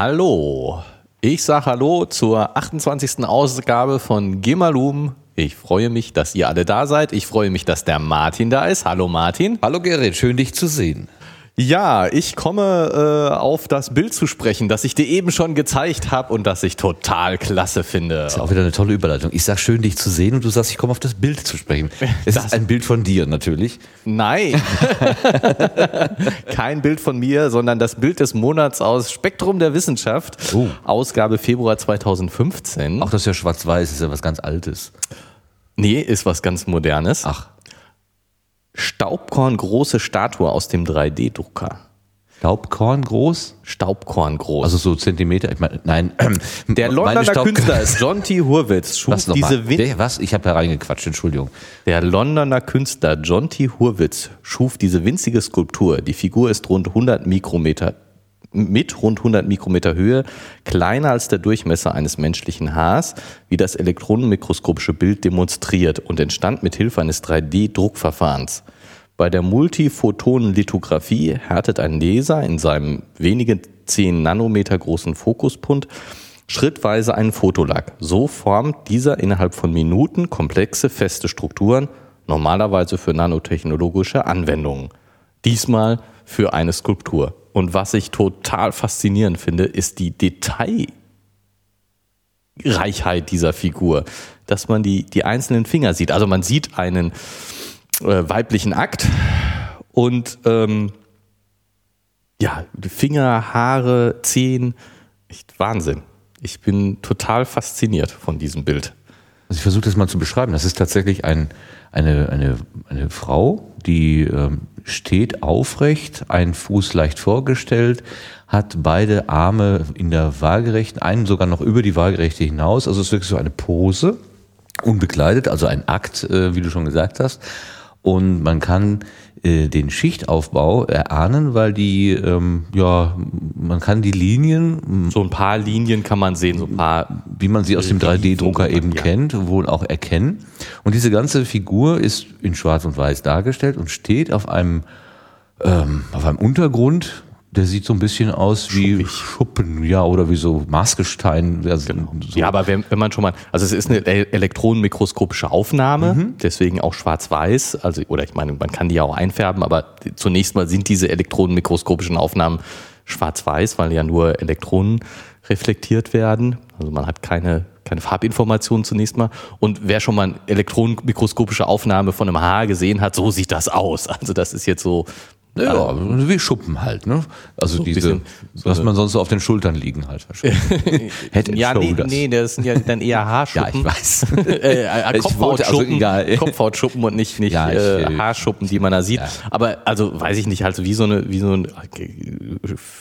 Hallo. Ich sage Hallo zur 28. Ausgabe von Gemalum. Ich freue mich, dass ihr alle da seid. Ich freue mich, dass der Martin da ist. Hallo Martin. Hallo Gerrit, schön dich zu sehen. Ja, ich komme äh, auf das Bild zu sprechen, das ich dir eben schon gezeigt habe und das ich total klasse finde. Das ist auch wieder eine tolle Überleitung. Ich sag schön, dich zu sehen und du sagst, ich komme auf das Bild zu sprechen. Es das ist ein Bild von dir natürlich. Nein. Kein Bild von mir, sondern das Bild des Monats aus Spektrum der Wissenschaft. Oh. Ausgabe Februar 2015. Auch das ist ja schwarz-weiß, ist ja was ganz Altes. Nee, ist was ganz Modernes. Ach. Staubkorn große Statue aus dem 3D-Drucker. Staubkorn groß? Staubkorn groß. Also so Zentimeter, ich meine, nein. Der Londoner Künstler ist John T. Hurwitz schuf was diese Der, was? Ich habe reingequatscht, Entschuldigung. Der Londoner Künstler John T. Hurwitz schuf diese winzige Skulptur. Die Figur ist rund 100 Mikrometer mit rund 100 Mikrometer Höhe, kleiner als der Durchmesser eines menschlichen Haars, wie das elektronenmikroskopische Bild demonstriert und entstand mit Hilfe eines 3D-Druckverfahrens. Bei der Multiphotonenlithografie härtet ein Laser in seinem wenigen 10 Nanometer großen Fokuspunkt schrittweise einen Fotolack. So formt dieser innerhalb von Minuten komplexe feste Strukturen, normalerweise für nanotechnologische Anwendungen. Diesmal für eine Skulptur. Und was ich total faszinierend finde, ist die Detailreichheit dieser Figur, dass man die, die einzelnen Finger sieht. Also man sieht einen äh, weiblichen Akt und ähm, ja, Finger, Haare, Zehen, echt Wahnsinn. Ich bin total fasziniert von diesem Bild. Also ich versuche das mal zu beschreiben. Das ist tatsächlich ein, eine, eine, eine Frau, die ähm, steht aufrecht, einen Fuß leicht vorgestellt, hat beide Arme in der Waagerechten, einen sogar noch über die Waagerechte hinaus. Also es ist wirklich so eine Pose, unbekleidet, also ein Akt, äh, wie du schon gesagt hast. Und man kann äh, den Schichtaufbau erahnen, weil die, ähm, ja, man kann die Linien. So ein paar Linien kann man sehen, so ein paar. Wie man sie aus dem 3D-Drucker eben ja. kennt, wohl auch erkennen. Und diese ganze Figur ist in Schwarz und Weiß dargestellt und steht auf einem, ähm, auf einem Untergrund, der sieht so ein bisschen aus wie Schuppig. Schuppen, ja, oder wie so Maßgestein. Also genau. so. Ja, aber wenn, wenn man schon mal, also es ist eine elektronenmikroskopische Aufnahme, mhm. deswegen auch schwarz-weiß, also, oder ich meine, man kann die ja auch einfärben, aber zunächst mal sind diese elektronenmikroskopischen Aufnahmen schwarz-weiß, weil ja nur Elektronen reflektiert werden. Also man hat keine, keine Farbinformationen zunächst mal. Und wer schon mal eine elektronenmikroskopische Aufnahme von einem Haar gesehen hat, so sieht das aus. Also das ist jetzt so ja, also, wie Schuppen halt, ne? Also so diese, so was man sonst so auf den Schultern liegen halt. Head ja, nee, nee, das sind ja dann eher Haarschuppen. ja, ich weiß. äh, äh, Kopfhautschuppen, also Kopfhautschuppen und nicht, nicht ja, ich, äh, Haarschuppen, die man da sieht. Ja. Aber also weiß ich nicht, halt so wie so eine, wie so eine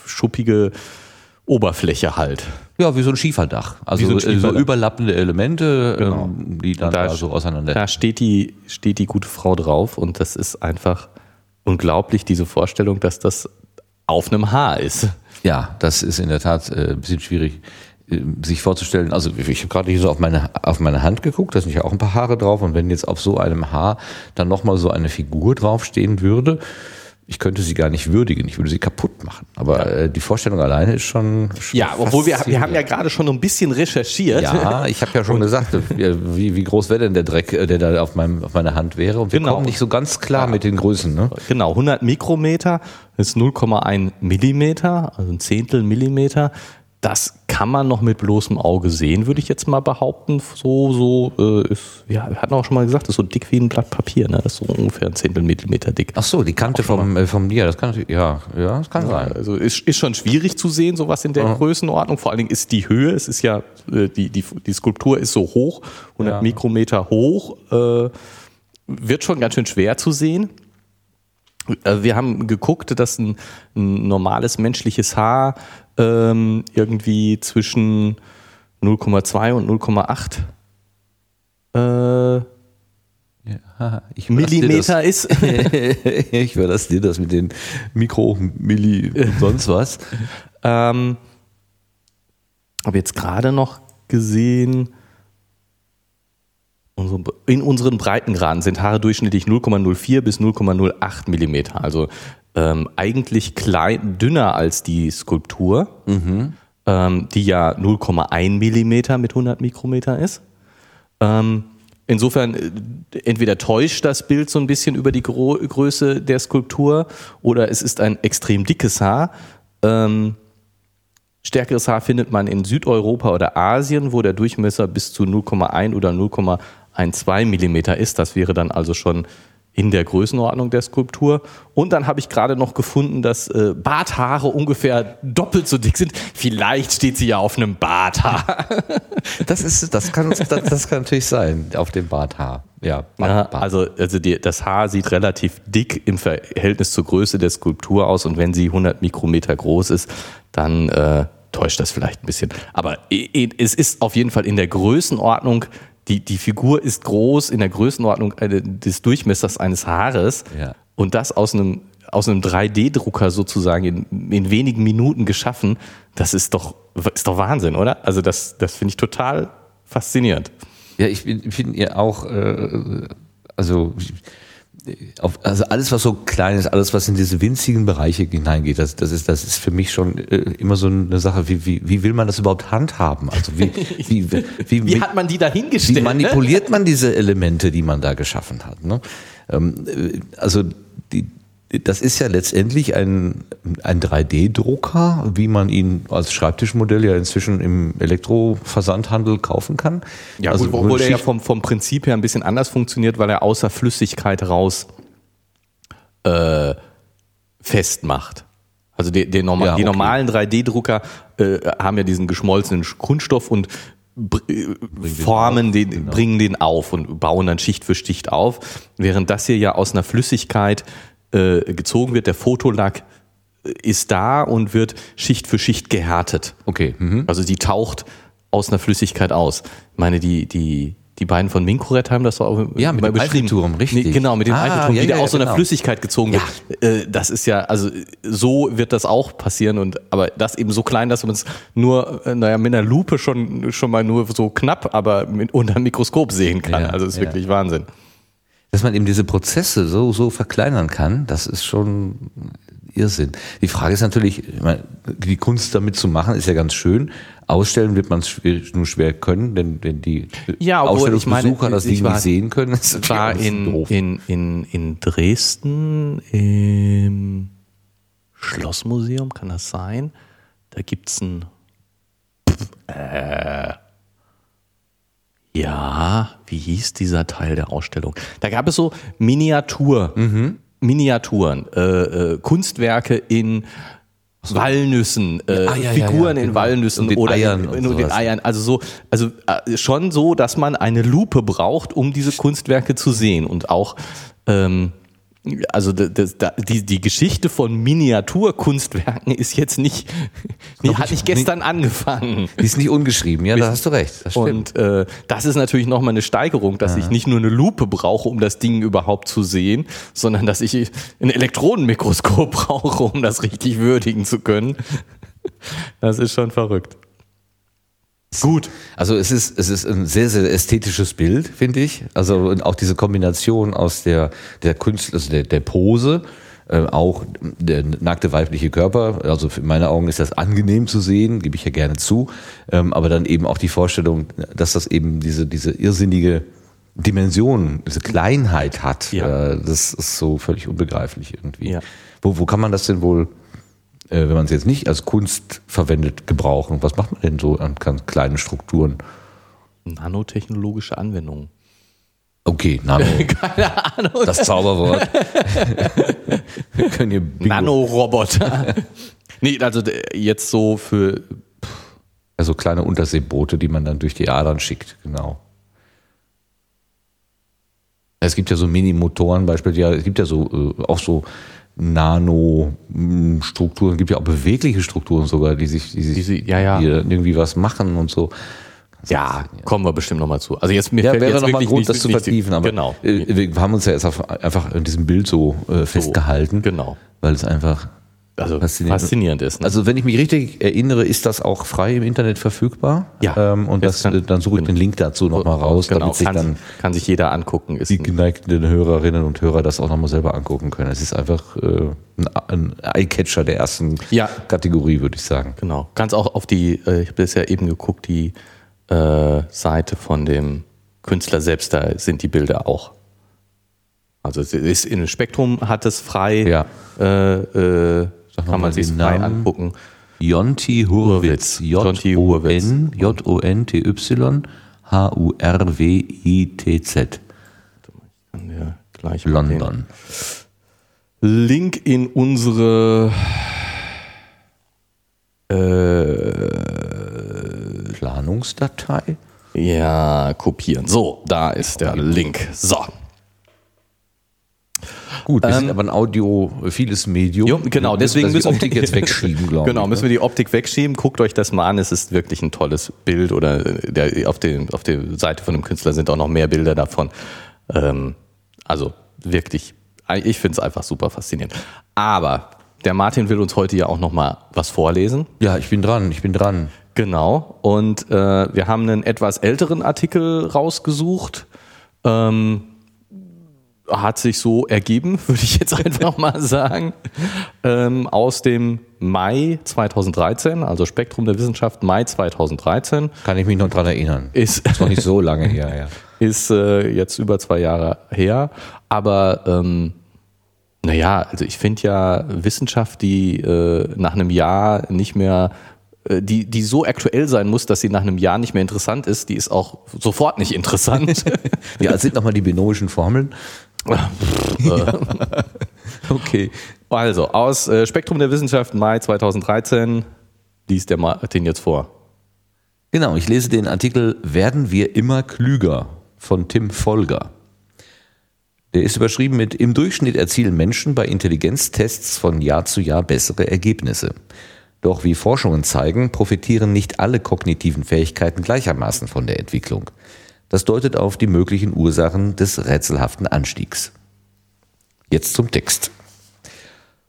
schuppige Oberfläche halt. Ja, wie so ein Schieferdach. Also so, so, überlappende Elemente, genau. ähm, die dann da, da so auseinander. Da steht die, steht die gute Frau drauf und das ist einfach unglaublich, diese Vorstellung, dass das auf einem Haar ist. Ja, das ist in der Tat äh, ein bisschen schwierig äh, sich vorzustellen. Also ich habe gerade hier so auf meine, auf meine Hand geguckt, da sind ja auch ein paar Haare drauf und wenn jetzt auf so einem Haar dann nochmal so eine Figur draufstehen würde, ich könnte sie gar nicht würdigen, ich würde sie kaputt machen. Aber äh, die Vorstellung alleine ist schon. schon ja, obwohl wir, wir haben ja gerade schon ein bisschen recherchiert. Ja, ich habe ja schon gesagt, wie, wie groß wäre denn der Dreck, äh, der da auf, meinem, auf meiner Hand wäre. Und wir genau. kommen nicht so ganz klar ja. mit den Größen. Ne? Genau, 100 Mikrometer ist 0,1 Millimeter, also ein Zehntel Millimeter. Das kann man noch mit bloßem Auge sehen, würde ich jetzt mal behaupten. So, so äh, ist, ja, wir hatten auch schon mal gesagt, das ist so dick wie ein Blatt Papier, ne? Das ist so ungefähr ein Zehntel Millimeter dick. Ach so, die Kante vom, äh, vom Bier, das kann ja, ja, das kann ja, sein. Also ist, ist schon schwierig zu sehen, sowas in der ja. Größenordnung. Vor allen Dingen ist die Höhe, es ist ja, äh, die, die, die Skulptur ist so hoch, 100 ja. Mikrometer hoch, äh, wird schon ganz schön schwer zu sehen. Äh, wir haben geguckt, dass ein, ein normales menschliches Haar ähm, irgendwie zwischen 0,2 und 0,8 äh, ja, Millimeter ist. ich überlasse dir das mit den Mikro, Milli und sonst was. ähm, habe jetzt gerade noch gesehen, in unseren Breitengraden sind Haare durchschnittlich 0,04 bis 0,08 Millimeter. Also ähm, eigentlich klein, dünner als die Skulptur. Mhm. ähm, die ja 0,1 Millimeter mit 100 Mikrometer ist. Ähm, insofern, äh, entweder täuscht das Bild so ein bisschen über die Gro Größe der Skulptur oder es ist ein extrem dickes Haar. Ähm, stärkeres Haar findet man in Südeuropa oder Asien, wo der Durchmesser bis zu 0,1 oder 0,12 Millimeter ist. Das wäre dann also schon in der Größenordnung der Skulptur. Und dann habe ich gerade noch gefunden, dass äh, Barthaare ungefähr doppelt so dick sind. Vielleicht steht sie ja auf einem Barthaar. Das ist, das kann, das, das kann natürlich sein, auf dem Barthaar. Ja, ja also, also die, das Haar sieht relativ dick im Verhältnis zur Größe der Skulptur aus und wenn sie 100 Mikrometer groß ist, dann äh, täuscht das vielleicht ein bisschen. Aber es ist auf jeden Fall in der Größenordnung die, die Figur ist groß in der Größenordnung des Durchmessers eines Haares ja. und das aus einem, aus einem 3D-Drucker sozusagen in, in wenigen Minuten geschaffen, das ist doch, ist doch Wahnsinn, oder? Also das, das finde ich total faszinierend. Ja, ich finde ja auch, äh, also auf, also alles, was so klein ist, alles, was in diese winzigen Bereiche hineingeht, das, das, ist, das ist für mich schon äh, immer so eine Sache, wie, wie, wie will man das überhaupt handhaben? Also wie, wie, wie, wie, wie hat man die da hingestellt? Wie manipuliert man diese Elemente, die man da geschaffen hat? Ne? Ähm, äh, also das ist ja letztendlich ein, ein 3D-Drucker, wie man ihn als Schreibtischmodell ja inzwischen im Elektroversandhandel kaufen kann. Ja, also, gut, obwohl er ja vom, vom Prinzip her ein bisschen anders funktioniert, weil er außer Flüssigkeit raus äh, festmacht. Also die, die, norma ja, okay. die normalen 3D-Drucker äh, haben ja diesen geschmolzenen Kunststoff und äh, formen den, genau. bringen den auf und bauen dann Schicht für Schicht auf, während das hier ja aus einer Flüssigkeit äh, gezogen wird. Der Fotolack äh, ist da und wird Schicht für Schicht gehärtet. Okay. Mhm. Also die taucht aus einer Flüssigkeit aus. Ich meine, die, die, die beiden von Minkoret haben das auch ja, mit dem Eiffelturm, richtig. Nee, genau, mit dem ah, Eiffelturm, ja, wie der ja, aus so einer genau. Flüssigkeit gezogen ja. wird. Äh, das ist ja, also so wird das auch passieren und aber das eben so klein, dass man es nur, äh, naja, mit einer Lupe schon, schon mal nur so knapp, aber mit, unter einem Mikroskop sehen kann. also ist wirklich Wahnsinn dass man eben diese Prozesse so, so verkleinern kann, das ist schon Irrsinn. Die Frage ist natürlich, die Kunst damit zu machen, ist ja ganz schön. Ausstellen wird man es nur schwer können, denn wenn die ja, Ausstellungsbesucher das Ding nicht sehen können, ist das war in, in, in, in Dresden im Schlossmuseum, kann das sein? Da gibt's ein äh, ja, wie hieß dieser Teil der Ausstellung? Da gab es so Miniatur, mhm. Miniaturen, äh, äh, Kunstwerke in Walnüssen, äh, ja, ah, ja, Figuren ja, in genau. Walnüssen oder Eiern in, in den Eiern. Also so, also äh, schon so, dass man eine Lupe braucht, um diese Kunstwerke zu sehen und auch ähm, also das, das, die, die Geschichte von Miniaturkunstwerken ist jetzt nicht, die hat nicht gestern angefangen. Die ist nicht ungeschrieben, ja, da hast du recht. Das Und äh, das ist natürlich nochmal eine Steigerung, dass ja. ich nicht nur eine Lupe brauche, um das Ding überhaupt zu sehen, sondern dass ich ein Elektronenmikroskop brauche, um das richtig würdigen zu können. Das ist schon verrückt. Gut. Also es ist, es ist ein sehr, sehr ästhetisches Bild, finde ich. Also auch diese Kombination aus der, der Künstler, also der, der Pose, äh, auch der nackte weibliche Körper. Also in meinen Augen ist das angenehm zu sehen, gebe ich ja gerne zu. Ähm, aber dann eben auch die Vorstellung, dass das eben diese, diese irrsinnige Dimension, diese Kleinheit hat. Ja. Äh, das ist so völlig unbegreiflich irgendwie. Ja. Wo, wo kann man das denn wohl wenn man es jetzt nicht als Kunst verwendet, gebrauchen? Was macht man denn so an ganz kleinen Strukturen? Nanotechnologische Anwendungen. Okay, Nano. Keine Ahnung. Das Zauberwort. Wir können hier Nanoroboter. nee, also jetzt so für. Also kleine Unterseeboote, die man dann durch die Adern schickt, genau. Es gibt ja so Mini-Motoren, beispielsweise, es gibt ja so äh, auch so Nano-Strukturen, es gibt ja auch bewegliche Strukturen sogar, die sich, die sich Diese, ja, ja. irgendwie was machen und so. Ja, kommen wir bestimmt nochmal zu. Also jetzt mir ja, fällt wäre jetzt noch mal ein Grund, nicht, das zu vertiefen, aber genau. Äh, wir haben uns ja jetzt einfach in diesem Bild so äh, festgehalten. So, genau. Weil es einfach also faszinierend, faszinierend ist. Ne? Also wenn ich mich richtig erinnere, ist das auch frei im Internet verfügbar. Ja. Ähm, und das, kann, dann suche ich den Link dazu nochmal raus, genau, damit sich dann kann sich jeder angucken. Ist die geneigten Hörerinnen und Hörer das auch nochmal selber angucken können. Es ist einfach äh, ein, Eyecatcher der ersten ja. Kategorie, würde ich sagen. Genau. Ganz auch auf die, äh, ich habe ja eben geguckt, die äh, Seite von dem Künstler selbst, da sind die Bilder auch. Also es ist in Spektrum hat es frei. Ja. Äh, äh, kann man sich frei angucken. Jonti Hurwitz. J-O-N, J-O-N-T-Y, H-U-R-W-I-T-Z. London. Link in unsere äh, Planungsdatei. Ja, kopieren. So, da ist der Link. So. Gut, wir ähm, sind aber ein audiophiles Medium. Jo, genau, deswegen müssen wir die Optik jetzt wegschieben, glaube Genau, müssen wir die Optik wegschieben. Guckt euch das mal an, es ist wirklich ein tolles Bild oder der, auf, den, auf der Seite von dem Künstler sind auch noch mehr Bilder davon. Ähm, also wirklich, ich finde es einfach super faszinierend. Aber der Martin will uns heute ja auch noch mal was vorlesen. Ja, ich bin dran, ich bin dran. Genau. Und äh, wir haben einen etwas älteren Artikel rausgesucht. Ähm, hat sich so ergeben, würde ich jetzt einfach mal sagen, ähm, aus dem Mai 2013, also Spektrum der Wissenschaft Mai 2013. Kann ich mich noch dran erinnern. Ist, ist noch nicht so lange her, ja. Ist äh, jetzt über zwei Jahre her, aber ähm, naja, also ich finde ja Wissenschaft, die äh, nach einem Jahr nicht mehr äh, die, die so aktuell sein muss, dass sie nach einem Jahr nicht mehr interessant ist, die ist auch sofort nicht interessant. ja, es sind nochmal die binomischen Formeln. Okay. Also, aus äh, Spektrum der Wissenschaft Mai 2013 liest der Martin jetzt vor. Genau, ich lese den Artikel Werden wir immer klüger von Tim Folger. Der ist überschrieben mit Im Durchschnitt erzielen Menschen bei Intelligenztests von Jahr zu Jahr bessere Ergebnisse. Doch wie Forschungen zeigen, profitieren nicht alle kognitiven Fähigkeiten gleichermaßen von der Entwicklung. Das deutet auf die möglichen Ursachen des rätselhaften Anstiegs. Jetzt zum Text.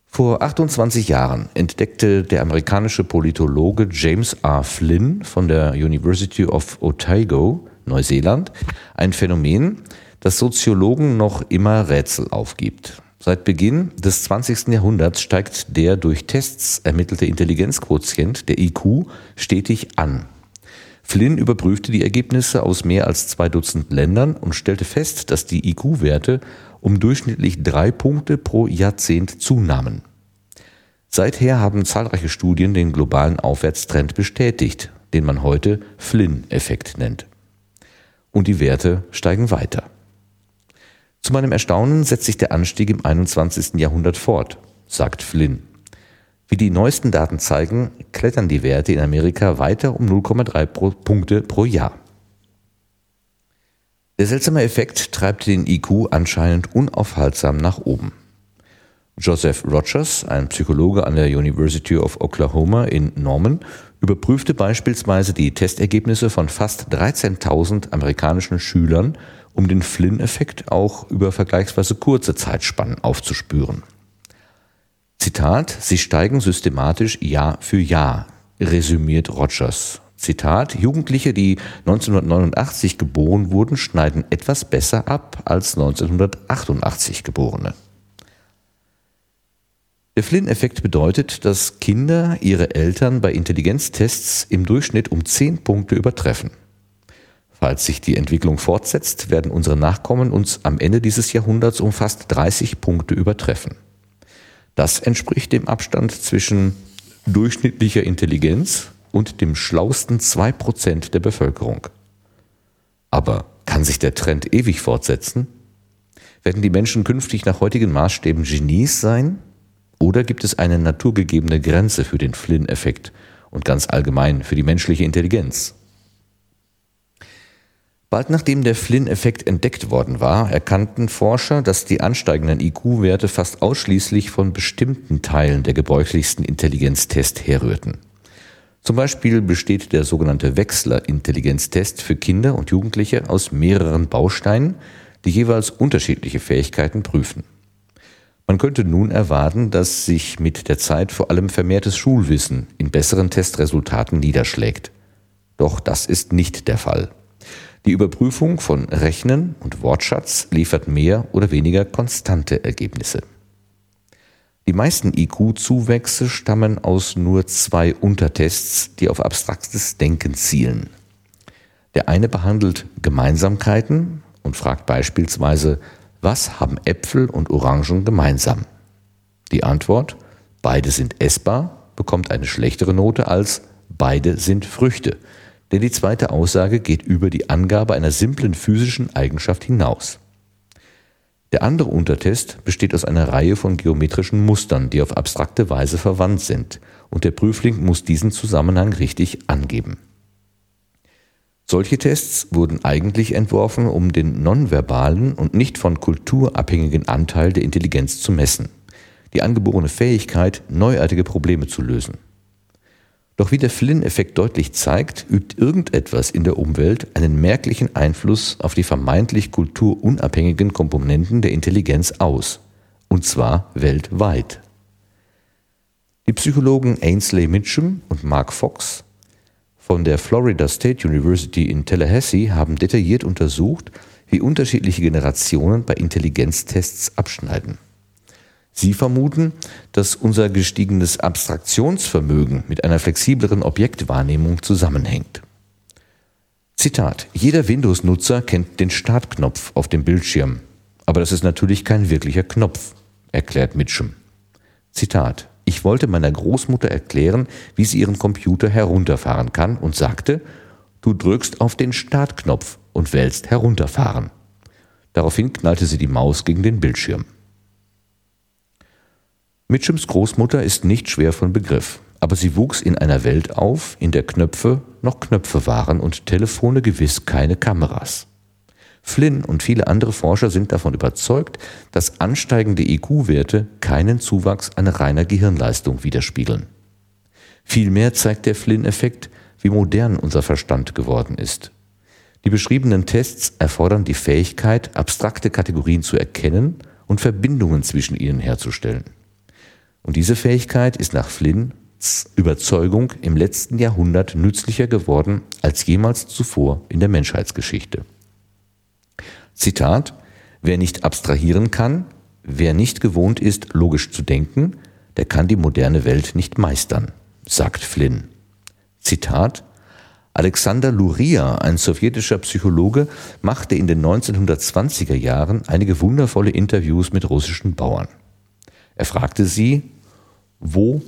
Vor 28 Jahren entdeckte der amerikanische Politologe James R. Flynn von der University of Otago, Neuseeland, ein Phänomen, das Soziologen noch immer Rätsel aufgibt. Seit Beginn des 20. Jahrhunderts steigt der durch Tests ermittelte Intelligenzquotient, der IQ, stetig an. Flynn überprüfte die Ergebnisse aus mehr als zwei Dutzend Ländern und stellte fest, dass die IQ-Werte um durchschnittlich drei Punkte pro Jahrzehnt zunahmen. Seither haben zahlreiche Studien den globalen Aufwärtstrend bestätigt, den man heute Flynn-Effekt nennt. Und die Werte steigen weiter. Zu meinem Erstaunen setzt sich der Anstieg im 21. Jahrhundert fort, sagt Flynn. Wie die neuesten Daten zeigen, klettern die Werte in Amerika weiter um 0,3 Punkte pro Jahr. Der seltsame Effekt treibt den IQ anscheinend unaufhaltsam nach oben. Joseph Rogers, ein Psychologe an der University of Oklahoma in Norman, überprüfte beispielsweise die Testergebnisse von fast 13.000 amerikanischen Schülern, um den Flynn-Effekt auch über vergleichsweise kurze Zeitspannen aufzuspüren. Zitat, sie steigen systematisch Jahr für Jahr, resümiert Rogers. Zitat, Jugendliche, die 1989 geboren wurden, schneiden etwas besser ab als 1988 Geborene. Der Flynn-Effekt bedeutet, dass Kinder ihre Eltern bei Intelligenztests im Durchschnitt um 10 Punkte übertreffen. Falls sich die Entwicklung fortsetzt, werden unsere Nachkommen uns am Ende dieses Jahrhunderts um fast 30 Punkte übertreffen. Das entspricht dem Abstand zwischen durchschnittlicher Intelligenz und dem schlausten 2% der Bevölkerung. Aber kann sich der Trend ewig fortsetzen? Werden die Menschen künftig nach heutigen Maßstäben Genies sein? Oder gibt es eine naturgegebene Grenze für den Flynn-Effekt und ganz allgemein für die menschliche Intelligenz? Bald nachdem der Flynn-Effekt entdeckt worden war, erkannten Forscher, dass die ansteigenden IQ-Werte fast ausschließlich von bestimmten Teilen der gebräuchlichsten Intelligenztest herrührten. Zum Beispiel besteht der sogenannte Wechsler-Intelligenztest für Kinder und Jugendliche aus mehreren Bausteinen, die jeweils unterschiedliche Fähigkeiten prüfen. Man könnte nun erwarten, dass sich mit der Zeit vor allem vermehrtes Schulwissen in besseren Testresultaten niederschlägt. Doch das ist nicht der Fall. Die Überprüfung von Rechnen und Wortschatz liefert mehr oder weniger konstante Ergebnisse. Die meisten IQ-Zuwächse stammen aus nur zwei Untertests, die auf abstraktes Denken zielen. Der eine behandelt Gemeinsamkeiten und fragt beispielsweise, was haben Äpfel und Orangen gemeinsam? Die Antwort, beide sind essbar, bekommt eine schlechtere Note als beide sind Früchte, denn die zweite Aussage geht über die Angabe einer simplen physischen Eigenschaft hinaus. Der andere Untertest besteht aus einer Reihe von geometrischen Mustern, die auf abstrakte Weise verwandt sind, und der Prüfling muss diesen Zusammenhang richtig angeben. Solche Tests wurden eigentlich entworfen, um den nonverbalen und nicht von Kultur abhängigen Anteil der Intelligenz zu messen, die angeborene Fähigkeit, neuartige Probleme zu lösen. Doch wie der Flynn-Effekt deutlich zeigt, übt irgendetwas in der Umwelt einen merklichen Einfluss auf die vermeintlich kulturunabhängigen Komponenten der Intelligenz aus, und zwar weltweit. Die Psychologen Ainsley Mitchum und Mark Fox von der Florida State University in Tallahassee haben detailliert untersucht, wie unterschiedliche Generationen bei Intelligenztests abschneiden. Sie vermuten, dass unser gestiegenes Abstraktionsvermögen mit einer flexibleren Objektwahrnehmung zusammenhängt. Zitat: Jeder Windows-Nutzer kennt den Startknopf auf dem Bildschirm, aber das ist natürlich kein wirklicher Knopf, erklärt Mitchum. Zitat: ich wollte meiner Großmutter erklären, wie sie ihren Computer herunterfahren kann und sagte, du drückst auf den Startknopf und wählst herunterfahren. Daraufhin knallte sie die Maus gegen den Bildschirm. Mitchums Großmutter ist nicht schwer von Begriff, aber sie wuchs in einer Welt auf, in der Knöpfe noch Knöpfe waren und Telefone gewiss keine Kameras. Flynn und viele andere Forscher sind davon überzeugt, dass ansteigende IQ-Werte keinen Zuwachs an reiner Gehirnleistung widerspiegeln. Vielmehr zeigt der Flynn-Effekt, wie modern unser Verstand geworden ist. Die beschriebenen Tests erfordern die Fähigkeit, abstrakte Kategorien zu erkennen und Verbindungen zwischen ihnen herzustellen. Und diese Fähigkeit ist nach Flynns Überzeugung im letzten Jahrhundert nützlicher geworden als jemals zuvor in der Menschheitsgeschichte. Zitat, wer nicht abstrahieren kann, wer nicht gewohnt ist, logisch zu denken, der kann die moderne Welt nicht meistern, sagt Flynn. Zitat, Alexander Luria, ein sowjetischer Psychologe, machte in den 1920er Jahren einige wundervolle Interviews mit russischen Bauern. Er fragte sie, wo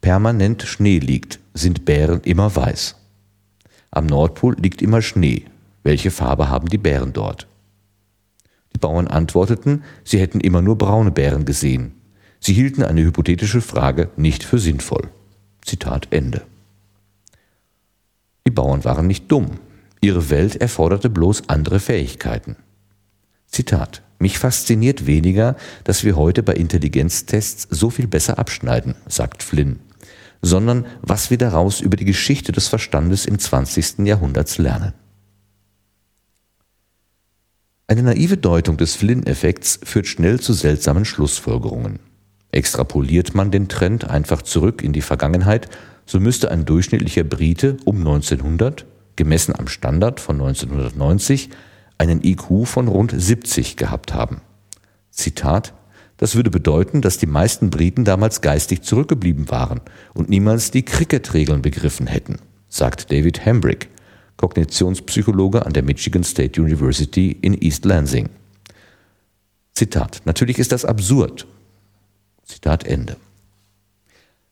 permanent Schnee liegt, sind Bären immer weiß. Am Nordpol liegt immer Schnee. Welche Farbe haben die Bären dort? Die Bauern antworteten, sie hätten immer nur braune Bären gesehen. Sie hielten eine hypothetische Frage nicht für sinnvoll. Zitat Ende. Die Bauern waren nicht dumm. Ihre Welt erforderte bloß andere Fähigkeiten. Zitat. Mich fasziniert weniger, dass wir heute bei Intelligenztests so viel besser abschneiden, sagt Flynn, sondern was wir daraus über die Geschichte des Verstandes im 20. Jahrhunderts lernen. Eine naive Deutung des Flynn-Effekts führt schnell zu seltsamen Schlussfolgerungen. Extrapoliert man den Trend einfach zurück in die Vergangenheit, so müsste ein durchschnittlicher Brite um 1900, gemessen am Standard von 1990, einen IQ von rund 70 gehabt haben. Zitat das würde bedeuten, dass die meisten Briten damals geistig zurückgeblieben waren und niemals die Cricket-Regeln begriffen hätten, sagt David Hambrick, Kognitionspsychologe an der Michigan State University in East Lansing. Zitat. Natürlich ist das absurd. Zitat Ende.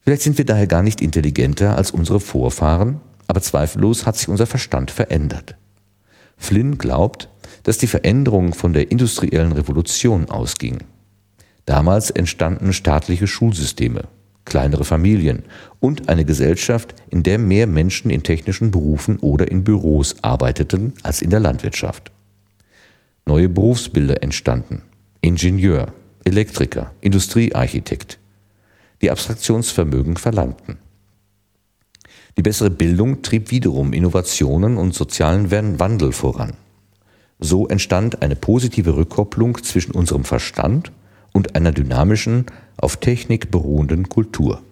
Vielleicht sind wir daher gar nicht intelligenter als unsere Vorfahren, aber zweifellos hat sich unser Verstand verändert. Flynn glaubt, dass die Veränderung von der industriellen Revolution ausging. Damals entstanden staatliche Schulsysteme, kleinere Familien und eine Gesellschaft, in der mehr Menschen in technischen Berufen oder in Büros arbeiteten als in der Landwirtschaft. Neue Berufsbilder entstanden. Ingenieur, Elektriker, Industriearchitekt. Die Abstraktionsvermögen verlangten. Die bessere Bildung trieb wiederum Innovationen und sozialen Wandel voran. So entstand eine positive Rückkopplung zwischen unserem Verstand und einer dynamischen, auf Technik beruhenden Kultur.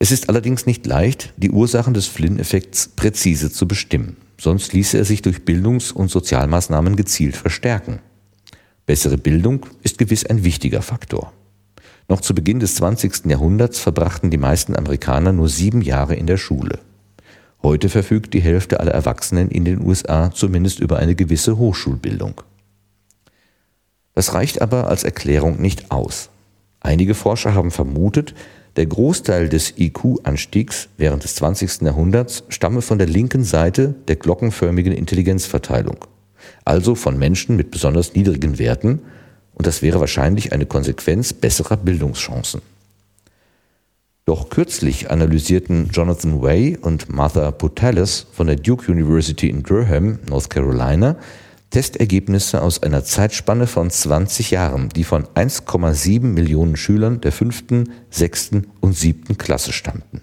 Es ist allerdings nicht leicht, die Ursachen des Flynn-Effekts präzise zu bestimmen, sonst ließe er sich durch Bildungs- und Sozialmaßnahmen gezielt verstärken. Bessere Bildung ist gewiss ein wichtiger Faktor. Noch zu Beginn des 20. Jahrhunderts verbrachten die meisten Amerikaner nur sieben Jahre in der Schule. Heute verfügt die Hälfte aller Erwachsenen in den USA zumindest über eine gewisse Hochschulbildung. Das reicht aber als Erklärung nicht aus. Einige Forscher haben vermutet, der Großteil des IQ-Anstiegs während des 20. Jahrhunderts stamme von der linken Seite der glockenförmigen Intelligenzverteilung, also von Menschen mit besonders niedrigen Werten, und das wäre wahrscheinlich eine Konsequenz besserer Bildungschancen. Doch kürzlich analysierten Jonathan Way und Martha Putalis von der Duke University in Durham, North Carolina, Testergebnisse aus einer Zeitspanne von 20 Jahren, die von 1,7 Millionen Schülern der fünften, sechsten und siebten Klasse stammten.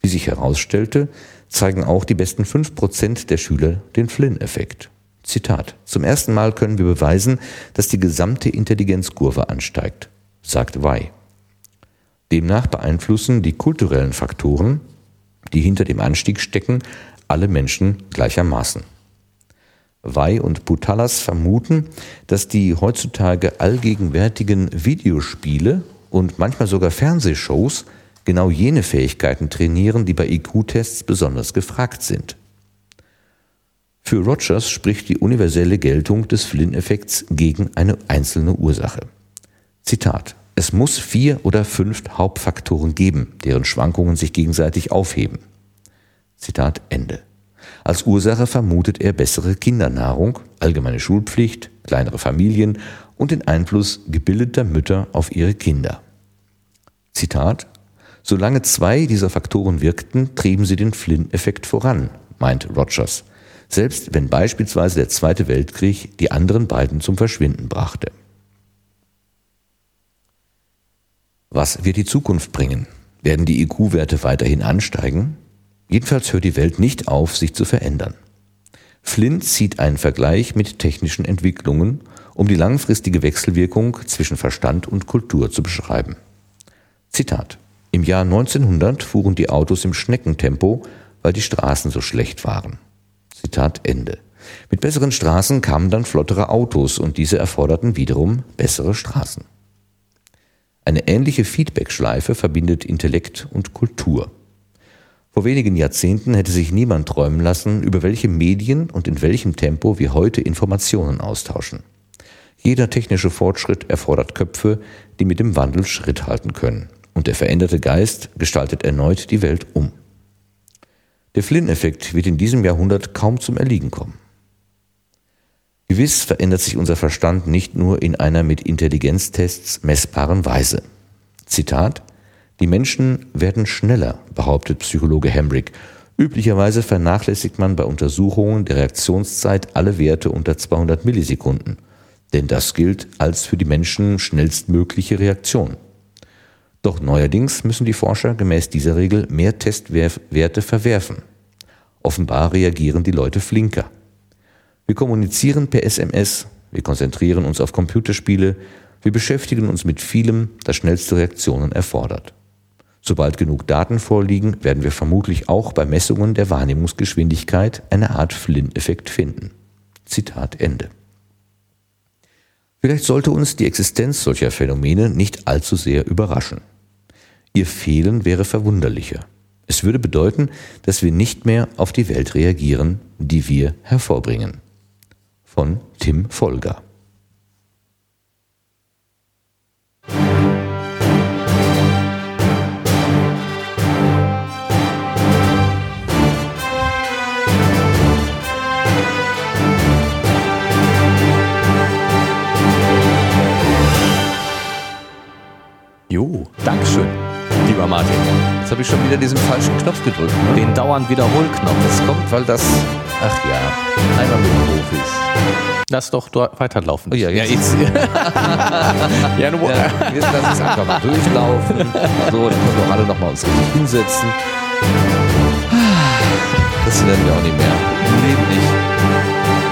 Wie sich herausstellte, zeigen auch die besten 5% der Schüler den Flynn-Effekt. Zitat. Zum ersten Mal können wir beweisen, dass die gesamte Intelligenzkurve ansteigt, sagt Wei. Demnach beeinflussen die kulturellen Faktoren, die hinter dem Anstieg stecken, alle Menschen gleichermaßen. Wei und Butalas vermuten, dass die heutzutage allgegenwärtigen Videospiele und manchmal sogar Fernsehshows genau jene Fähigkeiten trainieren, die bei IQ-Tests besonders gefragt sind. Für Rogers spricht die universelle Geltung des Flynn-Effekts gegen eine einzelne Ursache. Zitat es muss vier oder fünf Hauptfaktoren geben, deren Schwankungen sich gegenseitig aufheben. Zitat Ende. Als Ursache vermutet er bessere Kindernahrung, allgemeine Schulpflicht, kleinere Familien und den Einfluss gebildeter Mütter auf ihre Kinder. Zitat Solange zwei dieser Faktoren wirkten, trieben sie den Flynn-Effekt voran, meint Rogers, selbst wenn beispielsweise der Zweite Weltkrieg die anderen beiden zum Verschwinden brachte. Was wird die Zukunft bringen? Werden die IQ-Werte weiterhin ansteigen? Jedenfalls hört die Welt nicht auf, sich zu verändern. Flint zieht einen Vergleich mit technischen Entwicklungen, um die langfristige Wechselwirkung zwischen Verstand und Kultur zu beschreiben. Zitat. Im Jahr 1900 fuhren die Autos im Schneckentempo, weil die Straßen so schlecht waren. Zitat Ende. Mit besseren Straßen kamen dann flottere Autos und diese erforderten wiederum bessere Straßen. Eine ähnliche Feedback-Schleife verbindet Intellekt und Kultur. Vor wenigen Jahrzehnten hätte sich niemand träumen lassen, über welche Medien und in welchem Tempo wir heute Informationen austauschen. Jeder technische Fortschritt erfordert Köpfe, die mit dem Wandel Schritt halten können. Und der veränderte Geist gestaltet erneut die Welt um. Der Flynn-Effekt wird in diesem Jahrhundert kaum zum Erliegen kommen. Gewiss verändert sich unser Verstand nicht nur in einer mit Intelligenztests messbaren Weise. Zitat Die Menschen werden schneller, behauptet Psychologe Hembrick. Üblicherweise vernachlässigt man bei Untersuchungen der Reaktionszeit alle Werte unter 200 Millisekunden, denn das gilt als für die Menschen schnellstmögliche Reaktion. Doch neuerdings müssen die Forscher gemäß dieser Regel mehr Testwerte verwerfen. Offenbar reagieren die Leute flinker. Wir kommunizieren per SMS, wir konzentrieren uns auf Computerspiele, wir beschäftigen uns mit vielem, das schnellste Reaktionen erfordert. Sobald genug Daten vorliegen, werden wir vermutlich auch bei Messungen der Wahrnehmungsgeschwindigkeit eine Art Flynn-Effekt finden. Zitat Ende. Vielleicht sollte uns die Existenz solcher Phänomene nicht allzu sehr überraschen. Ihr Fehlen wäre verwunderlicher. Es würde bedeuten, dass wir nicht mehr auf die Welt reagieren, die wir hervorbringen von Tim Folger. Jo, Dankeschön, lieber Martin. Jetzt habe ich schon wieder diesen falschen Knopf gedrückt. Ne? Den dauernd Wiederholknopf. Das kommt, weil das, ach ja, einmal mit Profis. Lass doch weiterlaufen. Oh ja, jetzt. Ja, jetzt. ja, du, ja, jetzt lass es einfach mal durchlaufen. So, dann können wir auch alle nochmal uns richtig hinsetzen. Das werden wir auch nicht mehr. Im Leben nicht.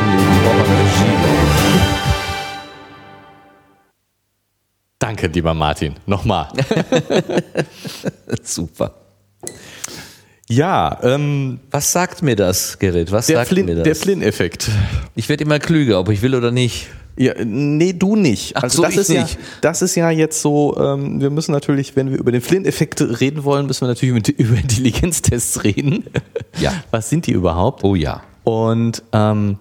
Im Leben brauchen wir eine ich. Danke, lieber Martin. Nochmal. Super. Ja, ähm, Was sagt mir das, Gerrit? Was sagt mir Flynn- das? der Flynn-Effekt. ich werde immer klüger, ob ich will oder nicht. Ja, nee, du nicht. Ach Also so, das ist ja, nicht. das ist ja jetzt so, ähm, wir müssen natürlich, wenn wir über den Flynn-Effekt reden wollen, müssen wir natürlich mit, über Intelligenztests reden. Ja. Was sind die überhaupt? Oh ja. Und ähm,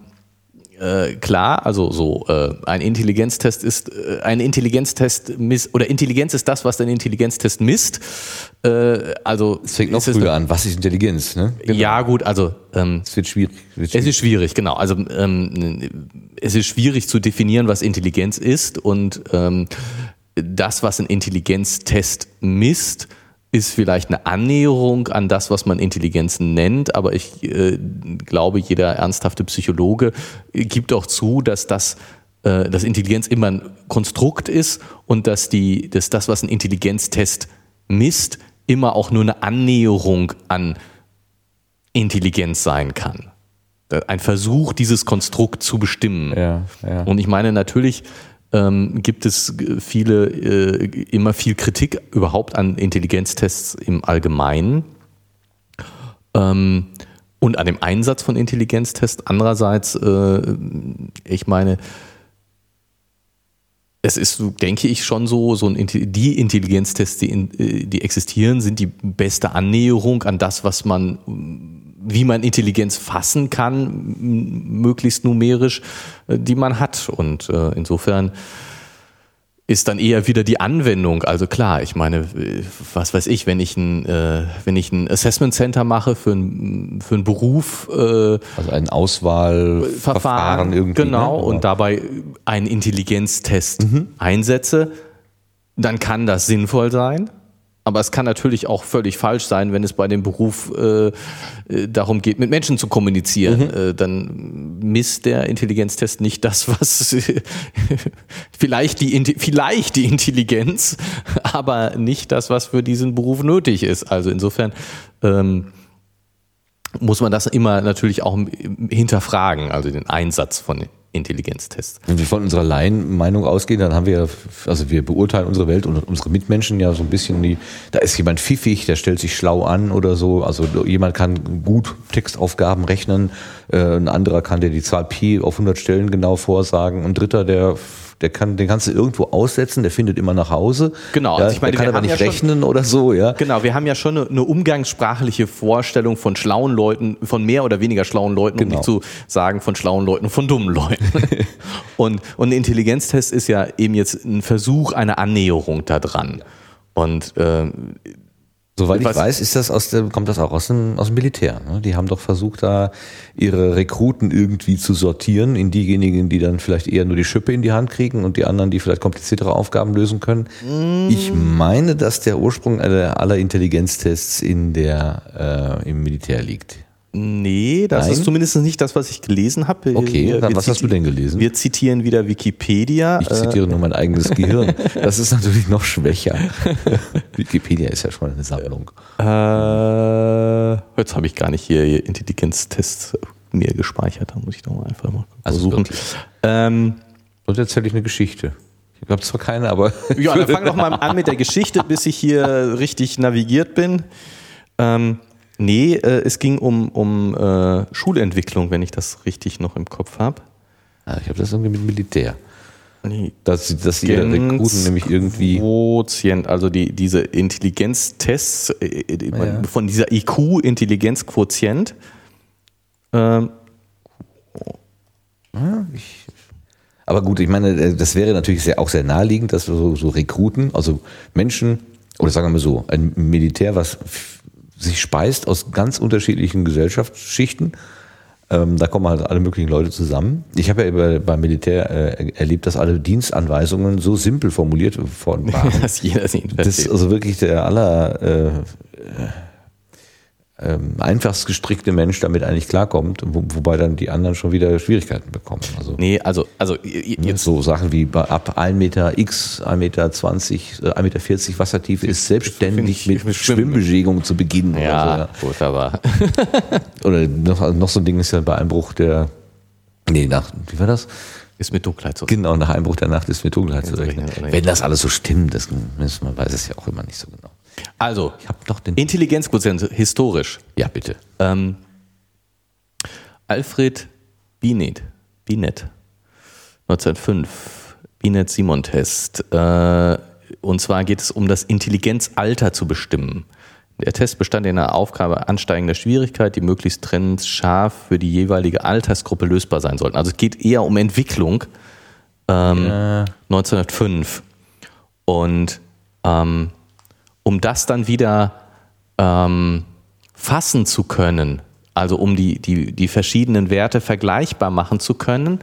äh, klar, also so äh, ein Intelligenztest ist äh, ein Intelligenztest misst oder Intelligenz ist das, was ein Intelligenztest misst. Äh, also Es fängt noch es früher an. Was ist Intelligenz? Ne? Ja gut, also ähm, Es wird schwierig. Wird es schwierig. ist schwierig, genau. Also ähm, es ist schwierig zu definieren, was Intelligenz ist und ähm, das, was ein Intelligenztest misst, ist vielleicht eine Annäherung an das, was man Intelligenz nennt, aber ich äh, glaube, jeder ernsthafte Psychologe äh, gibt auch zu, dass das äh, dass Intelligenz immer ein Konstrukt ist und dass die dass das, was ein Intelligenztest misst, immer auch nur eine Annäherung an Intelligenz sein kann. Ein Versuch, dieses Konstrukt zu bestimmen. Ja, ja. Und ich meine, natürlich ähm, gibt es äh, viele, äh, immer viel Kritik überhaupt an Intelligenztests im Allgemeinen ähm, und an dem Einsatz von Intelligenztests. Andererseits, äh, ich meine, es ist, denke ich, schon so, so ein, die Intelligenztests, die, in, äh, die existieren, sind die beste Annäherung an das, was man, wie man Intelligenz fassen kann, möglichst numerisch, äh, die man hat. Und äh, insofern ist dann eher wieder die Anwendung. Also klar, ich meine, äh, was weiß ich, wenn ich ein, äh, wenn ich ein Assessment Center mache für, ein, für einen Beruf, äh, Also ein Auswahlverfahren Verfahren, irgendwie. genau, ne? und dabei einen Intelligenztest einsetze, dann kann das sinnvoll sein. Aber es kann natürlich auch völlig falsch sein, wenn es bei dem Beruf äh, äh, darum geht, mit Menschen zu kommunizieren. Äh, dann misst der Intelligenztest nicht das, was vielleicht, die, vielleicht die Intelligenz, aber nicht das, was für diesen Beruf nötig ist. Also insofern ähm, muss man das immer natürlich auch hinterfragen, also den Einsatz von Intelligenztests. Wenn wir von unserer Laienmeinung ausgehen, dann haben wir, also wir beurteilen unsere Welt und unsere Mitmenschen ja so ein bisschen die, da ist jemand pfiffig, der stellt sich schlau an oder so. Also jemand kann gut Textaufgaben rechnen, äh, ein anderer kann dir die Zahl Pi auf 100 Stellen genau vorsagen, ein dritter, der der kann, den kannst du irgendwo aussetzen, der findet immer nach Hause. Genau, ja, also ich meine, der kann aber nicht ja schon- rechnen oder so, ja. Genau, wir haben ja schon eine, eine umgangssprachliche Vorstellung von schlauen Leuten, von mehr oder weniger schlauen Leuten, um Genau. nicht zu sagen von schlauen Leuten von dummen Leuten. und, und ein Intelligenztest ist ja eben jetzt ein Versuch einer Annäherung daran. Und äh, Soweit ich Was- weiß, ist das aus dem, kommt das auch aus dem, aus dem Militär. Ne? Die haben doch versucht, da ihre Rekruten irgendwie zu sortieren in diejenigen, die dann vielleicht eher nur die Schippe in die Hand kriegen und die anderen, die vielleicht kompliziertere Aufgaben lösen können. Ich meine, dass der Ursprung aller, aller Intelligenztests in der, äh, im Militär liegt. Nee, das Nein? ist zumindest nicht das, was ich gelesen habe. Okay, Wir- dann was hast du denn gelesen? Wir zitieren wieder Wikipedia. Ich zitiere nur mein eigenes Gehirn. Das ist natürlich noch schwächer. Wikipedia ist ja schon eine Sammlung. Äh, jetzt habe ich gar nicht hier, Intelligenztests mir gespeichert. Da muss ich doch mal einfach mal Also versuchen. wirklich. Ähm, Und erzähle ich eine Geschichte. Ich habe zwar keine, aber ja, dann fang doch mal an mit der Geschichte, bis ich hier richtig navigiert bin. Ähm, nee, äh, es ging um, um äh, Schulentwicklung, wenn ich das richtig noch im Kopf habe. Ah, ich habe das irgendwie mit Militär. Nee. Dass, dass die Rekruten nämlich irgendwie. Quotient, also die, diese Intelligenztests äh, die- Ja. von dieser IQ-Intelligenzquotient. Ähm, Ich, aber gut, ich meine, äh, das wäre natürlich sehr, auch sehr naheliegend, dass so, so Rekruten, also Menschen, oder sagen wir mal so, ein Militär, was sich speist aus ganz unterschiedlichen Gesellschaftsschichten. Ähm, da kommen halt alle möglichen Leute zusammen. Ich habe ja bei, beim Militär äh, erlebt, dass alle Dienstanweisungen so simpel formuliert worden waren. dass jeder sie Das ist also wirklich der aller äh, ähm, einfachst gestrickte Mensch damit eigentlich klarkommt, wo, wobei dann die anderen schon wieder Schwierigkeiten bekommen. Also Nee, also, also y- jetzt so Sachen wie ab 1 Meter X, 1 Meter 20, äh, 1 Meter 40 Wassertiefe ist selbstständig ich- mit mit Schwimmen. Schwimmbewegung zu beginnen. ja, so, ja. oder noch, noch so ein Ding ist ja bei Einbruch der, nee, nach, wie war das? ist mit Dunkelheit zu rechnen. Genau, nach Einbruch der Nacht ist mit Dunkelheit zu rechnen. Wenn das alles so stimmt, das, man weiß es ja auch immer nicht so genau. Also, Ich habe noch den. Intelligenzquotient historisch. Ja, bitte. Ähm, Alfred Binet, Binet, 1905, Binet-Simon-Test. Äh, und zwar geht es um das Intelligenzalter zu bestimmen. Der Test bestand in einer Aufgabe ansteigender Schwierigkeit, die möglichst trennscharf für die jeweilige Altersgruppe lösbar sein sollten. Also es geht eher um Entwicklung. Ähm, 1905. Und ähm, um das dann wieder ähm, fassen zu können, also um die, die, die verschiedenen Werte vergleichbar machen zu können,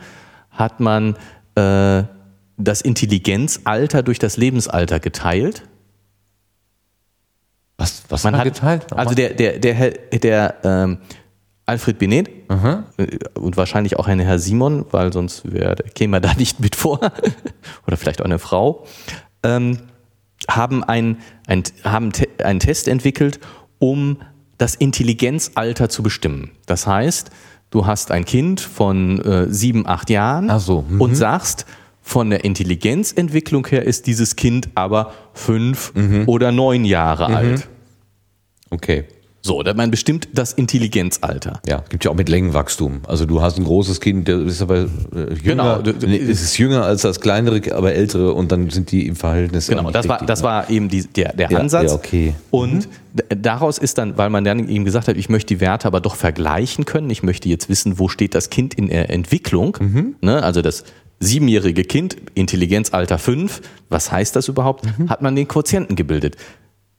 hat man äh, das Intelligenzalter durch das Lebensalter geteilt. Was, was Man hat geteilt? Also der, der, der, der ähm, Alfred Binet Aha. äh, und wahrscheinlich auch ein Herr Simon, weil sonst wär, käme er da nicht mit vor, oder vielleicht auch eine Frau, ähm, haben, ein, ein, haben te einen Test entwickelt, um das Intelligenzalter zu bestimmen. Das heißt, du hast ein Kind von äh, sieben, acht Jahren so, mhm. und sagst, von der Intelligenzentwicklung her ist dieses Kind aber fünf Mhm. oder neun Jahre alt. Okay. So, man bestimmt das Intelligenzalter. Ja, gibt ja auch mit Längenwachstum. Also du hast ein großes Kind, der ist aber äh, Genau. jünger, nee, es ist jünger als das kleinere, aber ältere und dann sind die im Verhältnis. Genau, das war, das war eben die, der, der Ja, Ansatz. ja, okay. Und d- daraus ist dann, weil man dann ihm gesagt hat, ich möchte die Werte aber doch vergleichen können, ich möchte jetzt wissen, wo steht das Kind in der Entwicklung. Mhm. Ne, also das siebenjährige Kind, Intelligenzalter 5, was heißt das überhaupt? Mhm. Hat man den Quotienten gebildet.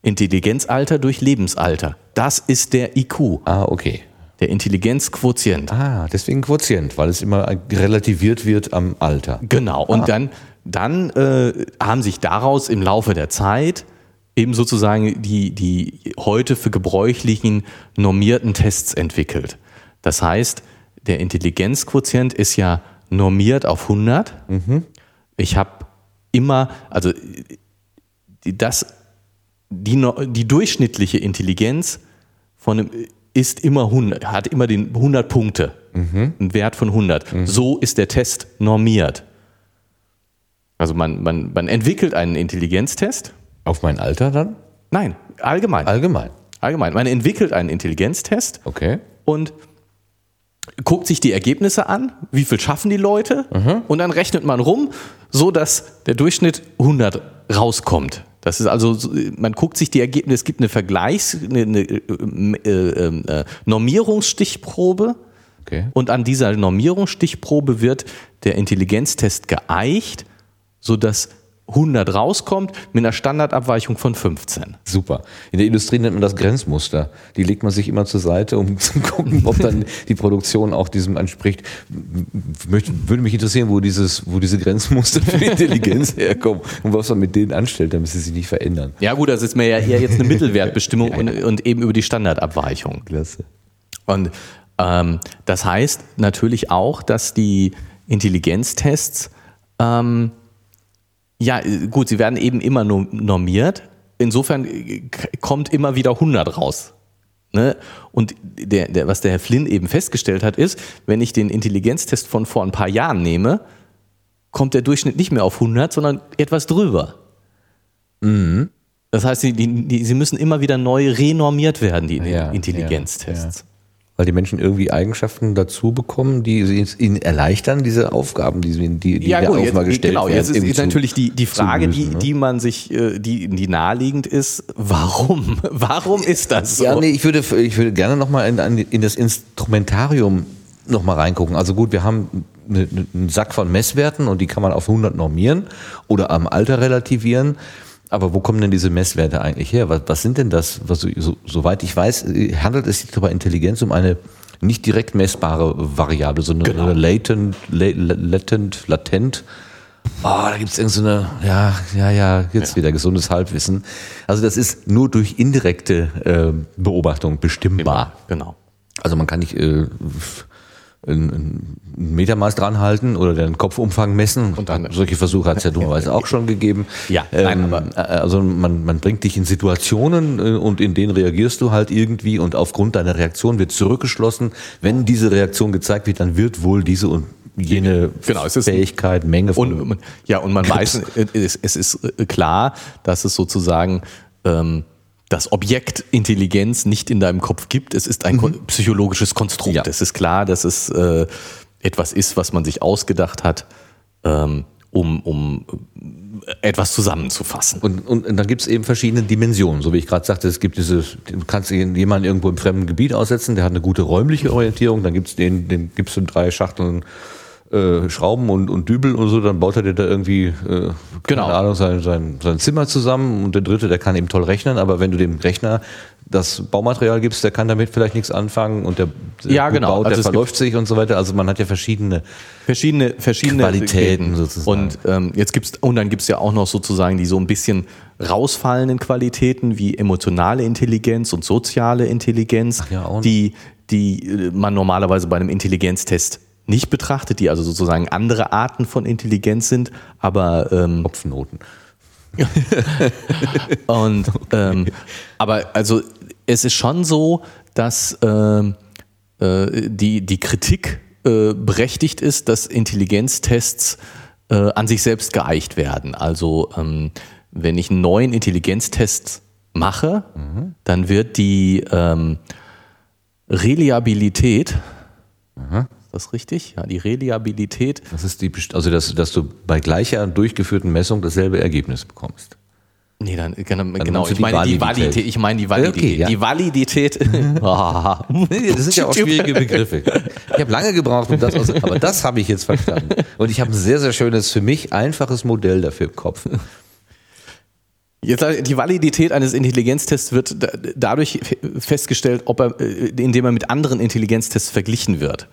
Intelligenzalter durch Lebensalter. Das ist der IQ, Ah, okay. der Intelligenzquotient. Ah, deswegen Quotient, weil es immer relativiert wird am Alter. Genau. Und dann, dann äh, haben sich daraus im Laufe der Zeit eben sozusagen die, die heute für gebräuchlichen normierten Tests entwickelt. Das heißt, der Intelligenzquotient ist ja normiert auf 100. Ich habe immer, also das, die, die durchschnittliche Intelligenz von einem, ist immer 100, hat immer den 100 Punkte, einen Wert von 100. So ist der Test normiert. Also man, man, man entwickelt einen Intelligenztest. Auf mein Alter dann? Nein, allgemein. Allgemein. allgemein. Man entwickelt einen Intelligenztest Okay. und guckt sich die Ergebnisse an, wie viel schaffen die Leute und dann rechnet man rum, so dass der Durchschnitt 100 rauskommt. Das ist also, so- man guckt sich die Ergebnisse, es gibt eine Vergleichs-, eine, eine äh, äh, äh, Normierungsstichprobe Okay. und an dieser Normierungsstichprobe wird der Intelligenztest geeicht, sodass 100 rauskommt mit einer Standardabweichung von 15. Super. In der Industrie nennt man das Grenzmuster. Die legt man sich immer zur Seite, um zu gucken, ob dann die Produktion auch diesem entspricht. Möchte, würde mich interessieren, wo dieses, wo diese Grenzmuster für die Intelligenz herkommen und was man mit denen anstellt, damit sie sich nicht verändern. Ja gut, das ist mir ja eher jetzt eine Mittelwertbestimmung Und, und eben über die Standardabweichung. Klasse. Und ähm, das heißt natürlich auch, dass die Intelligenztests, ähm, ja äh, gut, sie werden eben immer nur normiert. Insofern äh, kommt immer wieder 100 raus. Ne? Und der, der, was der Herr Flynn eben festgestellt hat, ist, wenn ich den Intelligenztest von vor ein paar Jahren nehme, kommt der Durchschnitt nicht mehr auf 100, sondern etwas drüber. Das heißt, sie, die, die, sie müssen immer wieder neu renormiert werden, die Ja, Intelligenztests. Weil die Menschen irgendwie Eigenschaften dazu bekommen, die sie ihnen erleichtern, diese Aufgaben, die, sie, die, die Ja, der gut, jetzt, Aufgabe gestellt genau, werden. jetzt ist, ist natürlich die, die Frage, lösen, die, ne? die man sich, äh, die, die naheliegend ist, warum? Warum ist das so? Ja, nee, ich würde, ich würde gerne nochmal in, in, das Instrumentarium nochmal reingucken. Also gut, wir haben eine, einen Sack von Messwerten und die kann man auf 100 normieren oder am Alter relativieren. Aber wo kommen denn diese Messwerte eigentlich her? Was, was sind denn das? Was, so, soweit ich weiß, handelt es sich bei Intelligenz um eine nicht direkt messbare Variable, sondern Genau. eine latent, la- la- latent, latent. Oh, da gibt's irgend so eine, ja, ja, ja, jetzt wieder gesundes Halbwissen. Also das ist nur durch indirekte äh, Beobachtung bestimmbar. Genau. Also man kann nicht äh, ein, ein Metermaß dran halten oder den Kopfumfang messen. Und dann- Solche Versuche hat es ja dummerweise auch schon gegeben. Ja, ähm, nein, aber- äh, also man, man bringt dich in Situationen äh, und in denen reagierst du halt irgendwie und aufgrund deiner Reaktion wird zurückgeschlossen. Wenn diese Reaktion gezeigt wird, dann wird wohl diese und jene Genau, Fähigkeit, Menge von Und ja, und man weiß, es, es ist klar, dass es sozusagen ähm, das Objekt Intelligenz nicht in deinem Kopf gibt. Es ist ein kon- psychologisches Konstrukt. Ja. Es ist klar, dass es äh, etwas ist, was man sich ausgedacht hat, ähm, um, um äh, etwas zusammenzufassen. Und, und, und dann gibt es eben verschiedene Dimensionen. So wie ich gerade sagte, es gibt diese, du kannst jemanden irgendwo im fremden Gebiet aussetzen, der hat eine gute räumliche Orientierung, dann gibt's den, den gibst du drei Schachteln äh, Schrauben und, und Dübel und so, dann baut er dir da irgendwie, äh, keine Genau. Ahnung, sein, sein, sein Zimmer zusammen und der dritte, der kann eben toll rechnen, aber wenn du dem Rechner das Baumaterial gibst, der kann damit vielleicht nichts anfangen und der, der Ja, genau. baut, der Also verläuft sich und so weiter. Also man hat ja verschiedene verschiedene verschiedene Qualitäten sozusagen. Und ähm, jetzt gibt's und dann gibt's ja auch noch sozusagen die so ein bisschen rausfallenden Qualitäten wie emotionale Intelligenz und soziale Intelligenz, ja, die die äh, man normalerweise bei einem Intelligenztest nicht betrachtet, die also sozusagen andere Arten von Intelligenz sind, aber ähm, Kopfnoten. und ähm, aber also es ist schon so, dass ähm, äh, die, die Kritik äh, berechtigt ist, dass Intelligenztests äh, an sich selbst geeicht werden. Also ähm, wenn ich einen neuen Intelligenztest mache, dann wird die ähm, Reliabilität, ist das richtig? Ja, die Reliabilität Das ist die, also dass, dass du bei gleicher durchgeführten Messung dasselbe Ergebnis bekommst. Nee, dann, genau, meinst genau ich meine die Validität. Ich meine die Validität. Okay, ja. Die Validität. Das sind ja auch schwierige Begriffe. Ich habe lange gebraucht, um das aus, aber das habe ich jetzt verstanden. Und ich habe ein sehr, sehr schönes, für mich einfaches Modell dafür im Kopf. Jetzt, die Validität eines Intelligenztests wird da- dadurch festgestellt, ob er, äh, indem er mit anderen Intelligenztests verglichen wird.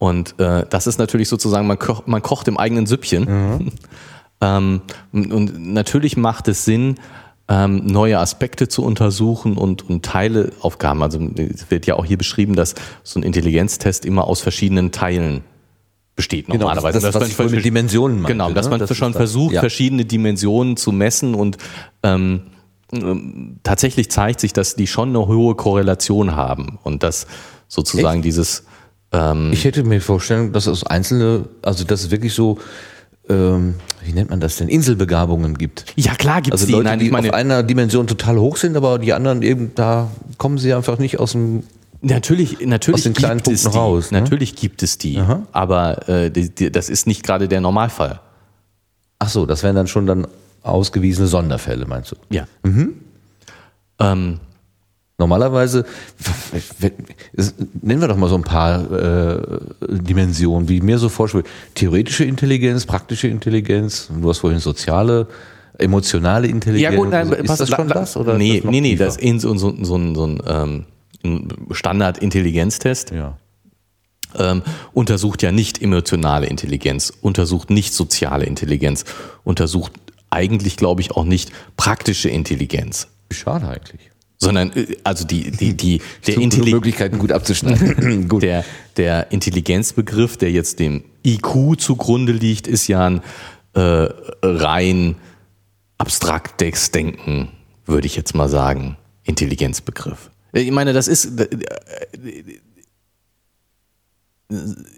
Und äh, das ist natürlich sozusagen, man, koch, man kocht im eigenen Süppchen. ähm, und, und natürlich macht es Sinn, ähm, neue Aspekte zu untersuchen und, und Teileaufgaben. Also es wird ja auch hier beschrieben, dass so ein Intelligenztest immer aus verschiedenen Teilen besteht normalerweise. Genau, das, Dass was man ich mit Dimensionen meinte, Genau, dass ne? man Das schon das. versucht, Ja. verschiedene Dimensionen zu messen und ähm, ähm, tatsächlich zeigt sich, dass die schon eine hohe Korrelation haben und dass sozusagen dieses ähm, Ich hätte mir vorstellen, dass es einzelne, also dass es wirklich so, ähm, wie nennt man das denn, Inselbegabungen gibt. ja klar gibt es Also die, Leute, nein, die meine auf einer Dimension total hoch sind, aber die anderen eben, da kommen sie einfach nicht aus dem natürlich natürlich aus den kleinen gibt es die, Punkten raus, ne? natürlich gibt es die, aber äh, die, die, das ist nicht gerade der Normalfall. Ach so, das wären dann schon dann ausgewiesene Sonderfälle, meinst du? Ja. Mhm. Ähm, Normalerweise, nennen wir doch mal so ein paar äh, Dimensionen, wie mir so vorschwebt. Theoretische Intelligenz, praktische Intelligenz, du hast vorhin soziale, emotionale Intelligenz. Ja gut, nein, Also, ist pass- das schon das? Oder nee, das nee, nee, tiefer? das ist so, so, so, ein- so ein, ähm, ein Standard-Intelligenztest. Ja. ähm, untersucht ja nicht emotionale Intelligenz, untersucht nicht soziale Intelligenz, untersucht eigentlich, glaube ich, auch nicht praktische Intelligenz, Schade eigentlich. Sondern äh, also die die die der Intelligenz Möglichkeiten gut abzuschneiden. gut. der, der Intelligenzbegriff, der jetzt dem IQ zugrunde liegt, ist ja ein äh, rein abstraktes Denken, würde ich jetzt mal sagen, Intelligenzbegriff. Ich meine, das ist. äh,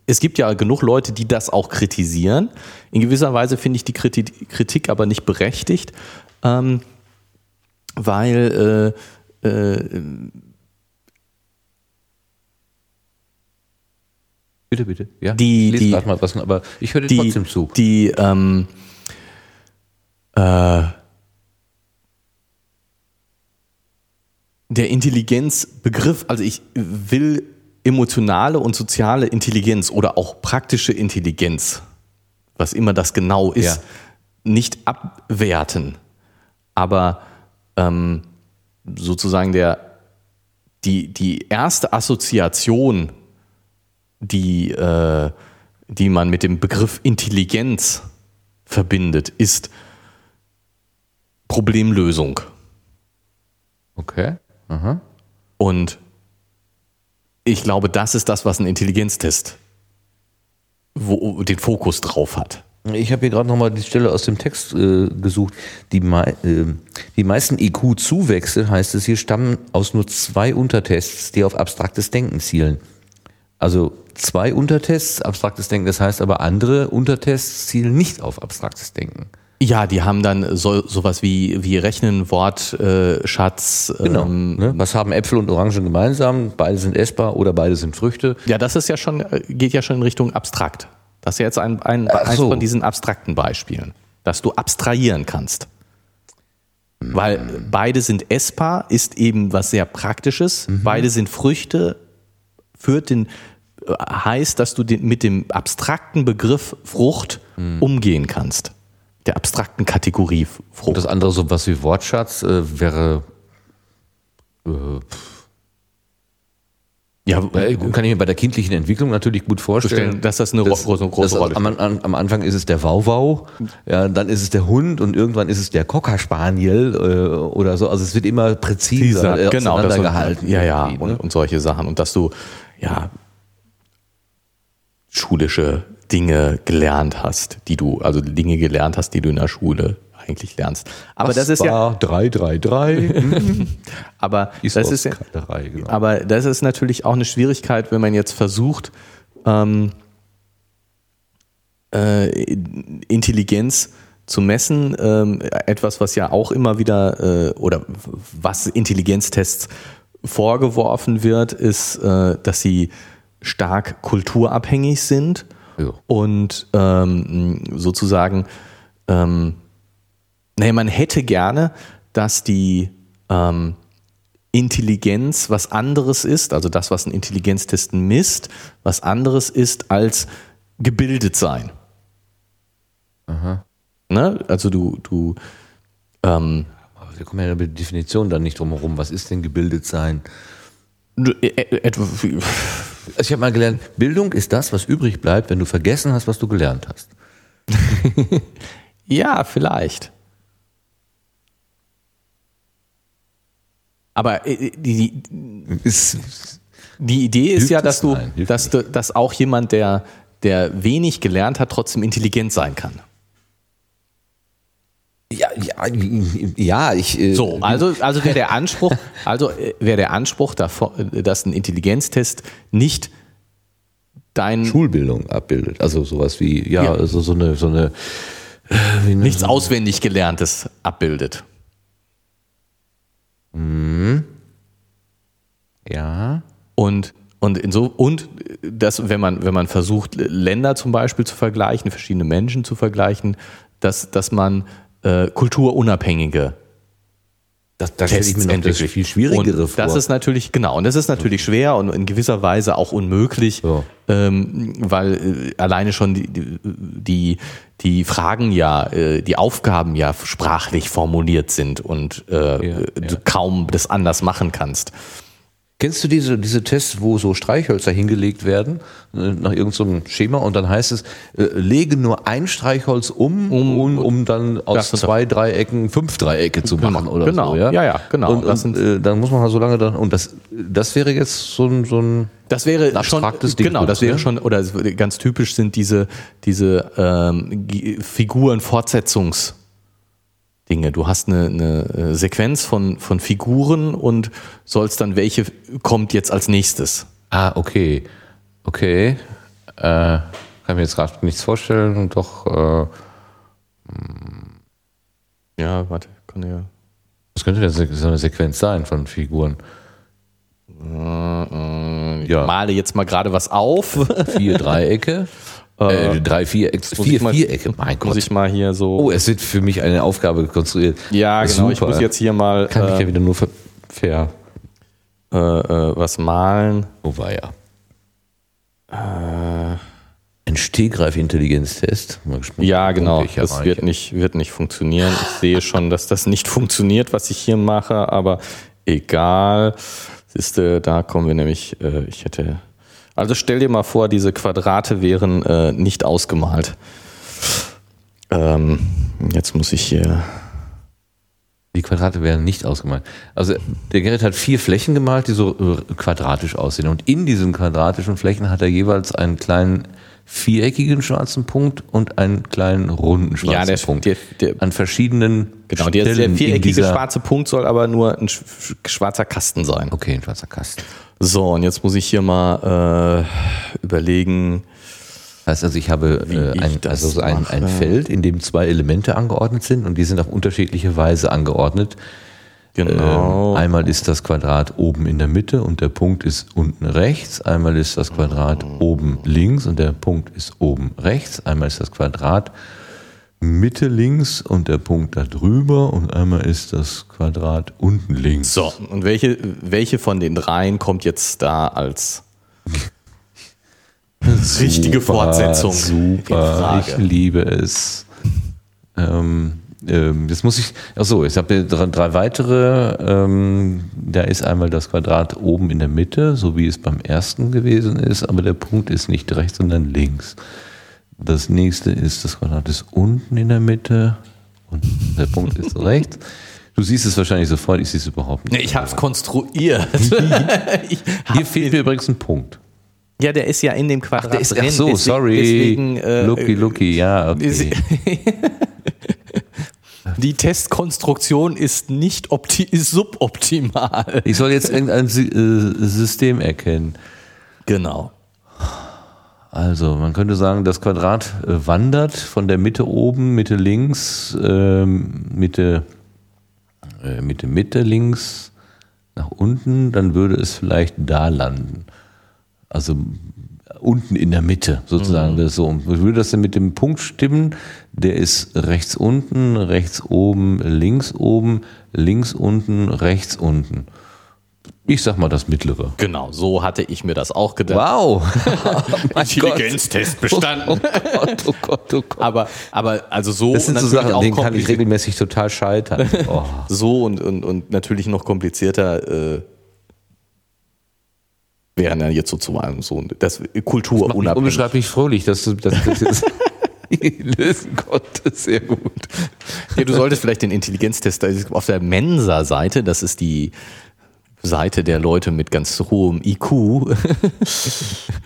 Es gibt ja genug Leute, die das auch kritisieren. In gewisser Weise finde ich die Kritik, Kritik aber nicht berechtigt, ähm, weil äh, äh, Bitte, bitte. Ja, Die- ich lese die- grad mal was, aber ich höre dir die, trotzdem zu. die ähm, äh, der Intelligenzbegriff, also ich will emotionale und soziale Intelligenz oder auch praktische Intelligenz, was immer das genau ist, Ja. nicht abwerten, aber ähm, sozusagen der die, die erste Assoziation, die, äh, die man mit dem Begriff Intelligenz verbindet, ist Problemlösung. Okay. Aha. Und ich glaube, das ist das, was ein Intelligenztest wo, den Fokus drauf hat. Ich habe hier gerade nochmal die Stelle aus dem Text äh, gesucht. Die, mei äh, die meisten IQ-Zuwächse, heißt es hier, stammen aus nur zwei Untertests, die auf abstraktes Denken zielen. Also zwei Untertests, abstraktes Denken. Das heißt aber, andere Untertests zielen nicht auf abstraktes Denken. Ja, die haben dann so, sowas wie, wie Rechnen, Wortschatz. Äh, Genau. Ähm, ne? Was haben Äpfel und Orangen gemeinsam? Beide sind essbar oder beide sind Früchte. ja, das ist ja schon, äh, geht ja schon in Richtung abstrakt. Das ist ja jetzt ein, ein, Ach eins so. von diesen abstrakten Beispielen, dass du abstrahieren kannst. Weil beide sind essbar, ist eben was sehr Praktisches. Beide sind Früchte, führt den, äh, heißt, dass du den, mit dem abstrakten Begriff Frucht umgehen kannst. Der abstrakten Kategorie Frucht. Das andere, so was wie Wortschatz, äh, wäre. Äh, ja, äh, kann ich mir bei der kindlichen Entwicklung natürlich gut vorstellen. dass das eine ro- große, große das, Rolle am, spielt. am, am Anfang ist es der Wauwau, ja, dann ist es der Hund und irgendwann ist es der Cocker Spaniel äh, oder so. Also es wird immer präziser äh, genau, das auseinandergehalten. ja, ja, irgendwie, und, ne? und solche Sachen. Und dass du, ja, schulische Dinge gelernt hast, die du, also Dinge gelernt hast, die du in der Schule eigentlich lernst. Aber das ist ja, 333. aber Ist das ist genau. aber das ist natürlich auch eine Schwierigkeit, wenn man jetzt versucht, ähm, äh, Intelligenz zu messen. Ähm, etwas, was ja auch immer wieder äh, oder was Intelligenztests vorgeworfen wird, ist, äh, dass sie stark kulturabhängig sind Ja. und ähm, sozusagen, ähm, naja, man hätte gerne, dass die ähm, Intelligenz was anderes ist, also das, was ein Intelligenztest misst, was anderes ist als gebildet sein. Ne? Also du, du ähm, Aber wir kommen ja mit der Definition dann nicht drum herum. Was ist denn gebildet sein? äh, äh, etwa- Also ich habe mal gelernt, Bildung ist das, was übrig bleibt, wenn du vergessen hast, was du gelernt hast. ja, vielleicht. Aber äh, die, die, Ist, Die Idee ist Hilft ja, dass du, dass, du, dass auch jemand, der, der wenig gelernt hat, trotzdem intelligent sein kann. ja, ja, ja, ich. äh, So, also, also wäre der Anspruch, also äh, wäre der Anspruch, äh, dass ein Intelligenztest nicht dein Schulbildung abbildet. Also sowas wie, ja, Ja. also so eine, so eine. äh, eine- nichts auswendig Gelerntes abbildet. Ja. Und, und, inso, und das, wenn man, wenn man versucht, Länder zum Beispiel zu vergleichen, verschiedene Menschen zu vergleichen, dass, dass man äh, kulturunabhängige Das, da stelle ich mir das entwickelt. viel schwierigere und vor. Das ist natürlich, genau, und das ist natürlich schwer und in gewisser Weise auch unmöglich, Ja. ähm, weil äh, alleine schon die, die, die Fragen ja, äh, die Aufgaben ja sprachlich formuliert sind und äh, Ja, du ja. kaum das anders machen kannst. Kennst du diese, diese Tests, wo so Streichhölzer hingelegt werden, äh, nach irgendeinem Schema, und dann heißt es, äh, lege nur ein Streichholz um, um, um, dann aus zwei Dreiecken fünf Dreiecke zu machen oder genau. so. Ja, Ja, ja, genau. Und, Das und sind- äh, dann muss man halt so lange dann, und das, das wäre jetzt so ein, so ein Das wäre schon, Ding genau, das wäre schon, oder ganz typisch sind diese, diese ähm, G- Figuren-Fortsetzungs- Dinge. Du hast eine, eine äh, Sequenz von, von Figuren und sollst dann, welche kommt jetzt als nächstes. Ah, okay. Okay. Äh, kann mir jetzt gerade nichts vorstellen doch, äh, Ja, warte, kann ja. was könnte denn so eine Sequenz sein von Figuren? Ich Ja. male jetzt mal gerade was auf. Vier Dreiecke, äh, drei Vierecke, Muss vier ich mal- Vierecke, mein Muss Gott. ich mal hier so. Oh, es wird für mich eine Aufgabe konstruiert. ja, genau. Ich Super. muss jetzt hier mal Kann ich äh, ja wieder nur ver... ver äh, äh, was malen. oh, war ja. Ein Stehgreif-Intelligenztest. Ja, genau. ich Das wird nicht, wird nicht funktionieren. Ich sehe schon, dass das nicht funktioniert, was ich hier mache, aber egal. Siehste, da kommen wir nämlich, äh, ich hätte. Also stell dir mal vor, diese Quadrate wären äh, nicht ausgemalt. Ähm, jetzt muss ich hier. Die Quadrate werden nicht ausgemalt. Also der Gerrit hat vier Flächen gemalt, die so äh, quadratisch aussehen. Und in diesen quadratischen Flächen hat er jeweils einen kleinen viereckigen schwarzen Punkt und einen kleinen runden schwarzen Ja, der- Punkt. der- der- An verschiedenen Genau, der, der viereckige dieser- schwarze Punkt soll aber nur ein sch- schwarzer Kasten sein. Okay, ein schwarzer Kasten. So, und jetzt muss ich hier mal äh, überlegen. Heißt also, ich habe äh, ich ein, das also so ein, ein. Feld, in dem zwei Elemente angeordnet sind und die sind auf unterschiedliche Weise angeordnet. Genau. Ähm, einmal ist das Quadrat oben in der Mitte und der Punkt ist unten rechts. Einmal ist das Quadrat oben links und der Punkt ist oben rechts. Einmal ist das Quadrat Mitte links und der Punkt da drüber und einmal ist das Quadrat unten links. so, und welche, welche von den dreien kommt jetzt da als richtige Fortsetzung in Super, Frage? ich liebe es. Ähm, ähm, das muss ich, ach so, ich habe drei, drei weitere. Ähm, da ist einmal das Quadrat oben in der Mitte, so wie es beim ersten gewesen ist, aber der Punkt ist nicht rechts, sondern links. Das nächste ist, das Quadrat ist unten in der Mitte und der Punkt ist rechts. Du siehst es wahrscheinlich sofort, ich sehe es überhaupt nicht. Nee, ich habe es konstruiert. Hier fehlt mir übrigens ein Punkt. ja, der ist ja in dem Quadrat Der ist, drin. ach so, deswegen, sorry. Deswegen, äh, looky, looky, ja, okay. Die Testkonstruktion ist nicht ist suboptimal. Ich soll jetzt irgendein äh, System erkennen. Genau. Also, man könnte sagen, das Quadrat äh, wandert von der Mitte oben, Mitte links, ähm, Mitte, äh, Mitte, Mitte links nach unten, dann würde es vielleicht da landen. Also unten in der Mitte sozusagen. Das ist so. Würde das denn mit dem Punkt stimmen? Der ist rechts unten, rechts oben, links oben, links unten, rechts unten. Ich sag mal das mittlere. Genau, so hatte ich mir das auch gedacht. Wow! Intelligenztest bestanden. Oh Gott, oh Gott, oh Gott. Aber, aber also so Das sind so Sachen, auch an denen kann ich regelmäßig total scheitern. Oh. so und, und, und natürlich noch komplizierter äh, wären ja jetzt sozusagen so das Macht mich kulturunabhängig. unbeschreiblich fröhlich, dass du dass du das jetzt lösen konntest. Sehr gut. Ja, du solltest vielleicht den Intelligenztest auf der Mensa-Seite, das ist die Seite der Leute mit ganz hohem IQ,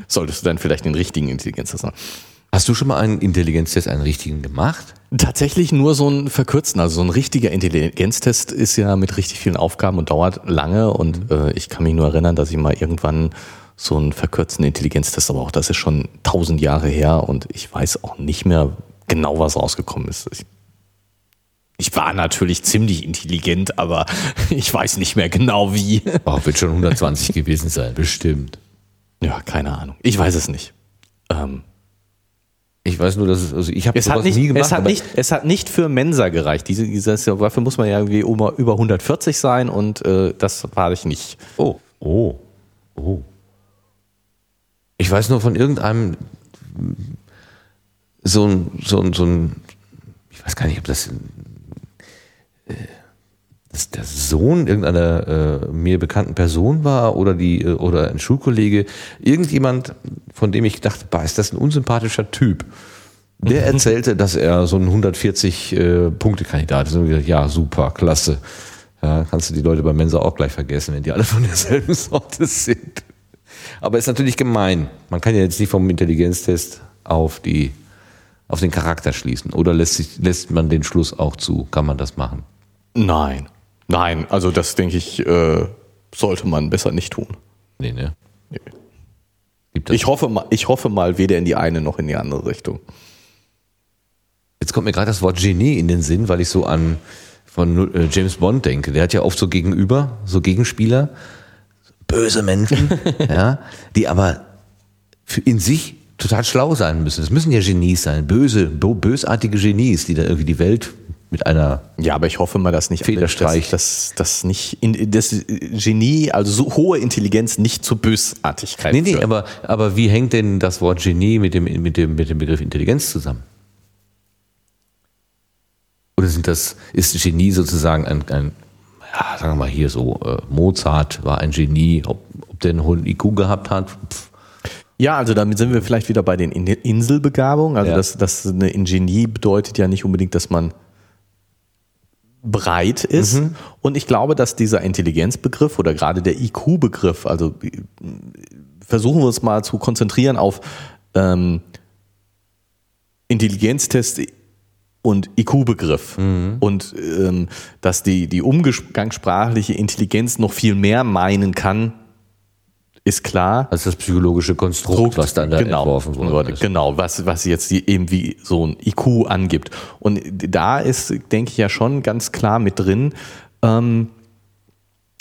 solltest du dann vielleicht den richtigen Intelligenztest machen. Hast du schon mal einen Intelligenztest, einen richtigen gemacht? Tatsächlich nur so ein verkürzen, also so ein richtiger Intelligenztest ist ja mit richtig vielen Aufgaben und dauert lange und äh, ich kann mich nur erinnern, dass ich mal irgendwann so einen verkürzten Intelligenztest, aber auch das ist schon tausend Jahre her und ich weiß auch nicht mehr genau, was rausgekommen ist. Ich, ich war natürlich ziemlich intelligent, aber ich weiß nicht mehr genau wie. Oh, wird schon 120 gewesen sein, bestimmt. Ja, keine Ahnung. Ich weiß es nicht. Ähm, Ich weiß nur, dass es, also ich habe Es hat, sowas nicht, nie gemacht. es, hat nicht, es hat nicht für Mensa gereicht. Diese, dieses, dafür muss man ja irgendwie über, über 140 sein und äh, das war ich nicht. Oh, oh, oh. Ich weiß nur von irgendeinem so ein, so ein, so ein ich weiß gar nicht, ob das, äh, das der Sohn irgendeiner äh, mir bekannten Person war oder die äh, oder ein Schulkollege, irgendjemand, von dem ich dachte, bah, ist das ein unsympathischer Typ. Der erzählte, dass er so ein 140 äh, Punkte Kandidat ist. Und ich gesagt, ja, super, klasse. Ja, kannst du die Leute bei Mensa auch gleich vergessen, wenn die alle von derselben Sorte sind. Aber ist natürlich gemein. Man kann ja jetzt nicht vom Intelligenztest auf die auf den Charakter schließen. Oder lässt, sich, lässt man den Schluss auch zu? Kann man das machen? Nein. Nein, also das denke ich, äh, sollte man besser nicht tun. Nee, ne? Das? Ich hoffe, mal, ich hoffe mal weder in die eine noch in die andere Richtung. Jetzt kommt mir gerade das Wort Genie in den Sinn, weil ich so an von äh, James Bond denke. Der hat ja oft so gegenüber, so Gegenspieler, böse Menschen, ja, die aber in sich total schlau sein müssen. Das müssen ja Genies sein, böse, bösartige Genies, die da irgendwie die Welt mit einer Ja, aber ich hoffe mal, dass nicht Federstreich. dass, dass, dass nicht in, das Genie, also so hohe Intelligenz nicht zu Bösartigkeit Nee, nee, führt. aber, aber wie hängt denn das Wort Genie mit dem, mit dem, mit dem Begriff Intelligenz zusammen? Oder sind das, ist Genie sozusagen ein, ein ja, sagen wir mal hier so, äh, Mozart war ein Genie, ob, ob der einen hohen IQ gehabt hat? Pff, Ja, also damit sind wir vielleicht wieder bei den In- Inselbegabungen. Also Ja. das, das eine Ingenie bedeutet ja nicht unbedingt, dass man breit ist. Und ich glaube, dass dieser Intelligenzbegriff oder gerade der IQ-Begriff, also versuchen wir uns mal zu konzentrieren auf ähm, Intelligenztest und IQ-Begriff und ähm, dass die, die umgangssprachliche Intelligenz noch viel mehr meinen kann, ist klar. Das ist das psychologische Konstrukt, was dann da genau, entworfen worden ist. Genau, was, was jetzt die, eben wie so ein IQ angibt. Und da ist, denke ich, ja schon ganz klar mit drin, ähm,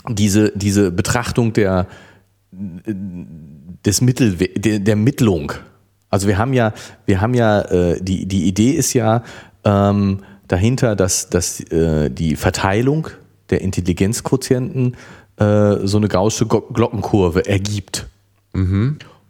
diese, diese Betrachtung der, des Mittel, der, der Mittlung. Also wir haben ja, wir haben ja, äh, die, die Idee ist ja ähm, dahinter, dass, dass äh, die Verteilung der Intelligenzquotienten äh, so eine gaußsche Go- Glockenkurve ergibt.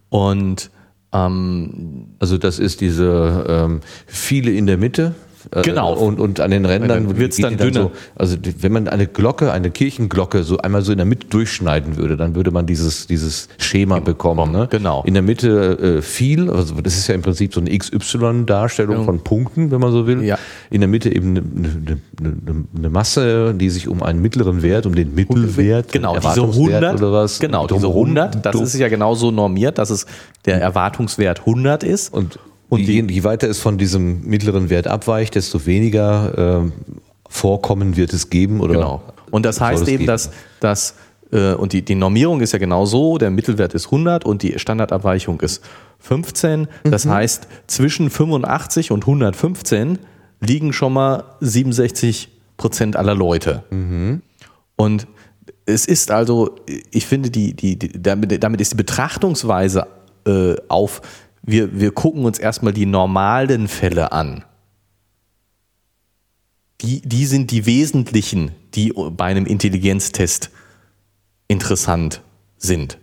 Und ähm, Also das ist diese ähm, viele in der Mitte. Äh, Genau. Und, und an den Rändern wird's geht dann dünner. So, also wenn man eine Glocke, eine Kirchenglocke so einmal so in der Mitte durchschneiden würde, dann würde man dieses, dieses Schema bekommen. Ne? genau. In der Mitte äh, viel, also das ist ja im Prinzip so eine XY-Darstellung von Punkten, wenn man so will. Ja. In der Mitte eben eine, eine, eine, eine Masse, die sich um einen mittleren Wert, um den Mittelwert, Genau, diese Erwartungswert 100, oder was. genau, diese drumherum 100, das ist ja genauso normiert, dass es der Erwartungswert 100 ist. Und, Und je, je weiter es von diesem mittleren Wert abweicht, desto weniger ähm, Vorkommen wird es geben. Oder Genau. Und das heißt eben, geben. dass, dass äh, und die, die Normierung ist ja genau so, der Mittelwert ist 100 und die Standardabweichung ist 15. Das heißt, zwischen 85 und 115 liegen schon mal 67 Prozent aller Leute. Und es ist also, ich finde, die, die, die, damit, damit ist die Betrachtungsweise äh, auf, wir, wir gucken uns erstmal die normalen Fälle an. Die, die sind die wesentlichen, die bei einem Intelligenztest interessant sind.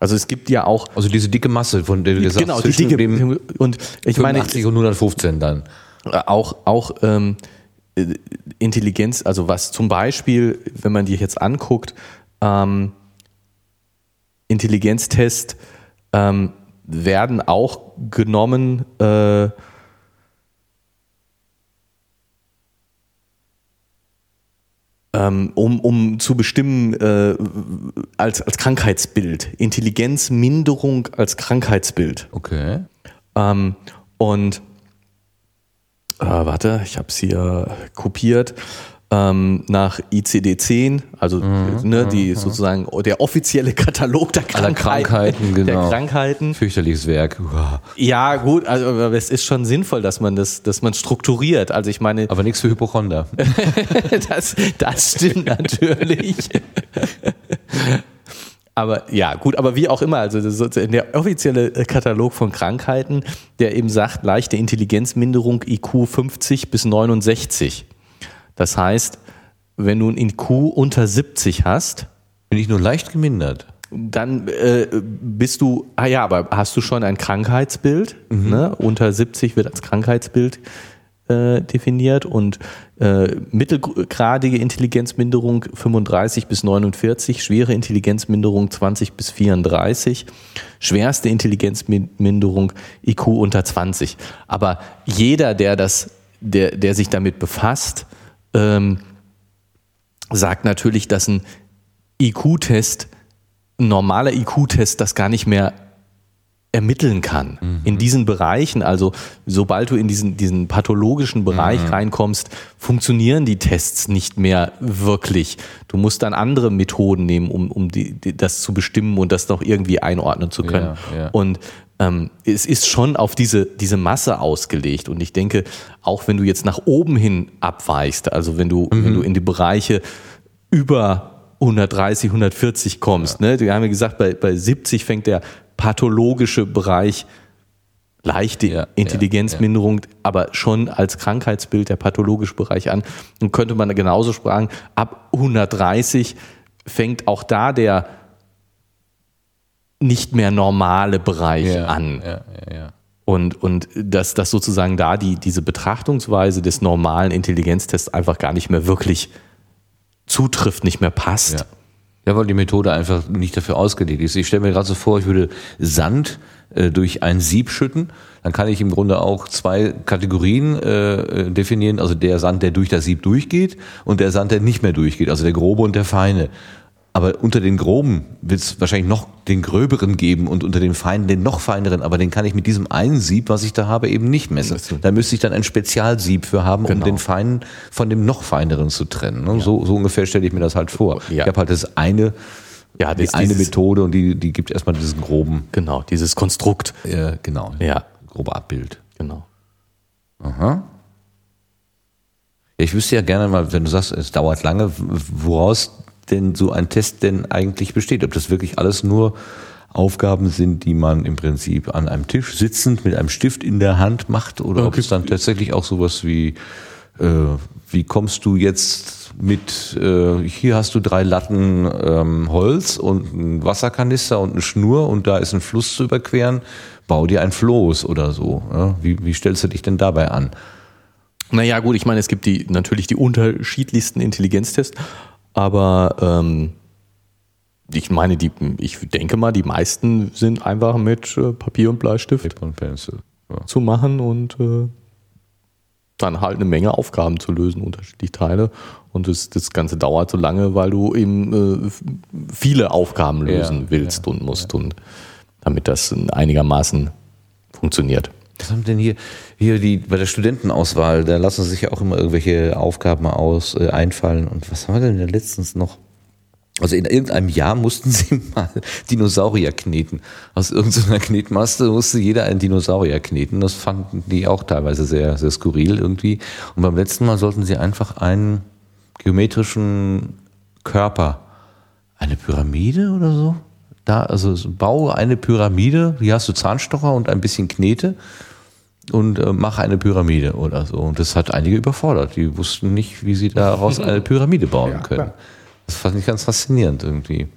Also es gibt ja auch Also diese dicke Masse, von der du gesagt genau hast, die zwischen dicke dem und ich meine 85 und 115 dann. auch, auch ähm, äh, Intelligenz, also was zum Beispiel, wenn man die jetzt anguckt, ähm, Intelligenztest ähm, werden auch genommen, äh, ähm, um, um zu bestimmen äh, als, als Krankheitsbild. Intelligenzminderung als Krankheitsbild. Okay. Ähm, und äh, warte, ich habe es hier kopiert. Ähm, nach ICD-10, also ne, die sozusagen der offizielle Katalog der Mhm, Krankheiten, Krankheiten, genau. der Krankheiten. Fürchterliches Werk. Uah. Ja, gut, also aber es ist schon sinnvoll, dass man das, dass man strukturiert. Also ich meine, Aber nichts für Hypochonder. das, das stimmt natürlich. Aber ja, gut, aber wie auch immer, also der offizielle Katalog von Krankheiten, der eben sagt, leichte Intelligenzminderung IQ 50 bis 69. Das heißt, wenn du ein IQ unter 70 hast, Bin ich nur leicht gemindert. dann äh, bist du, ah ja, aber hast du schon ein Krankheitsbild? Ne? Unter 70 wird als Krankheitsbild äh, definiert und äh, mittelgradige Intelligenzminderung 35 bis 49, schwere Intelligenzminderung 20 bis 34, schwerste Intelligenzminderung IQ unter 20. Aber jeder, der das, der, der sich damit befasst, ähm, sagt natürlich, dass ein IQ-Test, ein normaler IQ-Test das gar nicht mehr ermitteln kann. In diesen Bereichen, also sobald du in diesen, diesen pathologischen Bereich reinkommst, funktionieren die Tests nicht mehr wirklich. Du musst dann andere Methoden nehmen, um, um die, die, das zu bestimmen und das noch irgendwie einordnen zu können. Ja, ja. Und ähm, es ist schon auf diese, diese Masse ausgelegt. Und ich denke, auch wenn du jetzt nach oben hin abweichst, also wenn du, wenn du in die Bereiche über 130, 140 kommst, ne? Wir haben ja gesagt, bei, bei 70 fängt der pathologische Bereich leichte Ja, Intelligenzminderung, aber schon als Krankheitsbild der pathologische Bereich an. Dann könnte man genauso sagen, ab 130 fängt auch da der nicht mehr normale Bereich an. Ja, ja, ja. Und, und dass, dass sozusagen da die, diese Betrachtungsweise des normalen Intelligenztests einfach gar nicht mehr wirklich zutrifft, nicht mehr passt. Ja. Ja, weil die Methode einfach nicht dafür ausgelegt ist. Ich stelle mir gerade so vor, ich würde Sand äh, durch ein Sieb schütten. Dann kann ich im Grunde auch zwei Kategorien äh, definieren. Also der Sand, der durch das Sieb durchgeht und der Sand, der nicht mehr durchgeht. Also der grobe und der feine. Aber unter den groben wird es wahrscheinlich noch den gröberen geben und unter den feinen den noch feineren. Aber den kann ich mit diesem einen Sieb, was ich da habe, eben nicht messen. Da müsste ich dann ein Spezialsieb für haben, Genau. um den feinen von dem noch feineren zu trennen. ne? So, so ungefähr stelle ich mir das halt vor. Ja. Ich habe halt das eine, Ja, die eine Methode und die, die gibt erstmal diesen groben, Genau, dieses Konstrukt. äh, genau, Ja. grobe Abbild. Genau. Aha. Ja, ich wüsste ja gerne mal, wenn du sagst, es dauert lange, woraus denn so ein Test denn eigentlich besteht. Ob das wirklich alles nur Aufgaben sind, die man im Prinzip an einem Tisch sitzend mit einem Stift in der Hand macht oder ob es dann tatsächlich auch sowas wie, äh, wie kommst du jetzt mit, äh, hier hast du drei Latten ähm, Holz und ein Wasserkanister und eine Schnur und da ist ein Fluss zu überqueren, bau dir ein Floß oder so. Ja? Wie, wie stellst du dich denn dabei an? Naja, gut, ich meine, es gibt die natürlich die unterschiedlichsten Intelligenztests, aber ähm, ich meine, die, ich denke mal, die meisten sind einfach mit äh, Papier und Bleistift Paper and Pencil. Ja. zu machen und äh, dann halt eine Menge Aufgaben zu lösen, unterschiedliche Teile. Und das, das Ganze dauert so lange, weil du eben äh, viele Aufgaben lösen Ja, willst und musst und damit das einigermaßen funktioniert. Was haben denn hier, hier die, bei der Studentenauswahl, da lassen sich ja auch immer irgendwelche Aufgaben aus, äh, einfallen. Und was haben wir denn letztens noch? Also in irgendeinem Jahr mussten sie mal Dinosaurier kneten. Aus irgendeiner Knetmaste musste jeder einen Dinosaurier kneten. Das fanden die auch teilweise sehr, sehr skurril irgendwie. Und beim letzten Mal sollten sie einfach einen geometrischen Körper, eine Pyramide oder so? Da, also so, baue eine Pyramide, hier hast du Zahnstocher und ein bisschen Knete und äh, mache eine Pyramide oder so. Und das hat einige überfordert. Die wussten nicht, wie sie daraus eine Pyramide bauen Ja, können. Das fand ich ganz faszinierend irgendwie.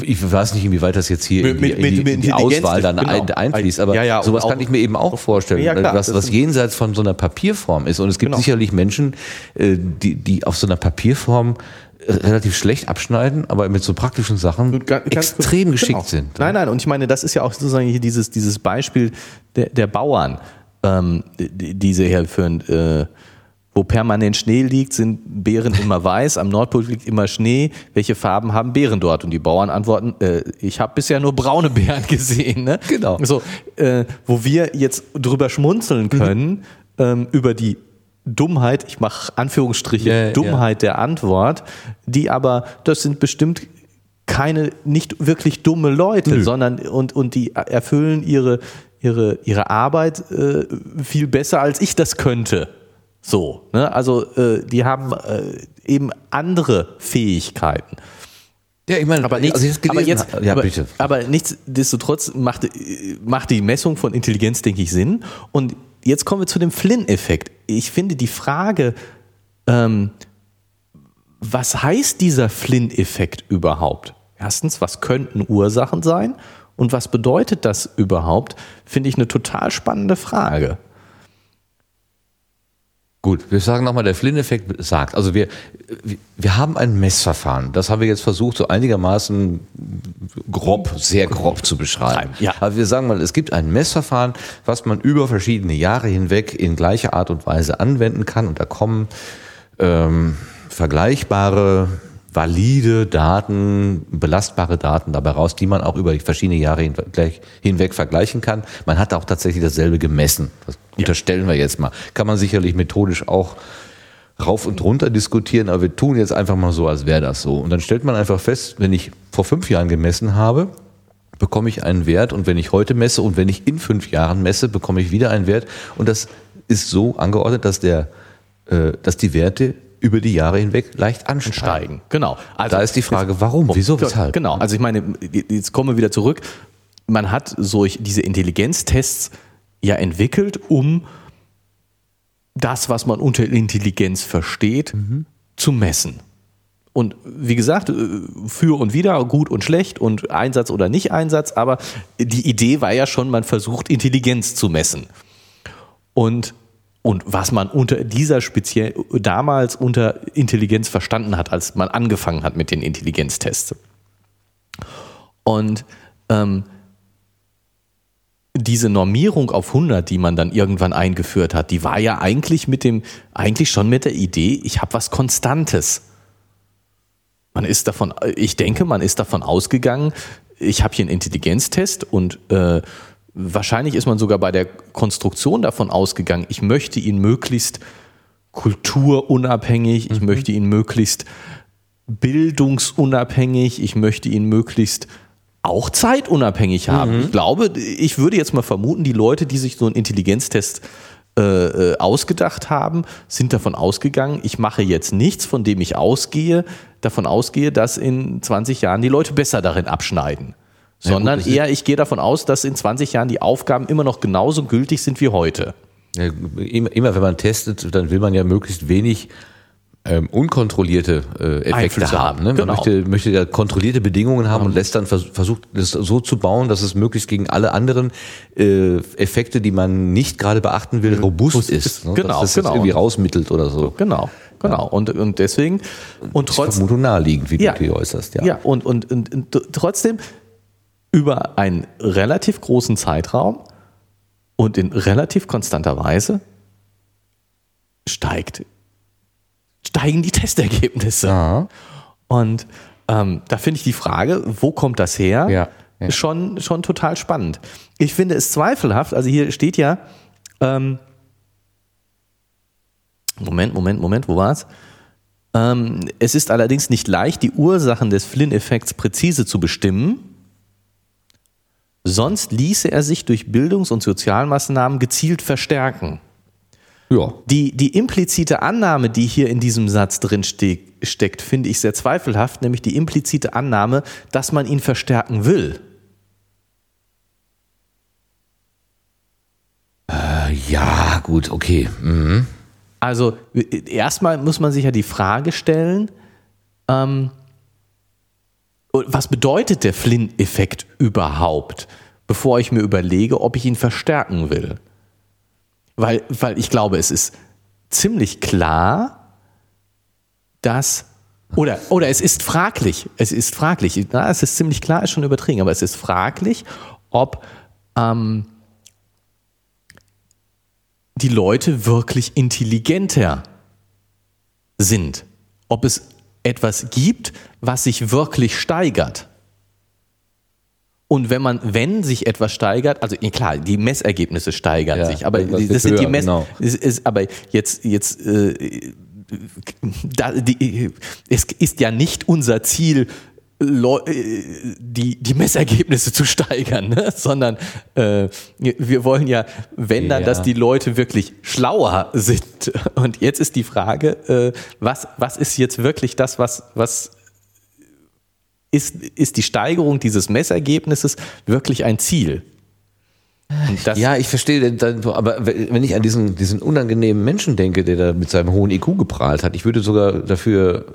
Ich weiß nicht, inwieweit das jetzt hier Mit- in die, mit- in die, in die Auswahl dann genau. ein, einfließt, aber Ja, ja, sowas auch- kann ich mir eben auch vorstellen, Ja, klar, was, was jenseits von so einer Papierform ist. Und es gibt Genau. sicherlich Menschen, äh, die, die auf so einer Papierform äh, relativ schlecht abschneiden, aber mit so praktischen Sachen Ga- ganz- extrem geschickt genau. sind. Nein, nein, und ich meine, das ist ja auch sozusagen hier dieses, dieses Beispiel der, der Bauern, ähm, die, diese hier führen, äh, wo permanent Schnee liegt, sind Beeren immer weiß, am Nordpol liegt immer Schnee. Welche Farben haben Beeren dort? Und die Bauern antworten, äh, ich habe bisher nur braune Beeren gesehen. Ne? Genau. So, äh, wo wir jetzt drüber schmunzeln können, ähm, über die Dummheit, ich mache Anführungsstriche, ja. Dummheit der Antwort, die aber, das sind bestimmt keine nicht wirklich dumme Leute, sondern und, und die erfüllen ihre, ihre, ihre Arbeit äh, viel besser, als ich das könnte. So, ne? Also äh, die haben äh, eben andere Fähigkeiten. Ja, ich meine, Aber nichts, also ich aber jetzt, ja, aber, bitte. aber nichtsdestotrotz macht, macht die Messung von Intelligenz, denke ich, Sinn. Und jetzt kommen wir zu dem Flynn-Effekt. Ich finde die Frage, ähm, was heißt dieser Flynn-Effekt überhaupt? Erstens, was könnten Ursachen sein? Und was bedeutet das überhaupt? Finde ich eine total spannende Frage. Gut, wir sagen nochmal, der Flynn-Effekt sagt, also wir, wir- haben ein Messverfahren. Das haben wir jetzt versucht, so einigermaßen grob, sehr grob zu beschreiben. Ja. Aber wir sagen mal, es gibt ein Messverfahren, was man über verschiedene Jahre hinweg in gleicher Art und Weise anwenden kann. Und da kommen ähm, vergleichbare, valide Daten, belastbare Daten dabei raus, die man auch über verschiedene Jahre hinweg, vergleichen kann. Man hat auch tatsächlich dasselbe gemessen. Das unterstellen wir jetzt mal. Kann man sicherlich methodisch auch rauf und runter diskutieren, aber wir tun jetzt einfach mal so, als wäre das so. Und dann stellt man einfach fest, wenn ich vor fünf Jahren gemessen habe, bekomme ich einen Wert und wenn ich heute messe und wenn ich in fünf Jahren messe, bekomme ich wieder einen Wert und das ist so angeordnet, dass der, äh, dass die Werte über die Jahre hinweg leicht ansteigen. Steigen. Genau. Also, Da ist die Frage, warum, wieso, weshalb? Genau, also ich meine, jetzt kommen wir wieder zurück. Man hat solch diese Intelligenztests ja entwickelt, um das, was man unter Intelligenz versteht, zu messen. Und wie gesagt, äh, für und wieder, gut und schlecht und Einsatz oder nicht Einsatz, aber die Idee war ja schon, man versucht Intelligenz zu messen. Und, und was man unter dieser speziell damals unter Intelligenz verstanden hat, als man angefangen hat mit den Intelligenztests. Und ähm, diese Normierung auf 100, die man dann irgendwann eingeführt hat, die war ja eigentlich mit dem, eigentlich schon mit der Idee, ich habe was Konstantes. Man ist davon, ich denke, man ist davon ausgegangen, ich habe hier einen Intelligenztest und äh, wahrscheinlich ist man sogar bei der Konstruktion davon ausgegangen, ich möchte ihn möglichst kulturunabhängig, ich mhm. möchte ihn möglichst bildungsunabhängig, ich möchte ihn möglichst auch zeitunabhängig haben. Mhm. Ich glaube, ich würde jetzt mal vermuten, die Leute, die sich so einen Intelligenztest äh, äh ausgedacht haben, sind davon ausgegangen, ich mache jetzt nichts, von dem ich ausgehe, davon ausgehe, dass in 20 Jahren die Leute besser darin abschneiden. Sondern ja, gut, eher, ich gehe davon aus, dass in 20 Jahren die Aufgaben immer noch genauso gültig sind wie heute. Ja, immer, immer wenn man testet, dann will man ja möglichst wenig ähm, unkontrollierte äh, Effekte Einflüsse haben. Ne? Man genau. möchte, möchte ja kontrollierte Bedingungen haben mhm. und lässt dann vers versucht, das so zu bauen, dass es möglichst gegen alle anderen äh, Effekte, die man nicht gerade beachten will, robust ist. ist ne? Genau, dass das genau. irgendwie rausmittelt oder so. Genau. Genau. Und, und deswegen, und trotzdem. Vermutung naheliegend, wie ja, du die äußerst, ja. Ja, und, und, und, und trotzdem über einen relativ großen Zeitraum und in relativ konstanter Weise steigt steigen die Testergebnisse. Ja. Und ähm, da finde ich die Frage, wo kommt das her? Ja, ja. Schon, schon total spannend. Ich finde es zweifelhaft, also hier steht ja, ähm, Moment, Moment, Moment, wo war es? Ähm, es ist allerdings nicht leicht, die Ursachen des Flynn-Effekts präzise zu bestimmen. Sonst ließe er sich durch Bildungs- und Sozialmaßnahmen gezielt verstärken. Ja. Die, die implizite Annahme, die hier in diesem Satz drin ste steckt, finde ich sehr zweifelhaft, nämlich die implizite Annahme, dass man ihn verstärken will. Äh, ja, gut, okay. Mhm. Also erstmal muss man sich ja die Frage stellen, ähm, was bedeutet der Flynn-Effekt überhaupt, bevor ich mir überlege, ob ich ihn verstärken will? Weil, weil ich glaube, es ist ziemlich klar, dass oder, oder es ist fraglich, es ist fraglich, na, es ist ziemlich klar, ist schon übertrieben, aber es ist fraglich, ob ähm, die Leute wirklich intelligenter sind. Ob es etwas gibt, was sich wirklich steigert. Und wenn man, wenn sich etwas steigert, also klar, die Messergebnisse steigern ja, sich, aber das, das sind höher, die Mess, genau. ist, ist, aber jetzt, jetzt, äh, da, die, es ist ja nicht unser Ziel, die, die Messergebnisse zu steigern, ne? sondern äh, wir wollen ja, wenn dann, ja. dass die Leute wirklich schlauer sind. Und jetzt ist die Frage, äh, was, was ist jetzt wirklich das, was, was ist, ist die Steigerung dieses Messergebnisses wirklich ein Ziel? ja, ich verstehe, aber wenn ich an diesen, diesen unangenehmen Menschen denke, der da mit seinem hohen IQ geprahlt hat, ich würde sogar dafür,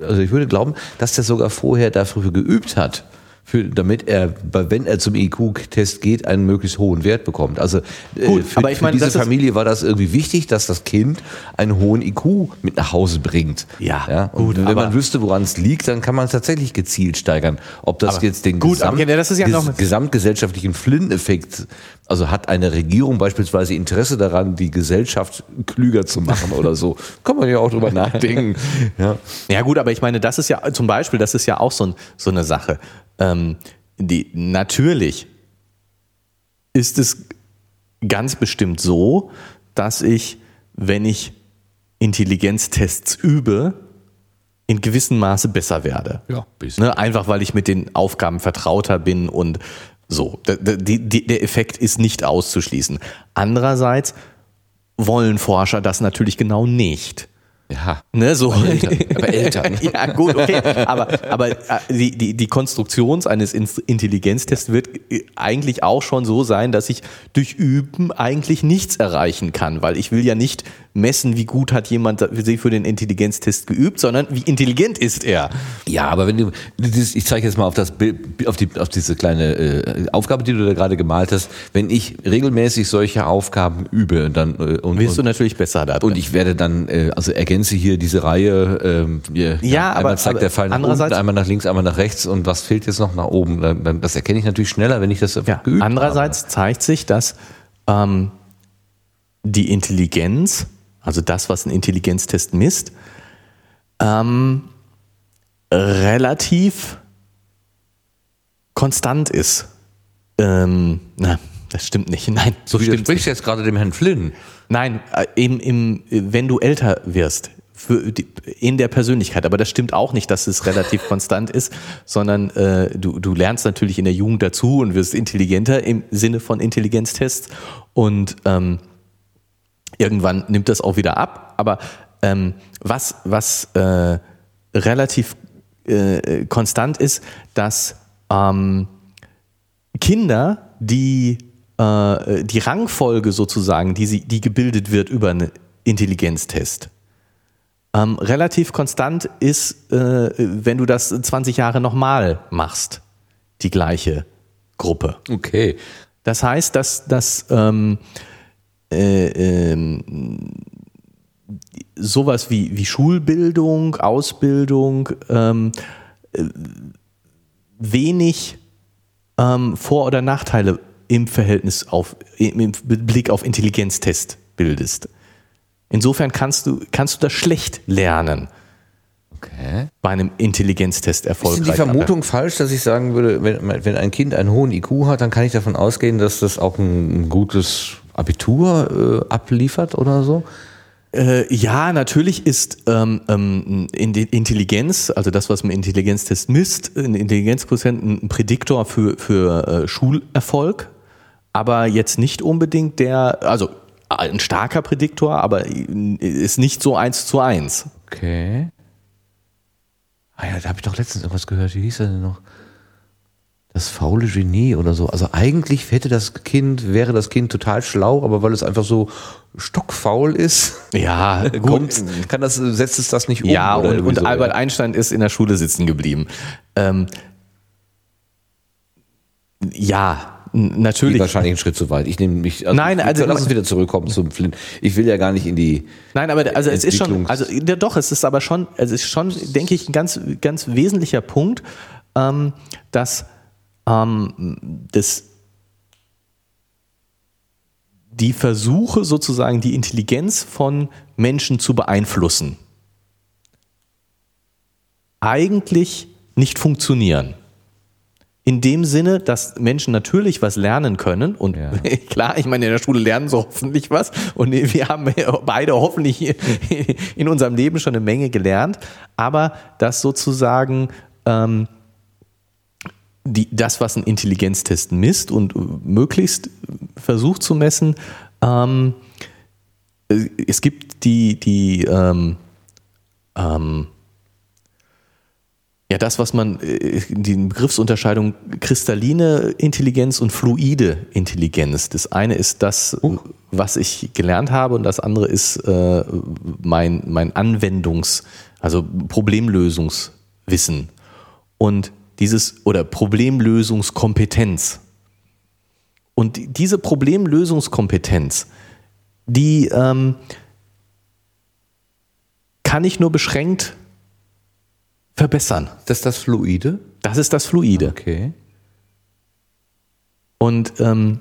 also ich würde glauben, dass der sogar vorher dafür geübt hat für, damit er, wenn er zum IQ-Test geht, einen möglichst hohen Wert bekommt. Also äh, Gut, für, aber ich meine, diese Familie war das irgendwie wichtig, dass das Kind einen hohen IQ mit nach Hause bringt. Ja, ja? Und gut, wenn man wüsste, woran es liegt, dann kann man es tatsächlich gezielt steigern. Ob das jetzt den gut, Gesamt, aber, ja, das ja noch gesamtgesellschaftlichen Flynn-Effekt, also hat eine Regierung beispielsweise Interesse daran, die Gesellschaft klüger zu machen oder so, kann man ja auch drüber nachdenken. Ja. ja gut, aber ich meine, das ist ja zum Beispiel, das ist ja auch so, ein, so eine Sache. Ähm, die, natürlich ist es ganz bestimmt so, dass ich, wenn ich Intelligenztests übe, in gewissem Maße besser werde. Ja, ne, einfach weil ich mit den Aufgaben vertrauter bin und so. Der, der Effekt ist nicht auszuschließen. Andererseits wollen Forscher das natürlich genau nicht. Ja. Ne, so. Aber Eltern. Aber Eltern. ja, gut, okay. Aber, aber äh, die, die, die Konstruktion eines Intelligenztests wird äh, eigentlich auch schon so sein, dass ich durch Üben eigentlich nichts erreichen kann, weil ich will ja nicht messen, wie gut hat jemand sich für den Intelligenztest geübt, sondern wie intelligent ist er. Ja, aber wenn du, ich zeige jetzt mal auf das Bild, auf, die, auf diese kleine äh, Aufgabe, die du da gerade gemalt hast. Wenn ich regelmäßig solche Aufgaben übe, dann äh, und wirst du natürlich besser da. Und ich werde dann, äh, also ergänze hier diese Reihe. Ähm, hier, ja, einmal aber zeigt der Fall nach unten, einmal nach links, einmal nach rechts und was fehlt jetzt noch nach oben? Dann, das erkenne ich natürlich schneller, wenn ich das ja, geübt Andererseits habe. zeigt sich, dass ähm, die Intelligenz,, also das, was ein Intelligenztest misst, ähm, relativ konstant ist. Ähm, na, das stimmt nicht. Nein, So stimmt widersprichst du jetzt gerade dem Herrn Flynn. Nein, äh, im, im, wenn du älter wirst, die, in der Persönlichkeit. Aber das stimmt auch nicht, dass es relativ konstant ist, sondern äh, du, du lernst natürlich in der Jugend dazu und wirst intelligenter im Sinne von Intelligenztests und ähm, irgendwann nimmt das auch wieder ab. Aber ähm, was, was äh, relativ äh, konstant ist, dass ähm, Kinder, die äh, die Rangfolge sozusagen, die, sie, die gebildet wird über einen Intelligenztest, ähm, relativ konstant ist, äh, wenn du das 20 Jahre nochmal machst, die gleiche Gruppe. Okay. Das heißt, dass, dass ähm, äh, ähm, sowas wie, wie Schulbildung, Ausbildung ähm, äh, wenig ähm, Vor- oder Nachteile im Verhältnis auf, im Blick auf Intelligenztest bildest. Insofern kannst du, kannst du das schlecht lernen, Okay. bei einem Intelligenztest Ist erfolgreich. denn die Vermutung falsch, dass ich sagen würde, wenn, wenn ein Kind einen hohen IQ hat, dann kann ich davon ausgehen, dass das auch ein gutes Abitur äh, abliefert oder so? Äh, ja, natürlich ist ähm, ähm, Intelligenz, also das, was man Intelligenztest misst, ein Intelligenzquotient ein Prädiktor für, für äh, Schulerfolg, aber jetzt nicht unbedingt der, also ein starker Prädiktor, aber ist nicht so eins zu eins. Okay. Ah ja, da habe ich doch letztens irgendwas gehört. Wie hieß er denn noch? Das faule Genie oder so. Also eigentlich hätte das Kind, wäre das Kind total schlau, aber weil es einfach so stockfaul ist, Ja, gut. kommt, kann das, setzt es das nicht um. Ja, und, und so, Albert ja. Einstein ist in der Schule sitzen geblieben. Ähm, ja, natürlich. wahrscheinlich einen Schritt zu weit. Ich nehme mich. Also Nein, also- lass uns wieder zurückkommen zum Flint. Ich will ja gar nicht in die. Nein, aber also es ist schon, also ja, doch, es ist aber schon, es ist schon, denke ich, ein ganz, ganz wesentlicher Punkt, ähm, dass ähm, das die Versuche sozusagen die Intelligenz von Menschen zu beeinflussen eigentlich nicht funktionieren. In dem Sinne, dass Menschen natürlich was lernen können und Ja. klar, ich meine, in der Schule lernen sie hoffentlich was und wir haben beide hoffentlich in unserem Leben schon eine Menge gelernt, aber dass sozusagen ähm, die, das, was ein Intelligenztest misst und möglichst versucht zu messen, ähm, äh, es gibt die, die ähm, ähm, ja, das, was man, äh, die Begriffsunterscheidung kristalline Intelligenz und fluide Intelligenz. Das eine ist das, was ich gelernt habe und das andere ist äh, mein, mein Anwendungs-, also Problemlösungswissen. Und dieses, oder Problemlösungskompetenz. Und die- diese Problemlösungskompetenz, die ähm, kann ich nur beschränkt verbessern. Das ist das Fluide? Das ist das Fluide. Okay. Und ähm,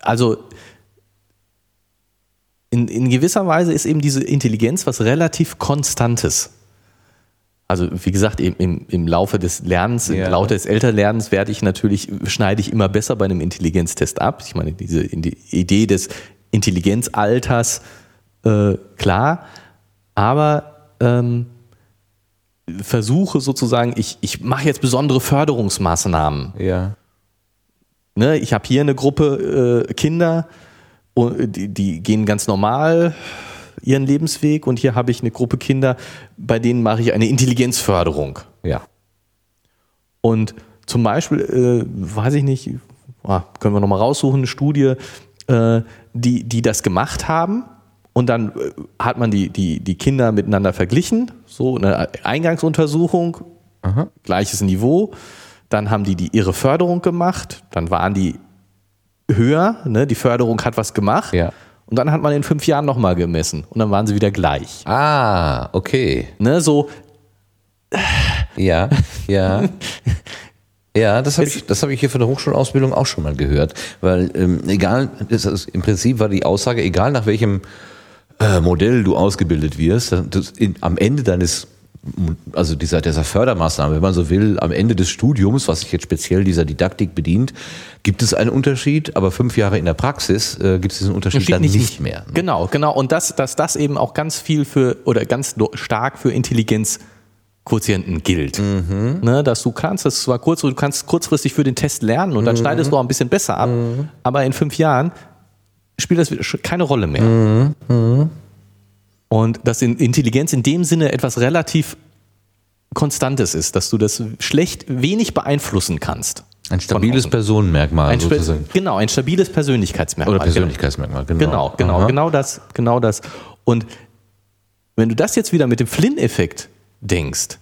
also in, in gewisser Weise ist eben diese Intelligenz was relativ Konstantes. Also wie gesagt, im, im, im Laufe des Lernens, Ja. im Laufe des Älterlernens werde ich natürlich, schneide ich immer besser bei einem Intelligenztest ab. Ich meine, diese die Idee des Intelligenzalters, äh, klar, aber ähm, versuche sozusagen, ich, ich mache jetzt besondere Förderungsmaßnahmen. Ja. Ne, ich habe hier eine Gruppe äh, Kinder, die, die gehen ganz normal ihren Lebensweg und hier habe ich eine Gruppe Kinder, bei denen mache ich eine Intelligenzförderung. Ja. Und zum Beispiel, äh, weiß ich nicht, ah, können wir nochmal raussuchen, eine Studie, äh, die, die das gemacht haben. Und dann äh, hat man die, die, die Kinder miteinander verglichen, so eine Eingangsuntersuchung, gleiches Niveau. Dann haben die, die ihre Förderung gemacht, dann waren die höher, ne? die Förderung hat was gemacht. Ja. Und dann hat man in fünf Jahren nochmal gemessen und dann waren sie wieder gleich. Ah, okay. Ne? So, Ja, ja. Ja, das habe ich, das habe ich hier von der Hochschulausbildung auch schon mal gehört. Weil ähm, egal, das ist, im Prinzip war die Aussage, egal nach welchem äh, Modell du ausgebildet wirst, das in, am Ende deines also dieser, dieser Fördermaßnahme, wenn man so will, am Ende des Studiums, was sich jetzt speziell dieser Didaktik bedient, gibt es einen Unterschied, aber fünf Jahre in der Praxis äh, gibt es diesen Unterschied dann nicht, nicht mehr. Ne? Genau, genau. Und das, dass das eben auch ganz viel für oder ganz stark für Intelligenz Quotienten gilt. Mhm. Ne, dass du kannst, das war kurz, du kannst kurzfristig für den Test lernen und dann mhm. schneidest du auch ein bisschen besser ab, mhm. aber in fünf Jahren spielt das keine Rolle mehr. Und dass Intelligenz in dem Sinne etwas relativ Konstantes ist, dass du das schlecht wenig beeinflussen kannst. Ein stabiles Personenmerkmal ein sozusagen. Genau, ein stabiles Persönlichkeitsmerkmal. Oder Persönlichkeitsmerkmal, genau. Genau, genau, genau das, genau das. Und wenn du das jetzt wieder mit dem Flynn-Effekt denkst,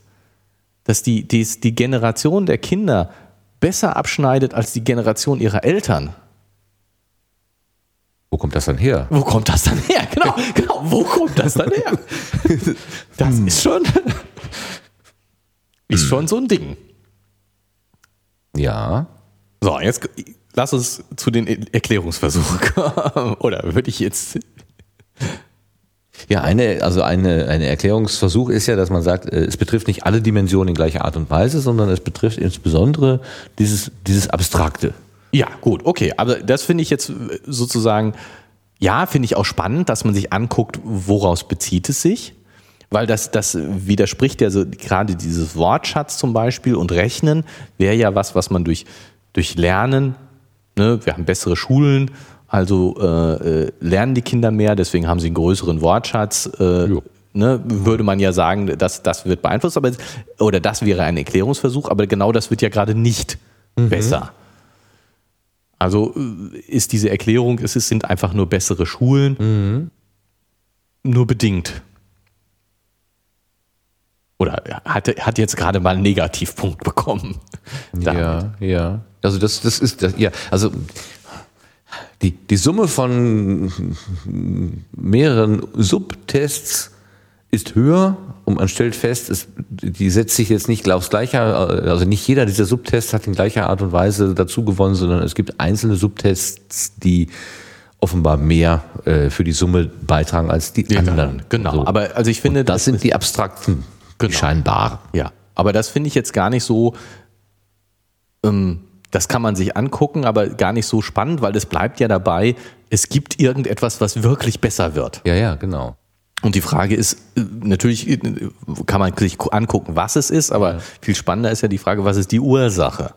dass die, die, die Generation der Kinder besser abschneidet als die Generation ihrer Eltern. Wo kommt das dann her? Wo kommt das dann her? Genau, genau. Wo kommt das dann her? Das hm. ist schon, ist schon so ein Ding. Ja. So, jetzt lass uns zu den Erklärungsversuchen kommen. Oder würde ich jetzt ja, eine, also eine, eine Erklärungsversuch ist ja, dass man sagt, äh, es betrifft nicht alle Dimensionen in gleicher Art und Weise, sondern es betrifft insbesondere dieses, dieses Abstrakte. Ja, gut, okay. Aber das finde ich jetzt sozusagen, ja, finde ich auch spannend, dass man sich anguckt, woraus bezieht es sich. Weil das, das widerspricht ja so gerade dieses Wortschatz zum Beispiel und Rechnen wäre ja was, was man durch, durch Lernen, ne, wir haben bessere Schulen, also äh, äh, lernen die Kinder mehr, deswegen haben sie einen größeren Wortschatz. Äh, ne, würde man ja sagen, dass das wird beeinflusst, aber oder das wäre ein Erklärungsversuch, aber genau das wird ja gerade nicht mhm. besser. Also äh, ist diese Erklärung, es sind einfach nur bessere Schulen, mhm. nur bedingt. Oder hat, hat jetzt gerade mal einen Negativpunkt bekommen. Ja, ja. Also das, das ist, das, ja, also die, die Summe von mehreren Subtests ist höher und man stellt fest, es, die setzt sich jetzt nicht aufs gleiche, also nicht jeder dieser Subtests hat in gleicher Art und Weise dazu gewonnen, sondern es gibt einzelne Subtests, die offenbar mehr äh, für die Summe beitragen als die ja, anderen. Genau, so. aber also ich finde, und das, das sind die abstrakten, genau. die scheinbar. Ja, aber das finde ich jetzt gar nicht so ähm, das kann man sich angucken, aber gar nicht so spannend, weil es bleibt ja dabei, es gibt irgendetwas, was wirklich besser wird. Ja, ja, genau. Und die Frage ist, äh, natürlich äh, kann man sich angucken, was es ist, aber ja. viel spannender ist ja die Frage, was ist die Ursache?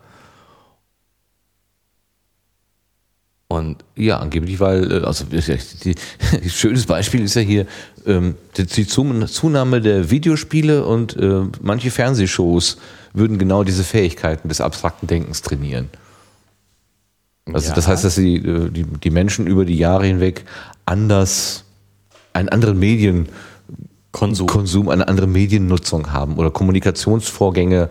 Und ja, angeblich, weil, äh, also die, die, schönes Beispiel ist ja hier ähm, die, die Zunahme der Videospiele und äh, manche Fernsehshows würden genau diese Fähigkeiten des abstrakten Denkens trainieren. Also ja. das heißt, dass sie äh, die, die Menschen über die Jahre hinweg anders, einen anderen Medienkonsum, Konsum, eine andere Mediennutzung haben oder Kommunikationsvorgänge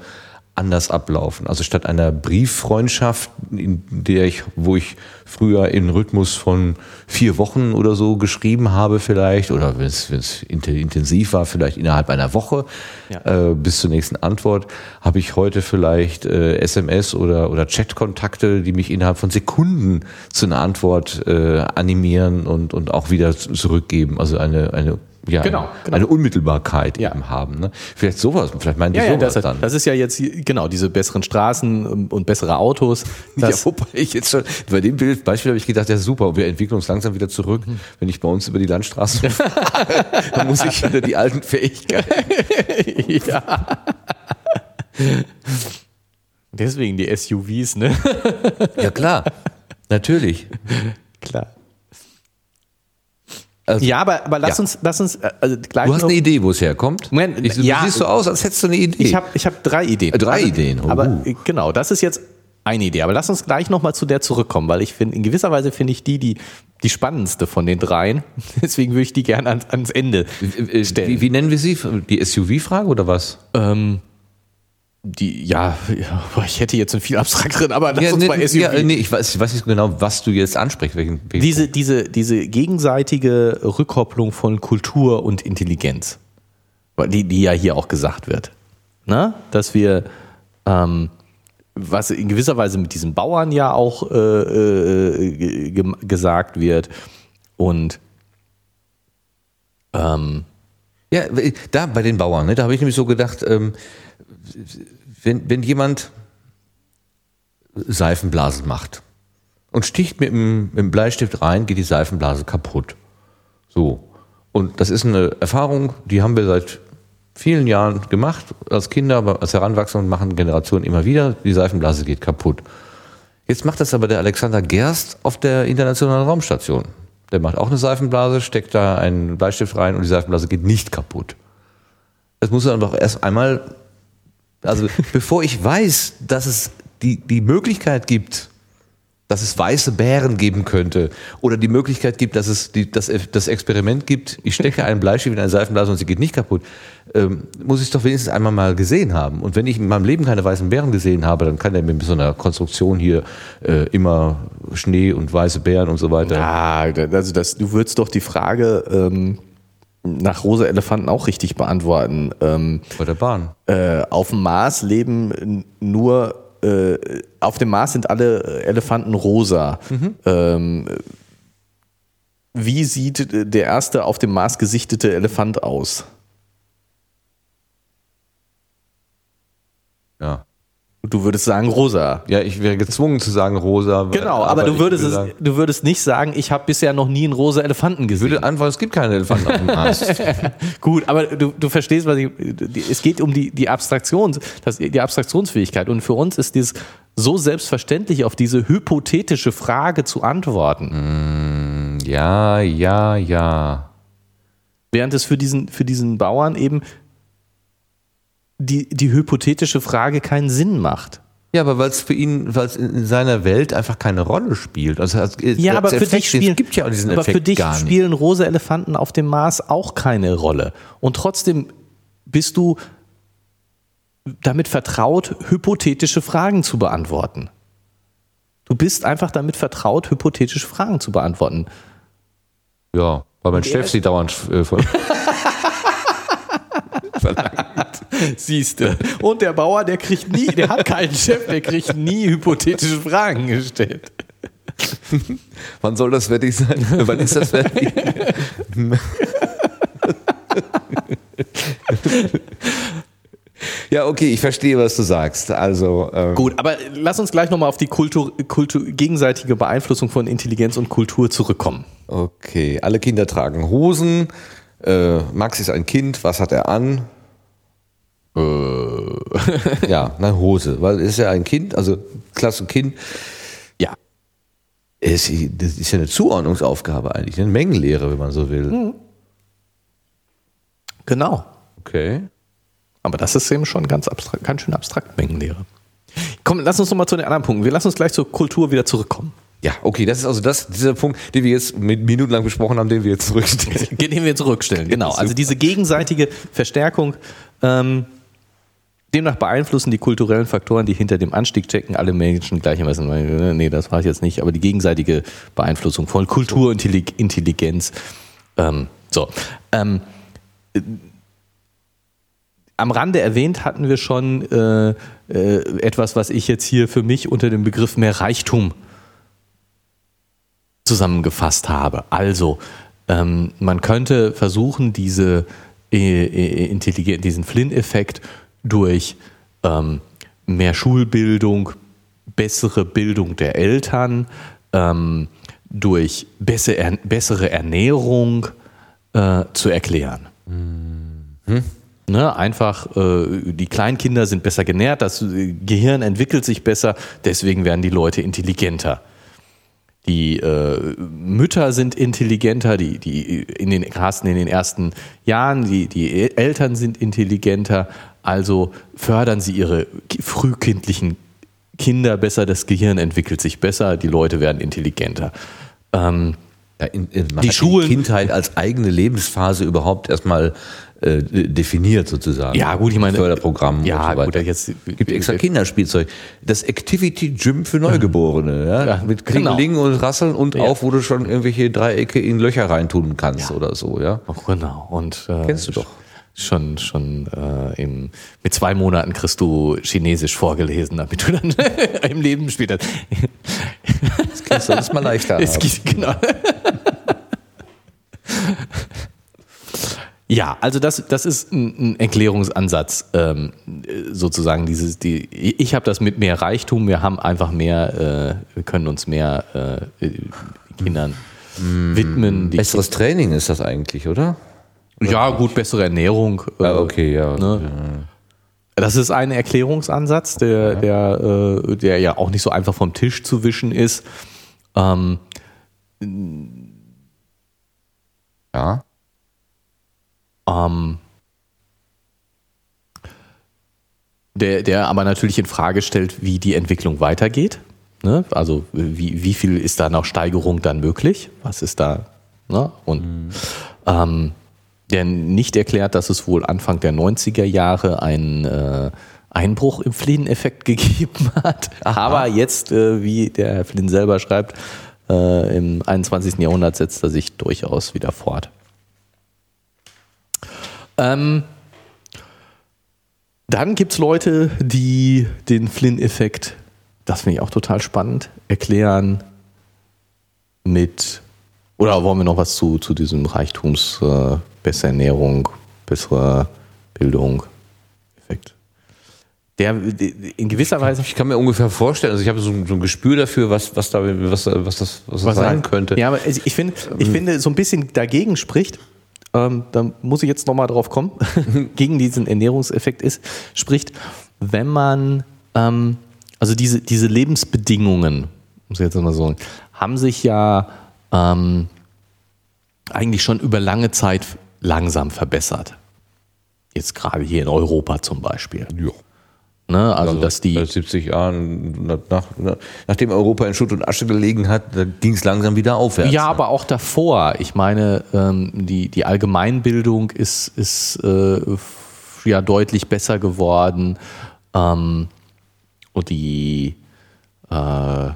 anders ablaufen. Also statt einer Brieffreundschaft, in der ich, wo ich früher in Rhythmus von vier Wochen oder so geschrieben habe vielleicht, oder wenn es intensiv war, vielleicht innerhalb einer Woche ja. äh, bis zur nächsten Antwort, habe ich heute vielleicht äh, SMS oder, oder Chat-Kontakte, die mich innerhalb von Sekunden zu einer Antwort äh, animieren und, und auch wieder zurückgeben. Also eine, eine ja, genau, genau. eine Unmittelbarkeit ja. eben haben. Ne? Vielleicht sowas, vielleicht meinen die ja, sowas ja, das, dann. Das ist ja jetzt, genau, diese besseren Straßen und bessere Autos. ja, wobei ich jetzt schon, bei dem Bild, Beispiel habe ich gedacht, ja super, wir entwickeln uns langsam wieder zurück. Mhm. Wenn ich bei uns über die Landstraße fahre, dann muss ich wieder die alten Fähigkeiten. ja. Deswegen die SUVs, ne? ja klar, natürlich. Klar. Also, ja, aber, aber lass ja. uns, lass uns äh, also gleich. Du hast eine Idee, wo es herkommt? Moment, ich, du ja, siehst so aus, als hättest du eine Idee. Ich habe ich hab drei Ideen. Äh, drei also, Ideen. Oh. Aber genau, das ist jetzt eine Idee. Aber lass uns gleich nochmal zu der zurückkommen, weil ich finde, in gewisser Weise finde ich die, die die spannendste von den dreien. Deswegen würde ich die gerne ans, ans Ende stellen. Wie, wie, nennen wir sie? Die SUV-Frage oder was? Ähm, die, ja, ich hätte jetzt einen viel abstrakteren, aber lass ja, uns ne, bei SUV. Ja, nee, ich weiß, ich weiß nicht genau, was du jetzt ansprichst. Welchen, welchen diese, diese, diese gegenseitige Rückkopplung von Kultur und Intelligenz, die, die ja hier auch gesagt wird. Na? Dass wir, ähm, was in gewisser Weise mit diesen Bauern ja auch äh, äh, gesagt wird und ähm, Ja, da bei den Bauern, ne, da habe ich nämlich so gedacht, ähm, wenn, wenn jemand Seifenblasen macht und sticht mit dem, mit dem Bleistift rein, geht die Seifenblase kaputt. So. Und das ist eine Erfahrung, die haben wir seit vielen Jahren gemacht, als Kinder, als Heranwachsende machen Generationen immer wieder, die Seifenblase geht kaputt. Jetzt macht das aber der Alexander Gerst auf der Internationalen Raumstation. Der macht auch eine Seifenblase, steckt da einen Bleistift rein und die Seifenblase geht nicht kaputt. Das muss man doch erst einmal, also bevor ich weiß, dass es die, die Möglichkeit gibt, dass es weiße Bären geben könnte oder die Möglichkeit gibt, dass es die, dass das Experiment gibt, ich stecke einen Bleistift in eine Seifenblase und sie geht nicht kaputt, ähm, muss ich es doch wenigstens einmal mal gesehen haben. Und wenn ich in meinem Leben keine weißen Bären gesehen habe, dann kann er mir mit so einer Konstruktion hier äh, immer Schnee und weiße Bären und so weiter. Ja, also das, du würdest doch die Frage ähm, nach rosa Elefanten auch richtig beantworten. Ähm, Bei der Bahn. Äh, auf dem Mars leben nur äh, auf dem Mars sind alle Elefanten rosa. Mhm. Ähm, wie sieht der erste auf dem Mars gesichtete Elefant aus? Ja. Du würdest sagen rosa. Ja, ich wäre gezwungen zu sagen rosa. Genau, aber, aber du würdest es, sagen, du würdest nicht sagen, ich habe bisher noch nie einen rosa Elefanten gesehen. Ich würde antworten, es gibt keine Elefanten auf dem Mars. Gut, aber du, du verstehst, was ich. Es geht um die, die Abstraktion, das, die Abstraktionsfähigkeit. Und für uns ist dieses so selbstverständlich, auf diese hypothetische Frage zu antworten. Mm, ja, ja, ja. Während es für diesen, für diesen Bauern eben die, die hypothetische Frage keinen Sinn macht. Ja, aber weil es für ihn, weil es in seiner Welt einfach keine Rolle spielt. Also ja, aber für dich spielen, gibt ja auch diesen aber Effekt für dich spielen rosa Elefanten auf dem Mars auch keine Rolle. Und trotzdem bist du damit vertraut, hypothetische Fragen zu beantworten. Du bist einfach damit vertraut, hypothetische Fragen zu beantworten. Ja, weil mein Chef sie dauernd äh. Siehst du. Und der Bauer, der kriegt nie, der hat keinen Chef, der kriegt nie hypothetische Fragen gestellt. Wann soll das fertig sein? Wann ist das fertig? Ja, okay, ich verstehe, was du sagst. Also ähm gut, aber lass uns gleich nochmal auf die Kultur, Kultur, gegenseitige Beeinflussung von Intelligenz und Kultur zurückkommen. Okay, alle Kinder tragen Hosen. Äh, Max ist ein Kind. Was hat er an? Äh. ja, eine Hose, weil ist ja ein Kind, also klasse Kind. Ja. Es, das ist ja eine Zuordnungsaufgabe eigentlich, eine Mengenlehre, wenn man so will. Mhm. Genau. Okay. Aber das ist eben schon ganz, abstrakt, ganz schön abstrakt Mengenlehre. Komm, lass uns noch mal zu den anderen Punkten. Wir lassen uns gleich zur Kultur wieder zurückkommen. Ja, okay, das ist also das, dieser Punkt, den wir jetzt mit minutenlang besprochen haben, den wir jetzt zurückstellen. den wir zurückstellen, genau. Also diese gegenseitige Verstärkung ähm, Demnach beeinflussen die kulturellen Faktoren, die hinter dem Anstieg checken, alle Menschen gleichermaßen. Nee, das war ich jetzt nicht, aber die gegenseitige Beeinflussung von Kulturintelligenz. Ähm, so. Ähm, äh, am Rande erwähnt hatten wir schon äh, äh, etwas, was ich jetzt hier für mich unter dem Begriff mehr Reichtum zusammengefasst habe. Also, ähm, man könnte versuchen, diese, äh, äh diesen Flynn-Effekt durch ähm, mehr Schulbildung, bessere Bildung der Eltern, ähm, durch bessere, bessere Ernährung äh, zu erklären. Mhm. Ne, einfach, äh, die Kleinkinder sind besser genährt, das Gehirn entwickelt sich besser, deswegen werden die Leute intelligenter. Die äh, Mütter sind intelligenter, die, die in den, in den ersten Jahren, die, die Eltern sind intelligenter, also fördern sie ihre frühkindlichen Kinder besser, das Gehirn entwickelt sich besser, die Leute werden intelligenter. Ähm, ja, in, in, die Schulen, die Kindheit als eigene Lebensphase überhaupt erstmal äh, definiert sozusagen. Ja, gut, ich meine. Förderprogramm. Ja, so gut, jetzt. Gibt extra Kinderspielzeug. Das Activity Gym für Neugeborene, ja. ja mit Klingeling genau. und Rasseln und ja. auch, wo du schon irgendwelche Dreiecke in Löcher reintun kannst oder so, ja. Auch genau. Und, äh, Kennst du doch schon schon äh, im, mit zwei Monaten kriegst du Chinesisch vorgelesen, damit du dann im Leben später. Das kannst du das mal leichter. Es geht, genau. Ja, also das, das ist ein, ein Erklärungsansatz, ähm, sozusagen. Dieses, die, ich habe das mit mehr Reichtum, wir haben einfach mehr, äh, wir können uns mehr äh, Kindern widmen. Die Besseres Training ist das eigentlich, oder? Ja, gut, bessere Ernährung. äh, Ja, okay, ja. Ne? Das ist ein Erklärungsansatz, der, der, äh, der ja auch nicht so einfach vom Tisch zu wischen ist. Ähm, Ja. ähm, der, der aber natürlich in Frage stellt, wie die Entwicklung weitergeht. Ne? Also wie, wie viel ist da noch Steigerung dann möglich? Was ist da? Ne? Und ähm, der nicht erklärt, dass es wohl Anfang der 90er Jahre einen äh, Einbruch im Flynn-Effekt gegeben hat. Aber jetzt, äh, wie der Herr Flynn selber schreibt, äh, im 21. Jahrhundert setzt er sich durchaus wieder fort. Ähm, dann gibt es Leute, die den Flynn-Effekt, das finde ich auch total spannend, erklären mit, oder wollen wir noch was zu, zu diesem Reichtums, äh, bessere Ernährung, bessere Bildung, Effekt? Der in gewisser Weise. Ich kann mir ungefähr vorstellen, also ich habe so, ein- so ein Gespür dafür, was, was, da, was, was das, was das sein könnte. Ja, aber ich finde, ich finde, so ein bisschen dagegen spricht, ähm, da muss ich jetzt nochmal drauf kommen, gegen diesen Ernährungseffekt ist, spricht, wenn man, ähm, also diese, diese Lebensbedingungen, muss ich jetzt mal sagen, haben sich ja ähm, eigentlich schon über lange Zeit langsam verbessert. Jetzt gerade hier in Europa zum Beispiel. Ja. Ne? Also, dass die, Seit 70 Jahren, nach, nach, nachdem Europa in Schutt und Asche gelegen hat, ging es langsam wieder aufwärts. Ja, aber auch davor. Ich meine, ähm, die, die Allgemeinbildung ist, ist äh, ja deutlich besser geworden. Ähm, und die äh, äh,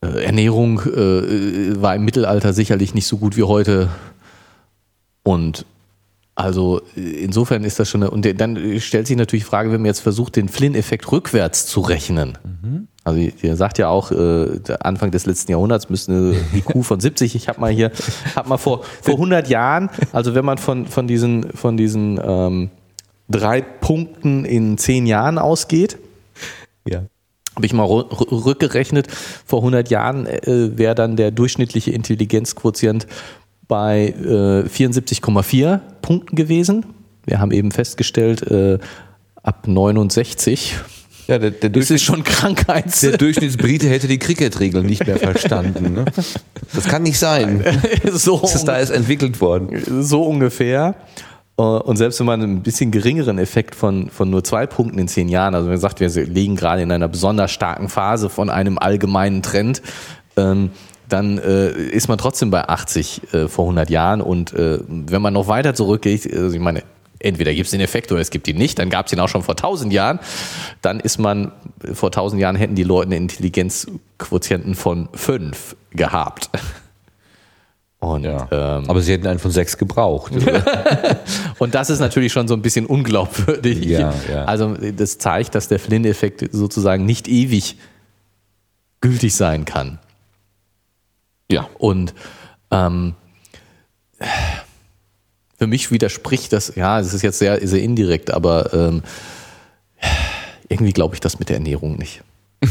Ernährung äh, war im Mittelalter sicherlich nicht so gut wie heute. Und also insofern ist das schon eine, und dann stellt sich natürlich die Frage, wenn man jetzt versucht, den Flynn-Effekt rückwärts zu rechnen. Also ihr sagt ja auch, äh, Anfang des letzten Jahrhunderts müsste eine IQ von 70, ich habe mal hier, habe mal vor, vor 100 Jahren, also wenn man von, von diesen, von diesen ähm, drei Punkten in zehn Jahren ausgeht, ja. habe ich mal rückgerechnet, vor 100 Jahren äh, wäre dann der durchschnittliche Intelligenzquotient bei äh, 74,4 Punkten gewesen. Wir haben eben festgestellt, äh, ab 69 Ja, der, der, das ist schon Krankheits. der Durchschnittsbrite hätte die Cricket-Regeln nicht mehr verstanden. Ne? Das kann nicht sein. so, Das ist da erst entwickelt worden. so ungefähr. Äh, Und selbst wenn man einen bisschen geringeren Effekt von, von nur zwei Punkten in zehn Jahren, also man sagt, wir liegen gerade in einer besonders starken Phase von einem allgemeinen Trend, ähm, dann äh, ist man trotzdem bei 80 äh, vor 100 Jahren. Und äh, wenn man noch weiter zurückgeht, also ich meine, entweder gibt es den Effekt oder es gibt ihn nicht, dann gab es ihn auch schon vor 1000 Jahren, dann ist man, vor 1000 Jahren hätten die Leute einen Intelligenzquotienten von 5 gehabt. Und, Ja. ähm, Aber sie hätten einen von sechs gebraucht. und das ist natürlich schon so ein bisschen unglaubwürdig. Ja, ja. Also das zeigt, dass der Flynn-Effekt sozusagen nicht ewig gültig sein kann. Ja. Und ähm, für mich widerspricht das, ja, es ist jetzt sehr, sehr indirekt, aber ähm, irgendwie glaube ich das mit der Ernährung nicht.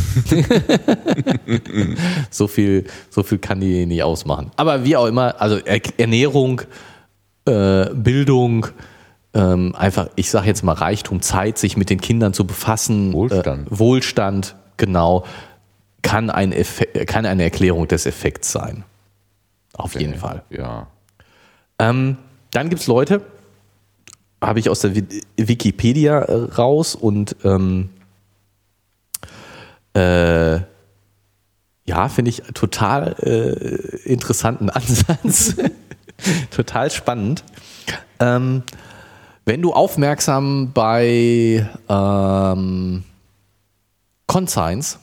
so, viel, so viel kann die nicht ausmachen. Aber wie auch immer, also Er- Ernährung, äh, Bildung, ähm, einfach, ich sage jetzt mal Reichtum, Zeit, sich mit den Kindern zu befassen, Wohlstand. Äh, Wohlstand, genau, kann, ein kann eine Erklärung des Effekts sein. Auf jeden Fall. Ja. Ähm, dann gibt es Leute, habe ich aus der Wi- Wikipedia äh, raus und ähm, äh, ja, finde ich total äh, interessanten Ansatz. total spannend. Ähm, wenn du aufmerksam bei ähm, Conscience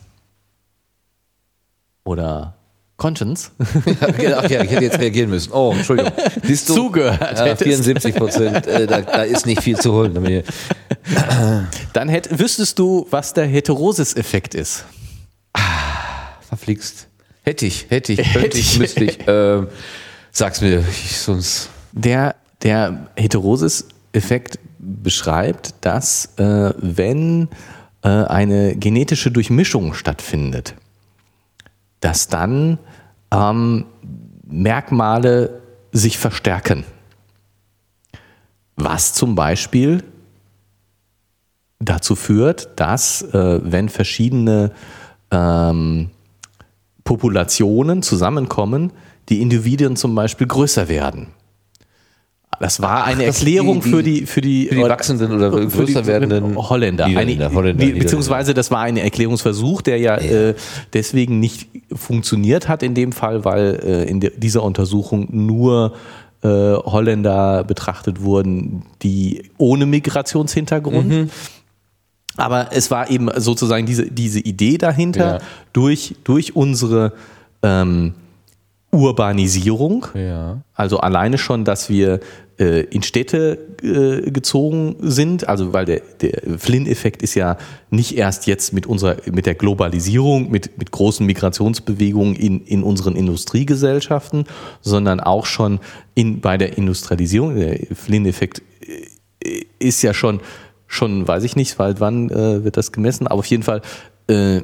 oder Conscience Ach ja, ich hätte jetzt reagieren müssen. Oh, Entschuldigung. Siehst du? zugehört Ja, hättest, 74 Prozent, äh, da, da ist nicht viel zu holen. Dann hätt, wüsstest du, was der Heterosis-Effekt ist. Verflixt. Hätte ich, hätte ich, könnte ich, müsste ich. Ähm, sag's mir, ich, sonst. Der, der Heterosis-Effekt beschreibt, dass äh, wenn äh, eine genetische Durchmischung stattfindet, dass dann ähm, Merkmale sich verstärken. Was zum Beispiel dazu führt, dass äh, wenn verschiedene ähm, Populationen zusammenkommen, die Individuen zum Beispiel größer werden. Das war eine Erklärung die- die- für die für die, für die wachsenden oder für die größer werdenden Holländer. Niederländer, Eine, Holländer, die, beziehungsweise das war ein Erklärungsversuch, der ja, Äh, deswegen nicht funktioniert hat in dem Fall, weil äh, in de, dieser Untersuchung nur äh, Holländer betrachtet wurden, die ohne Migrationshintergrund. Mhm. Aber es war eben sozusagen diese, diese Idee dahinter, Ja. durch, durch unsere ähm, Urbanisierung, Ja. also alleine schon, dass wir äh, in Städte äh, gezogen sind, also weil der, der Flynn-Effekt ist ja nicht erst jetzt mit unserer, mit der Globalisierung, mit, mit großen Migrationsbewegungen in, in unseren Industriegesellschaften, sondern auch schon in, bei der Industrialisierung. Der Flynn-Effekt äh, ist ja schon, schon, weiß ich nicht, weil wann äh, wird das gemessen, aber auf jeden Fall äh,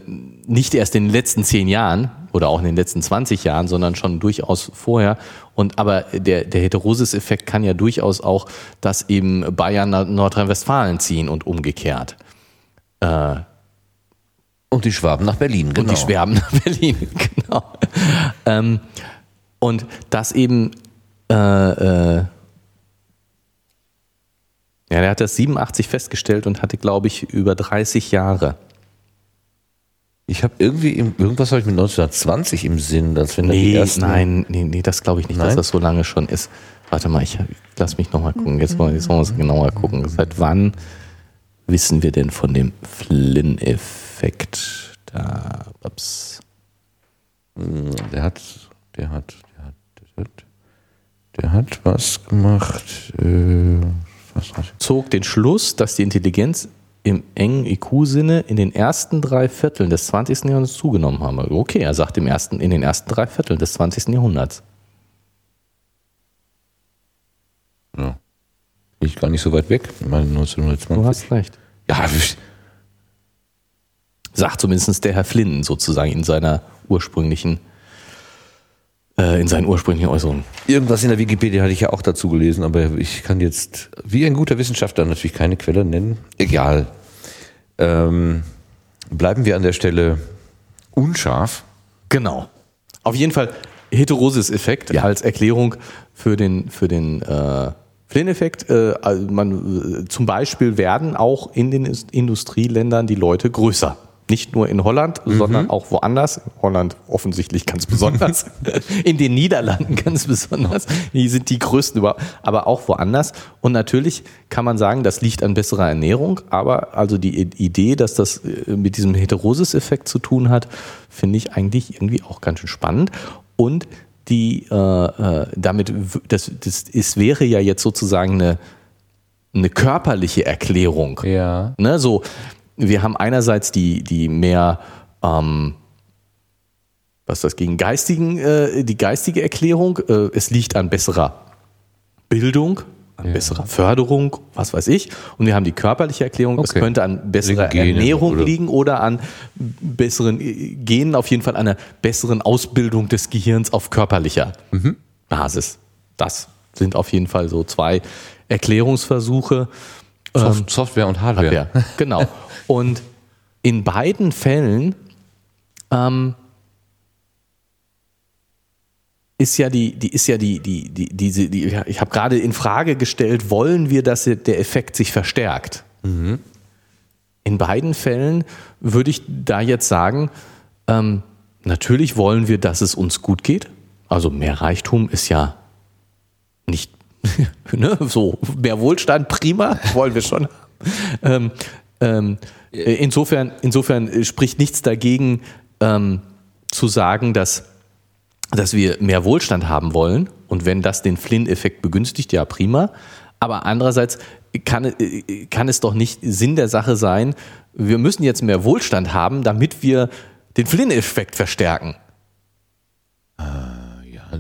nicht erst in den letzten zehn Jahren oder auch in den letzten 20 Jahren, sondern schon durchaus vorher. Und aber der, der Heterosis-Effekt kann ja durchaus auch, dass eben Bayern nach Nordrhein-Westfalen ziehen und umgekehrt. Äh, Und die Schwaben nach Berlin, genau. und die Schwärmen nach Berlin, genau. Ähm, und das eben, äh, äh, ja, der hat das 87 festgestellt und hatte, glaube ich, über 30 Jahre. Ich habe irgendwie, im, irgendwas habe ich mit 1920 im Sinn, als wenn da Nee, ersten, nein, nee, nee, das glaube ich nicht, dass Nein? das so lange schon ist. Warte mal, ich lass mich nochmal gucken. Jetzt wollen jetzt wollen wir es genauer gucken. Seit wann wissen wir denn von dem Flynn-Effekt? Da, ups. Der hat, der hat, der hat, der hat, der hat was gemacht. Äh, was hat zog den Schluss, dass die Intelligenz im engen IQ-Sinne in den ersten drei Vierteln des 20. Jahrhunderts zugenommen habe. Okay, er sagt im ersten, in den ersten drei Vierteln des 20. Jahrhunderts. ja. Bin ich gar nicht so weit weg. Ich meine 1920. Du hast recht. Ja, Sagt zumindest der Herr Flynn sozusagen in seiner ursprünglichen, äh, in seinen ursprünglichen Äußerungen. irgendwas in der Wikipedia hatte ich ja auch dazu gelesen, aber ich kann jetzt, wie ein guter Wissenschaftler, natürlich keine Quelle nennen. Egal. Ähm, bleiben wir an der Stelle unscharf. Genau. Auf jeden Fall Heterosis-Effekt als Erklärung für den, für den äh, Flynn-Effekt. Äh, also man, äh, zum Beispiel werden auch in den Industrieländern die Leute größer. Nicht nur in Holland, sondern auch woanders. In Holland offensichtlich ganz besonders. in den Niederlanden ganz besonders. Die sind die größten überhaupt. Aber auch woanders. Und natürlich kann man sagen, das liegt an besserer Ernährung. Aber also die Idee, dass das äh, mit diesem Heterosis-Effekt zu tun hat, finde ich eigentlich irgendwie auch ganz schön spannend. Und die, äh, äh, damit, das, das, es wäre ja jetzt sozusagen eine, eine körperliche Erklärung. Ja. Ne, so, wir haben einerseits die, die mehr, ähm, was ist das gegen geistigen, äh, die geistige Erklärung. Äh, es liegt an besserer Bildung, an besserer Förderung, was weiß ich. Und wir haben die körperliche Erklärung. Es Okay. könnte an besserer Ernährung oder- liegen oder an besseren äh, Genen, auf jeden Fall einer besseren Ausbildung des Gehirns auf körperlicher Basis. Das sind auf jeden Fall so zwei Erklärungsversuche. Soft, Software und Hardware. Hardware. Genau. Und in beiden Fällen ähm, ist ja die, die ist ja die, die, die, diese, die, ich habe gerade in Frage gestellt, wollen wir, dass der Effekt sich verstärkt? In beiden Fällen würde ich da jetzt sagen, ähm, natürlich wollen wir, dass es uns gut geht. Also mehr Reichtum ist ja nicht ne, so mehr Wohlstand, prima, wollen wir schon. ähm, ähm, äh, insofern, insofern äh, spricht nichts dagegen, ähm, zu sagen, dass, dass wir mehr Wohlstand haben wollen. Und wenn das den Flynn-Effekt begünstigt, ja prima. Aber andererseits kann, äh, kann es doch nicht Sinn der Sache sein, wir müssen jetzt mehr Wohlstand haben, damit wir den Flynn-Effekt verstärken.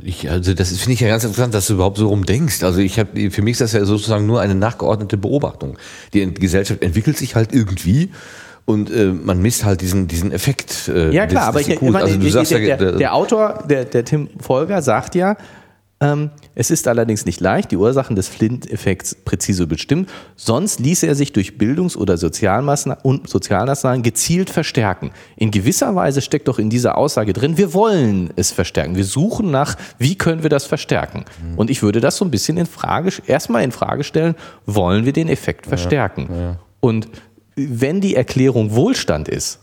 Ja, Ich, also das finde ich ja ganz interessant, dass du überhaupt so rum denkst. Also ich habe, für mich ist das ja sozusagen nur eine nachgeordnete Beobachtung. Die Gesellschaft entwickelt sich halt irgendwie und äh, man misst halt diesen, diesen Effekt. Äh, ja klar, aber ich, ich meine, also der, der, der, Autor, der, der Tim Folger sagt ja, es ist allerdings nicht leicht, die Ursachen des Flint-Effekts präzise bestimmen. Sonst ließe er sich durch Bildungs- oder Sozialmaßnahmen und Sozialmaßnahmen gezielt verstärken. In gewisser Weise steckt doch in dieser Aussage drin, wir wollen es verstärken. Wir suchen nach, wie können wir das verstärken? Mhm. Und ich würde das so ein bisschen in Frage, erstmal in Frage stellen, wollen wir den Effekt verstärken? Ja, ja. Und wenn die Erklärung Wohlstand ist,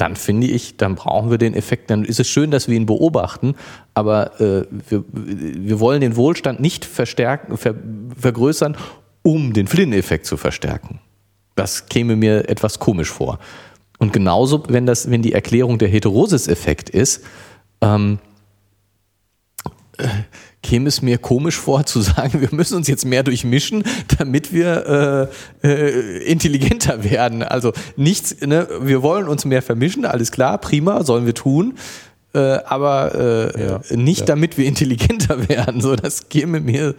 dann finde ich, dann brauchen wir den Effekt. Dann ist es schön, dass wir ihn beobachten, aber äh, wir, wir wollen den Wohlstand nicht verstärken, ver, vergrößern, um den Flynn-Effekt zu verstärken. Das käme mir etwas komisch vor. Und genauso, wenn das, wenn die Erklärung der Heterosis-Effekt ist, ähm, äh, käme es mir komisch vor zu sagen, wir müssen uns jetzt mehr durchmischen, damit wir äh, äh, intelligenter werden. Also nichts, ne, wir wollen uns mehr vermischen, alles klar, prima, sollen wir tun. Äh, aber äh, ja, nicht ja. damit wir intelligenter werden. So, das käme mir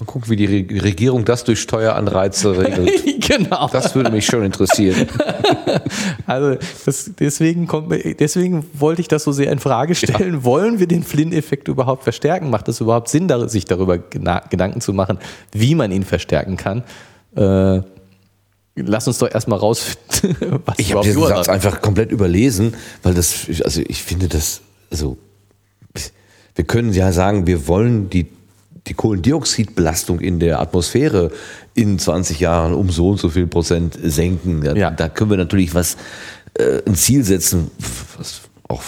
Mal gucken, wie die Regierung das durch Steueranreize regelt. genau. Das würde mich schon interessieren. also das, deswegen, kommt, deswegen wollte ich das so sehr in Frage stellen. Ja. Wollen wir den Flynn-Effekt überhaupt verstärken? Macht es überhaupt Sinn, sich darüber Gedanken zu machen, wie man ihn verstärken kann? Äh, lass uns doch erstmal rausfinden, was Ich habe diesen Satz einfach komplett überlesen, weil das, also ich finde das, also wir können ja sagen, wir wollen die die Kohlendioxidbelastung in der Atmosphäre in 20 Jahren um so und so viel Prozent senken. Ja, ja. Da können wir natürlich was, äh, ein Ziel setzen, was auch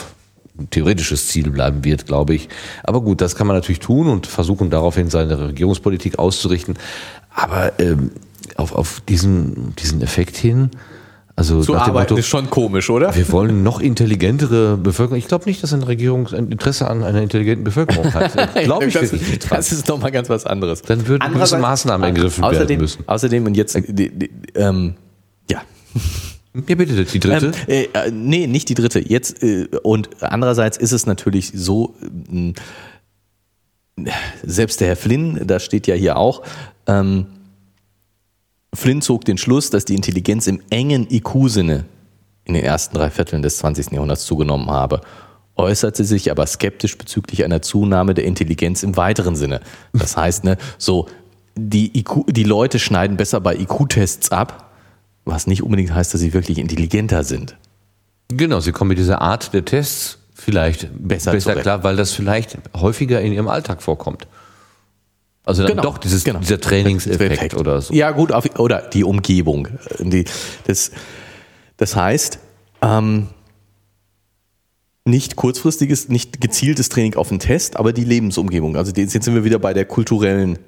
ein theoretisches Ziel bleiben wird, glaube ich. Aber gut, das kann man natürlich tun und versuchen daraufhin seine Regierungspolitik auszurichten. Aber ähm, auf, auf diesen, diesen Effekt hin, also Zu arbeiten Motto, ist schon komisch, oder? Wir wollen noch intelligentere Bevölkerung. Ich glaube nicht, dass eine Regierung ein Interesse an einer intelligenten Bevölkerung hat. glaube ich das, nicht. Das ist nochmal ganz was anderes. Dann würden gewisse Maßnahmen ergriffen außerdem, werden müssen. Außerdem, und jetzt, die, die, ähm, ja. Ja, bitte, die dritte? Ähm, äh, nee, nicht die dritte. Jetzt, äh, und andererseits ist es natürlich so, äh, selbst der Herr Flynn, da steht ja hier auch, ähm, Flynn zog den Schluss, dass die Intelligenz im engen IQ-Sinne in den ersten drei Vierteln des 20. Jahrhunderts zugenommen habe, äußerte sich aber skeptisch bezüglich einer Zunahme der Intelligenz im weiteren Sinne. Das heißt, ne, so die, IQ, die Leute schneiden besser bei IQ-Tests ab, was nicht unbedingt heißt, dass sie wirklich intelligenter sind. Genau, sie kommen mit dieser Art der Tests vielleicht besser, besser klar, weil das vielleicht häufiger in ihrem Alltag vorkommt. Also dann genau, doch dieses, genau. dieser Trainingseffekt oder so. Ja, gut, auf, oder die Umgebung. Die, das, das heißt, ähm, nicht kurzfristiges, nicht gezieltes Training auf den Test, aber die Lebensumgebung. Also jetzt sind wir wieder bei der kulturellen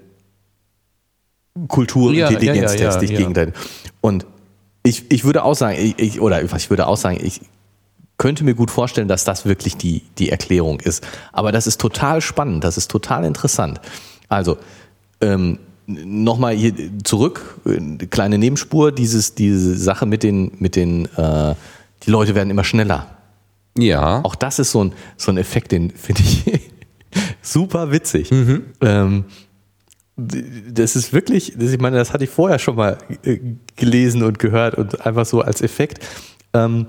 Kulturintelligenztest, ja, ja, ja, ja, Gegenteil. Und ich, ich würde auch sagen, ich, ich, oder ich würde auch sagen, ich könnte mir gut vorstellen, dass das wirklich die, die Erklärung ist. Aber das ist total spannend, das ist total interessant. Also, ähm, nochmal hier zurück, kleine Nebenspur, dieses, diese Sache mit den, mit den, äh, die Leute werden immer schneller. Ja. Auch das ist so ein, so ein Effekt, den finde ich super witzig. Mhm. Ähm, das ist wirklich, ich meine, das hatte ich vorher schon mal äh, gelesen und gehört und einfach so als Effekt. Ähm,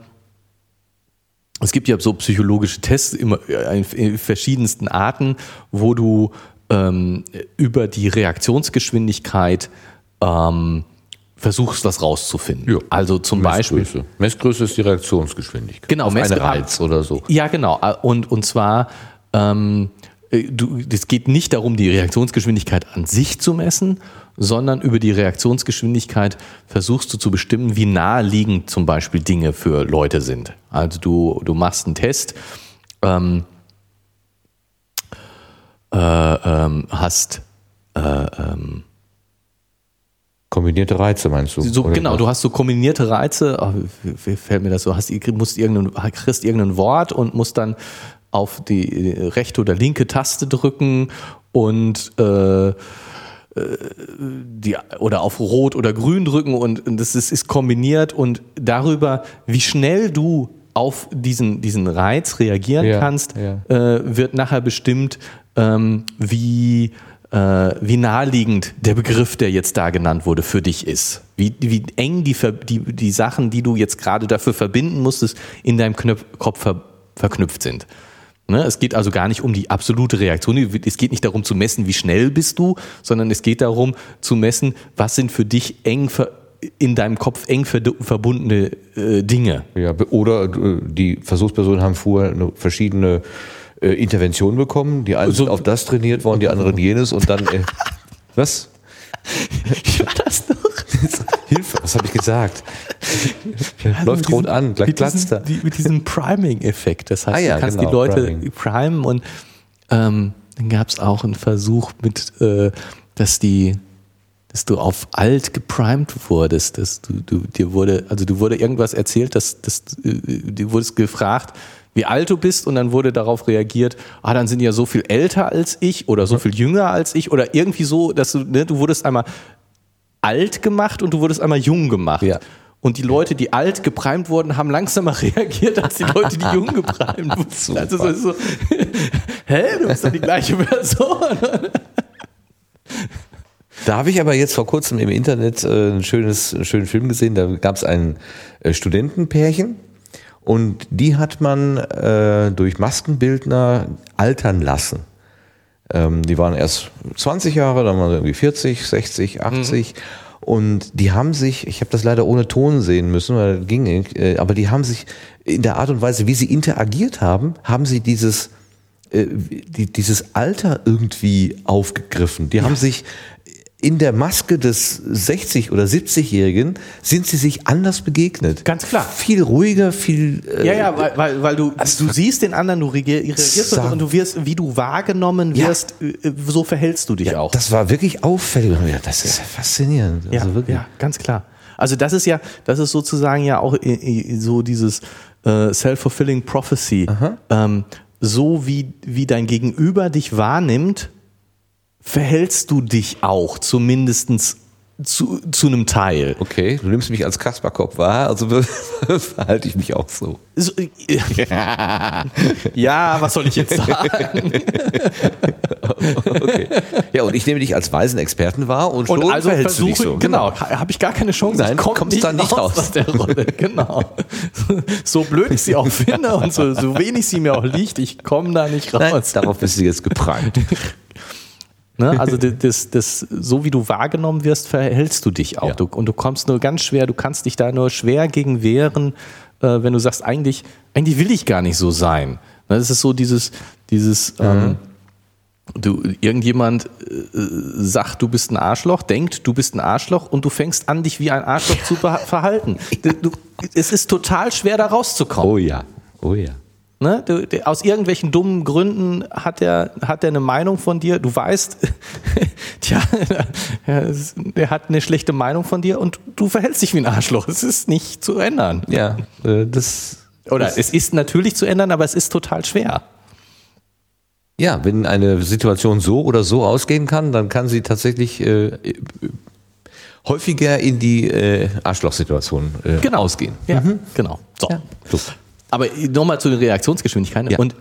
es gibt ja so psychologische Tests immer äh, in verschiedensten Arten, wo du ähm, über die Reaktionsgeschwindigkeit ähm, versuchst, was rauszufinden. Ja. Also zum Messgröße. Beispiel. Messgröße ist die Reaktionsgeschwindigkeit. Genau, einen Reiz oder so. Ja, genau. Und, und zwar, ähm, äh, es geht nicht darum, die Reaktionsgeschwindigkeit an sich zu messen, sondern über die Reaktionsgeschwindigkeit versuchst du zu bestimmen, wie naheliegend zum Beispiel Dinge für Leute sind. Also du, du machst einen Test, ähm, äh, ähm, hast äh, ähm, Kombinierte Reize meinst du? So, genau, was? du hast so kombinierte Reize, oh, wie, wie, fällt mir das so, hast, musst irgendein, kriegst irgendein Wort und musst dann auf die rechte oder linke Taste drücken und äh, äh, die, oder auf Rot oder Grün drücken und, und das ist, ist kombiniert und darüber, wie schnell du auf diesen, diesen Reiz reagieren Ja, kannst, ja. Äh, wird nachher bestimmt, ähm, wie, äh, wie naheliegend der Begriff, der jetzt da genannt wurde, für dich ist. Wie, wie eng die, die, die Sachen, die du jetzt gerade dafür verbinden musstest, in deinem Knöpf Kopf ver verknüpft sind. Ne? Es geht also gar nicht um die absolute Reaktion. Es geht nicht darum zu messen, wie schnell bist du, sondern es geht darum zu messen, was sind für dich eng in deinem Kopf eng verbundene äh, Dinge. Ja, oder äh, die Versuchspersonen haben vorher verschiedene äh, Interventionen bekommen. Die einen So- sind auf das trainiert worden, die anderen jenes und dann. Äh, was? Wie war das noch? Hilfe, was habe ich gesagt? Läuft rot an, gleich platzt die, mit diesem Priming-Effekt. Das heißt, Ah ja, du kannst genau, die Leute Priming. primen und ähm, dann gab es auch einen Versuch mit, äh, dass die dass du auf alt geprimed wurdest, dass du, du dir wurde, also du wurde irgendwas erzählt, dass, dass äh, du wurdest gefragt, wie alt du bist und dann wurde darauf reagiert, ah, dann sind die ja so viel älter als ich oder so viel jünger als ich oder irgendwie so, dass du, ne, du wurdest einmal alt gemacht und du wurdest einmal jung gemacht. Ja. Und die Leute, die alt geprimed wurden, haben langsamer reagiert als die Leute, die jung geprimed wurden. Also so, so, hä, du bist doch die gleiche Person. Da habe ich aber jetzt vor kurzem im Internet äh, ein schönes, einen schönen Film gesehen. Da gab es ein äh, Studentenpärchen und die hat man äh, durch Maskenbildner altern lassen. Ähm, die waren erst 20 Jahre, dann waren sie irgendwie 40, 60, 80. Und die haben sich, ich habe das leider ohne Ton sehen müssen, weil das ging nicht, äh, aber die haben sich in der Art und Weise, wie sie interagiert haben, haben sie dieses, äh, die, dieses Alter irgendwie aufgegriffen. Die haben sich in der Maske des 60- oder 70-Jährigen sind sie sich anders begegnet. Ganz klar. Viel ruhiger, viel. Äh, Ja, ja, weil, weil, weil du, du siehst den anderen, du reagier- reagierst und du wirst, wie du wahrgenommen Ja. wirst, äh, so verhältst du dich ja, auch. Das war wirklich auffällig. Das ist ja faszinierend. Ja, Also wirklich. ja, ganz klar. Also das ist ja, das ist sozusagen ja auch i- so dieses äh, self-fulfilling prophecy. Ähm, so wie, wie dein Gegenüber dich wahrnimmt, verhältst du dich auch, zumindestens zu, zu einem Teil. Okay, du nimmst mich als Kasperkopf wahr, also verhalte ich mich auch so. So, äh, ja, was soll ich jetzt sagen? Okay. Ja, und ich nehme dich als weisen Experten wahr und schon Und also verhältst du dich versuche, so. genau, ha- habe ich gar keine Chance. Nein, ich komm kommst da nicht raus. aus der Rolle. Genau. So blöd ich sie auch finde und so, so wenig sie mir auch liegt, ich komme da nicht raus. Nein, darauf bist du jetzt geprimed. Ne? Also das, das, das, so wie du wahrgenommen wirst, verhältst du dich auch. Ja. Du, und du kommst nur ganz schwer, du kannst dich da nur schwer gegen wehren, äh, wenn du sagst, eigentlich, eigentlich will ich gar nicht so sein. Ne, Das ist so dieses, dieses ähm, du, irgendjemand äh, sagt, du bist ein Arschloch, denkt, du bist ein Arschloch und du fängst an, dich wie ein Arschloch zu verhalten. Du, du, es ist total schwer, da rauszukommen. Oh ja, oh ja. Ne? Du, der, aus irgendwelchen dummen Gründen hat er hat er eine Meinung von dir. Du weißt, tja, er hat eine schlechte Meinung von dir und du verhältst dich wie ein Arschloch. Es ist nicht zu ändern. Ja, äh, das. Oder es ist natürlich zu ändern, aber es ist total schwer. Ja, wenn eine Situation so oder so ausgehen kann, dann kann sie tatsächlich äh, häufiger in die äh, Arschlochsituation äh, ausgehen. Ja, genau. So. Ja. Aber nochmal zu den Reaktionsgeschwindigkeiten. Ja. Und,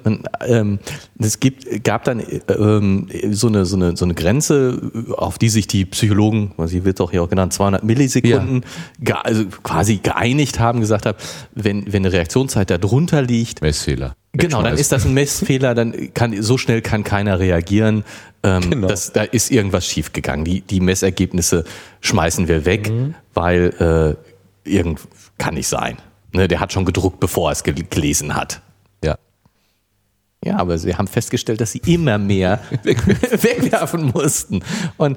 ähm, es gibt, gab dann ähm, so, eine, so, eine, so eine Grenze, auf die sich die Psychologen, was hier wird auch hier auch genannt, 200 Millisekunden, ge, also quasi geeinigt haben, gesagt haben, wenn, wenn eine Reaktionszeit da drunter liegt, Messfehler. Genau, dann ist das ein Messfehler, dann kann so schnell kann keiner reagieren. Ähm, Genau. das, da ist irgendwas schiefgegangen. Die, die Messergebnisse schmeißen wir weg, weil äh, irgend kann nicht sein. Ne, der hat schon gedruckt, bevor er es gel- gelesen hat. Ja. Ja, aber sie haben festgestellt, dass sie immer mehr wegwerfen mussten. Und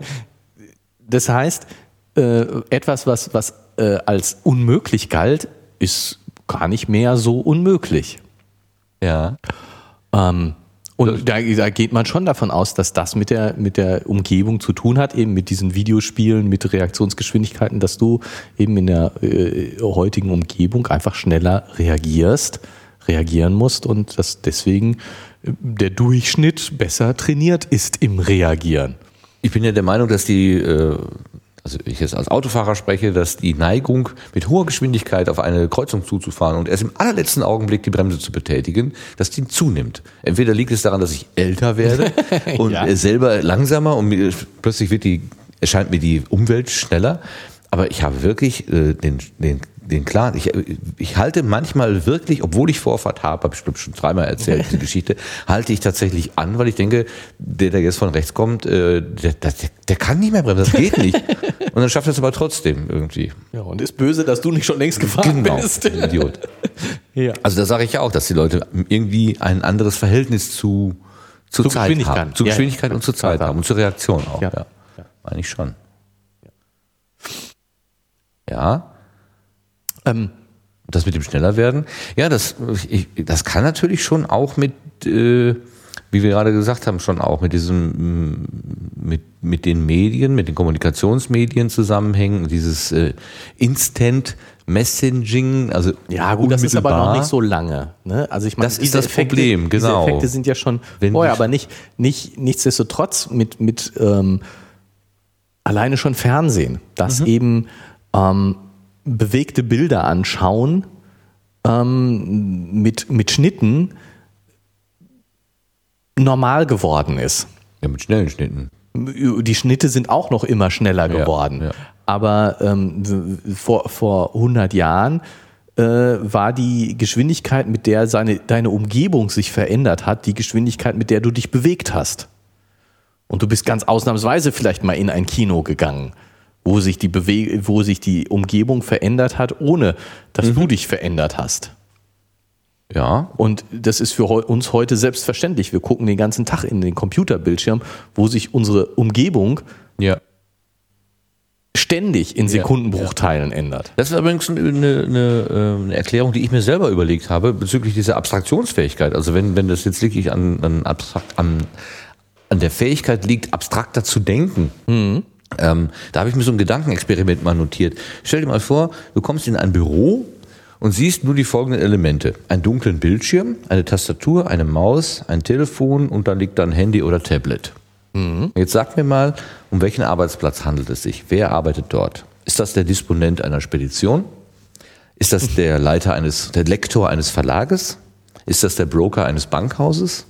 das heißt, äh, etwas, was, was äh, als unmöglich galt, ist gar nicht mehr so unmöglich. Ja. Ähm, und da, da geht man schon davon aus, dass das mit der, mit der Umgebung zu tun hat, eben mit diesen Videospielen, mit Reaktionsgeschwindigkeiten, dass du eben in der äh, heutigen Umgebung einfach schneller reagierst, reagieren musst und dass deswegen äh, der Durchschnitt besser trainiert ist im Reagieren. Ich bin ja der Meinung, dass die, äh, also ich jetzt als Autofahrer spreche, dass die Neigung mit hoher Geschwindigkeit auf eine Kreuzung zuzufahren und erst im allerletzten Augenblick die Bremse zu betätigen, dass die zunimmt. Entweder liegt es daran, dass ich älter werde und Ja. selber langsamer und plötzlich wird die, erscheint mir die Umwelt schneller. Aber ich habe wirklich äh, den, den, den klaren, ich, ich halte manchmal wirklich, obwohl ich Vorfahrt habe, habe ich glaube schon dreimal erzählt, die Geschichte, halte ich tatsächlich an, weil ich denke, der, der jetzt von rechts kommt, äh, der, der, der kann nicht mehr bremsen, das geht nicht. Und dann schafft er es aber trotzdem irgendwie. Ja, und ist böse, dass du nicht schon längst gefahren bist. Idiot. Ja. Also da sage ich ja auch, dass die Leute irgendwie ein anderes Verhältnis zu, zu, Zur Zeit Geschwindigkeit. haben. Zu Ja, Geschwindigkeit ja. und zur Zeit haben und zur Reaktion auch. Ja. Ja. Meine ich schon. Ja. Ähm, Das mit dem schneller werden, ja, das, ich, das kann natürlich schon auch mit, äh, wie wir gerade gesagt haben, schon auch mit diesem, mm, mit, mit den Medien, mit den Kommunikationsmedien zusammenhängen, dieses äh, Instant Messaging, also ja, gut, das ist aber noch nicht so lange. Ne? Also ich meine, Das ist das Problem, genau. Diese Effekte sind ja schon Wenn vorher, aber nicht, nicht, nichtsdestotrotz mit, mit ähm, alleine schon Fernsehen, dass eben ähm, bewegte Bilder anschauen ähm, mit, mit Schnitten normal geworden ist. Ja, mit schnellen Schnitten. Die Schnitte sind auch noch immer schneller Ja, geworden. ja. Aber ähm, vor, vor 100 Jahren äh, war die Geschwindigkeit, mit der seine, deine Umgebung sich verändert hat, die Geschwindigkeit, mit der du dich bewegt hast. Und du bist ganz ausnahmsweise vielleicht mal in ein Kino gegangen, wo sich die, Bewe wo sich die Umgebung verändert hat, ohne dass du dich verändert hast. Ja, Und das ist für uns heute selbstverständlich. Wir gucken den ganzen Tag in den Computerbildschirm, wo sich unsere Umgebung ja. ständig in Sekundenbruchteilen ändert. Das ist übrigens eine, eine, äh, eine Erklärung, die ich mir selber überlegt habe bezüglich dieser Abstraktionsfähigkeit. Also wenn, wenn das jetzt wirklich an, an, abstrakt, an, an der Fähigkeit liegt, abstrakter zu denken. Ähm, da habe ich mir so ein Gedankenexperiment mal notiert. Stell dir mal vor, du kommst in ein Büro und siehst nur die folgenden Elemente. Einen dunklen Bildschirm, eine Tastatur, eine Maus, ein Telefon und dann liegt da ein Handy oder Tablet. Jetzt sag mir mal, um welchen Arbeitsplatz handelt es sich? Wer arbeitet dort? Ist das der Disponent einer Spedition? Ist das der Leiter eines, der Lektor eines Verlages? Ist das der Broker eines Bankhauses?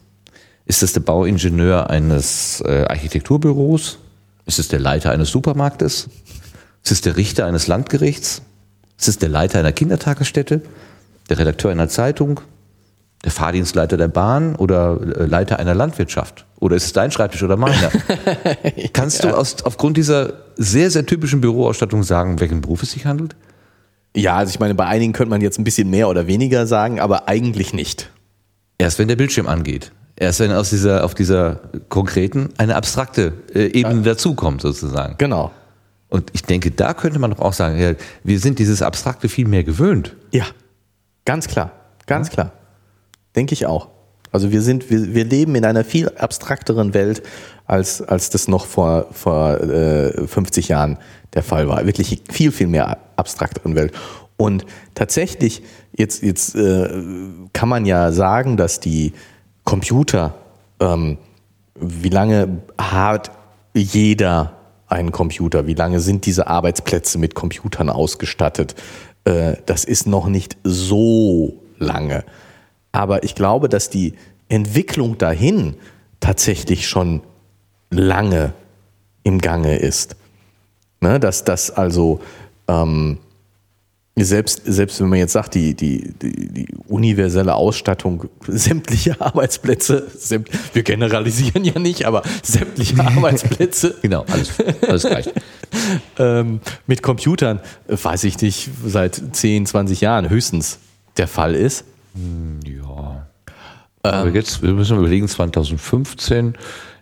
Ist das der Bauingenieur eines äh, Architekturbüros? Ist es der Leiter eines Supermarktes? Ist es der Richter eines Landgerichts? Ist es der Leiter einer Kindertagesstätte? Der Redakteur einer Zeitung? Der Fahrdienstleiter der Bahn oder äh, Leiter einer Landwirtschaft? Oder ist es dein Schreibtisch oder meiner? Kannst du aus, aufgrund dieser sehr, sehr typischen Büroausstattung sagen, um welchen Beruf es sich handelt? Ja, also ich meine, bei einigen könnte man jetzt ein bisschen mehr oder weniger sagen, aber eigentlich nicht. Erst wenn der Bildschirm angeht. Erst wenn aus dieser, auf dieser konkreten eine abstrakte äh, Ebene dazukommt, sozusagen. Genau. Und ich denke, da könnte man doch auch sagen, ja, wir sind dieses Abstrakte viel mehr gewöhnt. Ja, ganz klar, ganz klar. Denke ich auch. Also wir sind, wir, wir leben in einer viel abstrakteren Welt, als, als das noch vor, vor äh, 50 Jahren der Fall war. Wirklich viel, viel mehr abstrakteren Welt. Und tatsächlich, jetzt, jetzt äh, kann man ja sagen, dass die Computer, ähm, wie lange hat jeder einen Computer? Wie lange sind diese Arbeitsplätze mit Computern ausgestattet? Äh, das ist noch nicht so lange. Aber ich glaube, dass die Entwicklung dahin tatsächlich schon lange im Gange ist. Ne, dass das also ähm, selbst, selbst wenn man jetzt sagt, die, die, die, die universelle Ausstattung sämtlicher Arbeitsplätze, sämt, wir generalisieren ja nicht, aber sämtliche Arbeitsplätze Genau, alles, alles gleich. ähm, mit Computern, äh, weiß ich nicht, seit 10, 20 Jahren höchstens der Fall ist. Ja. Aber jetzt, wir müssen überlegen, 2015,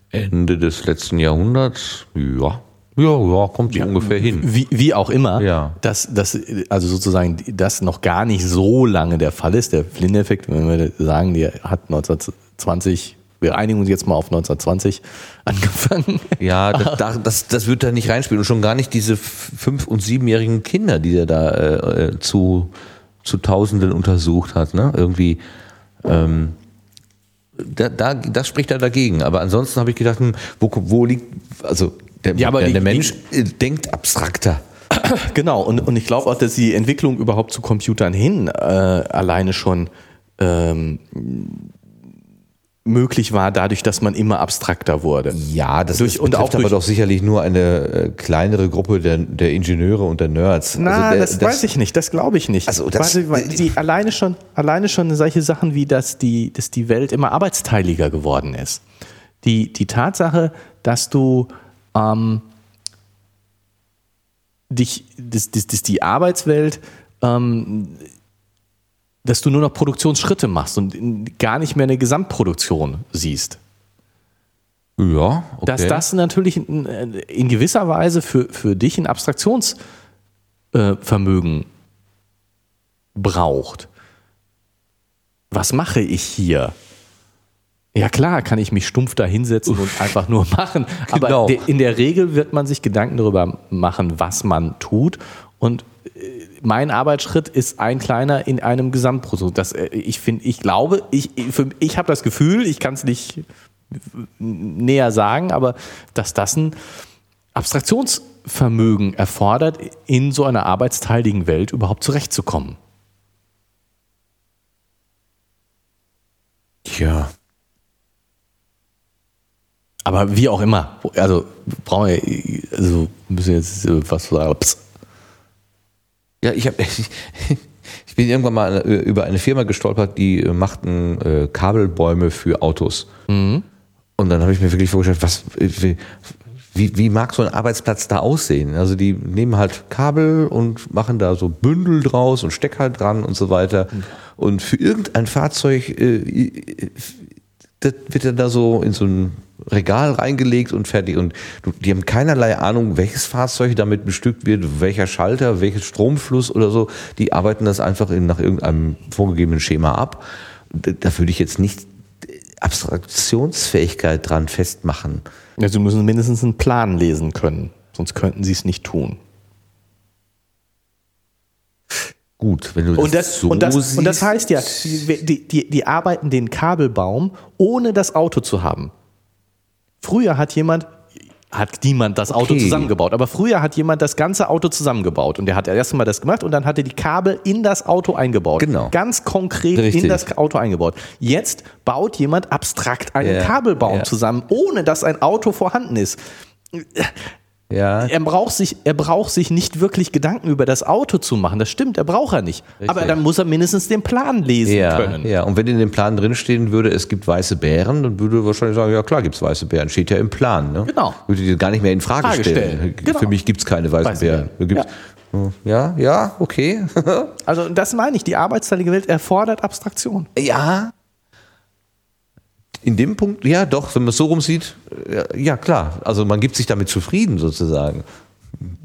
Ende des letzten Jahrhunderts, ja. Ja, ja, kommt so ungefähr hin. Wie, wie auch immer, Ja. dass, dass also sozusagen das noch gar nicht so lange der Fall ist. Der Flynn-Effekt, wenn wir sagen, der hat 1920, wir einigen uns jetzt mal auf 1920 angefangen. Ja, das, da- das, das wird da nicht reinspielen. Und schon gar nicht diese fünf- und siebenjährigen Kinder, die er da äh, äh, zu, zu Tausenden untersucht hat. Ne? Irgendwie, ähm, da, da, das spricht da dagegen. Aber ansonsten habe ich gedacht, hm, wo, wo liegt, also Der, Ja, aber der, die- der Mensch äh, denkt abstrakter. Genau, und, und ich glaube auch, dass die Entwicklung überhaupt zu Computern hin äh, alleine schon ähm, möglich war, dadurch, dass man immer abstrakter wurde. Ja, das Durch- ist, und auch aber doch sicherlich nur eine äh, kleinere Gruppe der, der Ingenieure und der Nerds. Na, Also der- das, weiß ich nicht, das glaube ich nicht. Also das- Warte, weil die, alleine, schon, alleine schon solche Sachen wie, dass die, dass die Welt immer arbeitsteiliger geworden ist. Die, die Tatsache, dass du ähm, dich, dass, dass, dass die Arbeitswelt, ähm, dass du nur noch Produktionsschritte machst und gar nicht mehr eine Gesamtproduktion siehst. Ja, okay. Dass das natürlich in, in gewisser Weise für, für dich ein Abstraktionsvermögen braucht. Was mache ich hier? Ja klar, kann ich mich stumpf da hinsetzen und einfach nur machen. Aber Genau. in der Regel wird man sich Gedanken darüber machen, was man tut. Und äh, mein Arbeitsschritt ist ein kleiner in einem Gesamtprodukt. Das, äh, ich finde, ich glaube, ich, für- ich habe das Gefühl, ich kann es nicht näher sagen, aber dass das ein Abstraktionsvermögen erfordert, in so einer arbeitsteiligen Welt überhaupt zurechtzukommen. Tja. Aber wie auch immer, also brauchen wir, also müssen wir jetzt äh, was sagen. Psst. Ja, ich habe ich bin irgendwann mal äh, über eine Firma gestolpert, die äh, machten äh, Kabelbäume für Autos. Mhm. Und dann habe ich mir wirklich vorgestellt, was wie, wie mag so ein Arbeitsplatz da aussehen? Also die nehmen halt Kabel und machen da so Bündel draus und Stecker dran und so weiter. Mhm. Und für irgendein Fahrzeug äh, das wird dann da so in so ein Regal reingelegt und fertig. Und die haben keinerlei Ahnung, welches Fahrzeug damit bestückt wird, welcher Schalter, welches Stromfluss oder so. Die arbeiten das einfach in, nach irgendeinem vorgegebenen Schema ab. Da, da würde ich jetzt nicht Abstraktionsfähigkeit dran festmachen. Also sie müssen mindestens einen Plan lesen können, sonst könnten sie es nicht tun. Gut, wenn du das, Und das, so und, das, siehst. und das heißt ja, die, die, die arbeiten den Kabelbaum, ohne das Auto zu haben. Früher hat jemand, hat niemand das Auto Okay. zusammengebaut, aber früher hat jemand das ganze Auto zusammengebaut und der hat erst mal das gemacht und dann hat er die Kabel in das Auto eingebaut. Genau. Ganz konkret Richtig. in das Auto eingebaut. Jetzt baut jemand abstrakt einen Ja, Kabelbaum ja. zusammen, ohne dass ein Auto vorhanden ist. Ja, Er braucht, sich, er braucht sich nicht wirklich Gedanken über das Auto zu machen. Das stimmt, er braucht er nicht. Aber dann muss er mindestens den Plan lesen ja, können. ja, und wenn in dem Plan drinstehen würde, es gibt weiße Bären, dann würde er wahrscheinlich sagen, ja klar gibt's weiße Bären, steht ja im Plan. Ne? Genau. Würde die gar nicht mehr in Frage, Frage stellen. stellen. Genau. Für mich gibt's keine weißen Weiße Bären. Bären. Gibt's, ja. ja, okay. Also das meine ich, die arbeitsteilige Welt erfordert Abstraktion. ja. In dem Punkt, ja doch, wenn man es so rumsieht, ja, ja klar. Also man gibt sich damit zufrieden sozusagen.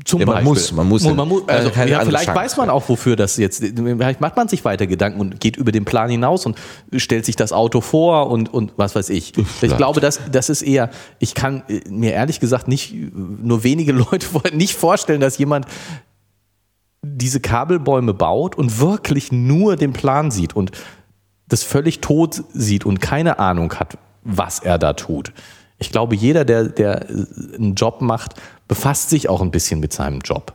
Zum Ja, man muss, man muss. Man muss also, Also ja, vielleicht Chance. weiß man auch, wofür das jetzt. Vielleicht macht man sich weiter Gedanken und geht über den Plan hinaus und stellt sich das Auto vor und, und was weiß ich. Ich Vielleicht. glaube, das, das ist eher, ich kann äh, mir ehrlich gesagt nicht, nur wenige Leute vor- nicht vorstellen, dass jemand diese Kabelbäume baut und wirklich nur den Plan sieht und das völlig tot sieht und keine Ahnung hat, was er da tut. Ich glaube, jeder, der, der einen Job macht, befasst sich auch ein bisschen mit seinem Job.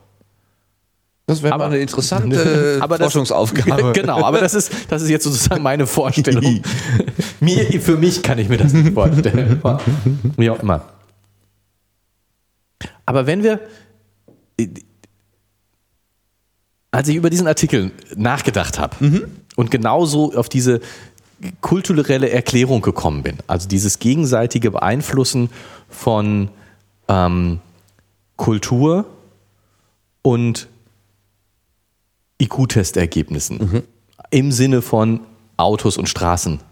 Das wäre Aber- mal eine interessante Aber das- Forschungsaufgabe. Genau, aber das ist, das ist jetzt sozusagen meine Vorstellung. mir, für mich kann ich mir das nicht vorstellen. Wie auch immer. Aber wenn wir, als ich über diesen Artikel nachgedacht habe und genauso auf diese kulturelle Erklärung gekommen bin, also dieses gegenseitige Beeinflussen von ähm, Kultur und IQ-Testergebnissen im Sinne von Autos und Straßen.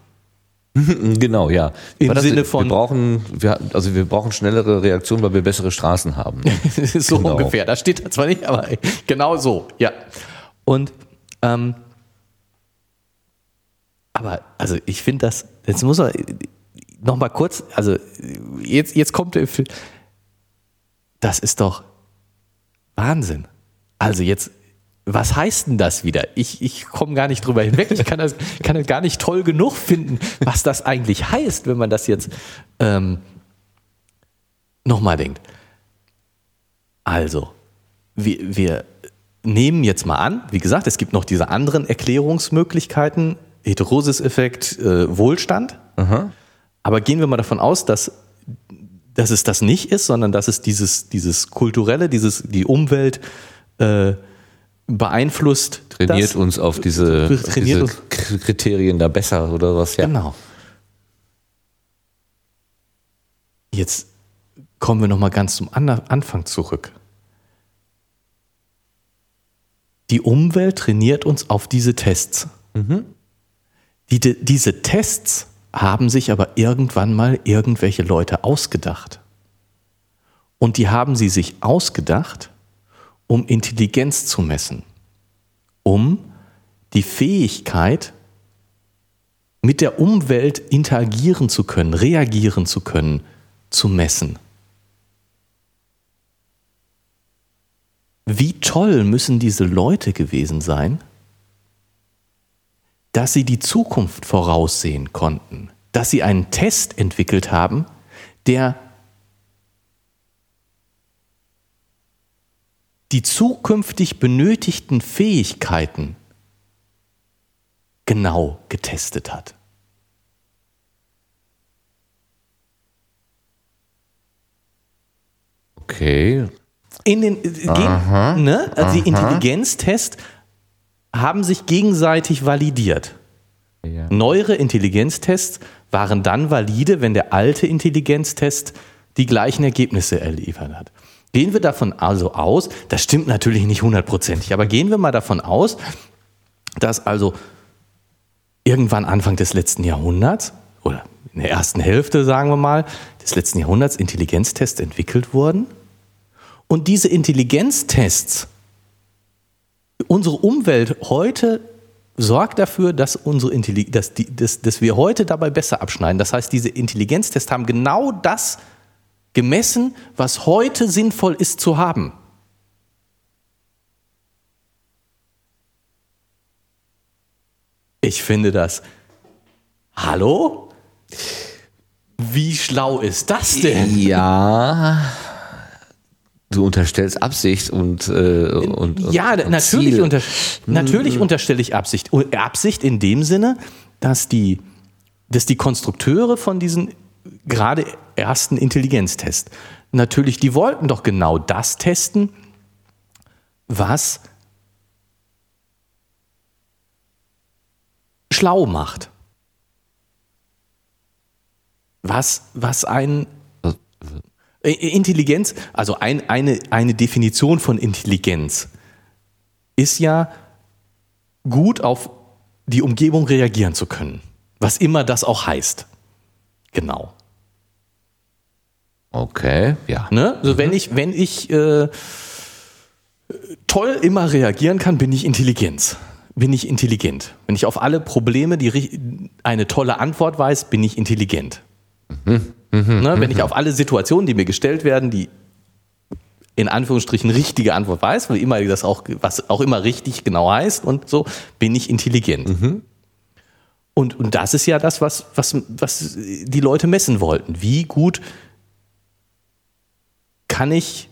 Genau, ja. Im Aber Sinne wir von- brauchen, wir, also wir brauchen schnellere Reaktionen, weil wir bessere Straßen haben. so Genau. ungefähr. Das steht da zwar nicht, aber genau so, ja. Und ähm, aber also ich finde das, jetzt muss man noch mal kurz, also jetzt, jetzt kommt der Film. Das ist doch Wahnsinn. Also jetzt, was heißt denn das wieder? Ich, ich komme gar nicht drüber hinweg. Ich kann das, kann das gar nicht toll genug finden, was das eigentlich heißt, wenn man das jetzt ähm, nochmal denkt. Also, wir, wir nehmen jetzt mal an, wie gesagt, es gibt noch diese anderen Erklärungsmöglichkeiten, Heterosis-Effekt, äh, Wohlstand. Aber gehen wir mal davon aus, dass, dass es das nicht ist, sondern dass es dieses, dieses kulturelle, dieses, die Umwelt äh, beeinflusst. Trainiert das, uns auf diese, auf trainiert diese Kriterien da besser oder was? Ja. Genau. Jetzt kommen wir noch mal ganz zum An Anfang zurück. Die Umwelt trainiert uns auf diese Tests. Die, die, diese Tests haben sich aber irgendwann mal irgendwelche Leute ausgedacht. Und die haben sie sich ausgedacht, um Intelligenz zu messen, um die Fähigkeit, mit der Umwelt interagieren zu können, reagieren zu können, zu messen. Wie toll müssen diese Leute gewesen sein, dass sie die Zukunft voraussehen konnten, dass sie einen Test entwickelt haben, der die zukünftig benötigten Fähigkeiten genau getestet hat. Okay. In den, äh, gehen, ne? Also die Intelligenztests haben sich gegenseitig validiert. Ja. Neuere Intelligenztests waren dann valide, wenn der alte Intelligenztest die gleichen Ergebnisse erliefert hat. Gehen wir davon also aus, das stimmt natürlich nicht hundertprozentig, aber gehen wir mal davon aus, dass also irgendwann Anfang des letzten Jahrhunderts oder in der ersten Hälfte, sagen wir mal, des letzten Jahrhunderts Intelligenztests entwickelt wurden. Und diese Intelligenztests, unsere Umwelt heute sorgt dafür, dass, unsere dass, die, dass, dass wir heute dabei besser abschneiden. Das heißt, diese Intelligenztests haben genau das gemessen, was heute sinnvoll ist zu haben. Ich finde das. Hallo? Wie schlau ist das denn? Ja. Du unterstellst Absicht und, äh, und, und ja, und natürlich, unter, natürlich unterstelle ich Absicht. Absicht in dem Sinne, dass die, dass die Konstrukteure von diesen gerade ersten Intelligenztests natürlich, die wollten doch genau das testen, was schlau macht. Was, was ein äh, Intelligenz, also ein, eine, eine Definition von Intelligenz ist ja gut auf die Umgebung reagieren zu können. Was immer das auch heißt. Genau. Okay, ja. Ne? Also wenn ich, wenn ich äh, toll immer reagieren kann, bin ich Intelligenz. Bin ich intelligent. Wenn ich auf alle Probleme die, eine tolle Antwort weiß, bin ich intelligent. Ne? Wenn ich auf alle Situationen, die mir gestellt werden, die in Anführungsstrichen richtige Antwort weiß, weil immer das auch, was auch immer richtig genau heißt und so, bin ich intelligent. Und, und das ist ja das, was, was, was die Leute messen wollten. Wie gut kann ich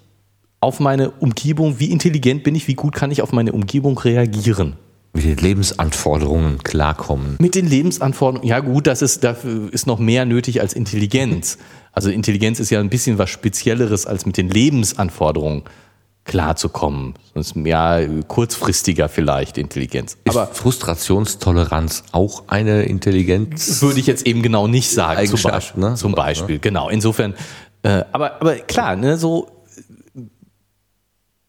auf meine Umgebung, wie intelligent bin ich, wie gut kann ich auf meine Umgebung reagieren? Mit den Lebensanforderungen klarkommen. Mit den Lebensanforderungen, ja gut, das ist, dafür ist noch mehr nötig als Intelligenz. Also Intelligenz ist ja ein bisschen was Spezielleres, als mit den Lebensanforderungen klarzukommen. Sonst ja kurzfristiger vielleicht Intelligenz. Aber Aber Frustrationstoleranz auch eine Intelligenz? würde ich jetzt eben genau nicht sagen. Zum, Beispiel, ne? zum Beispiel, genau. Insofern, äh, aber, aber klar, ne, so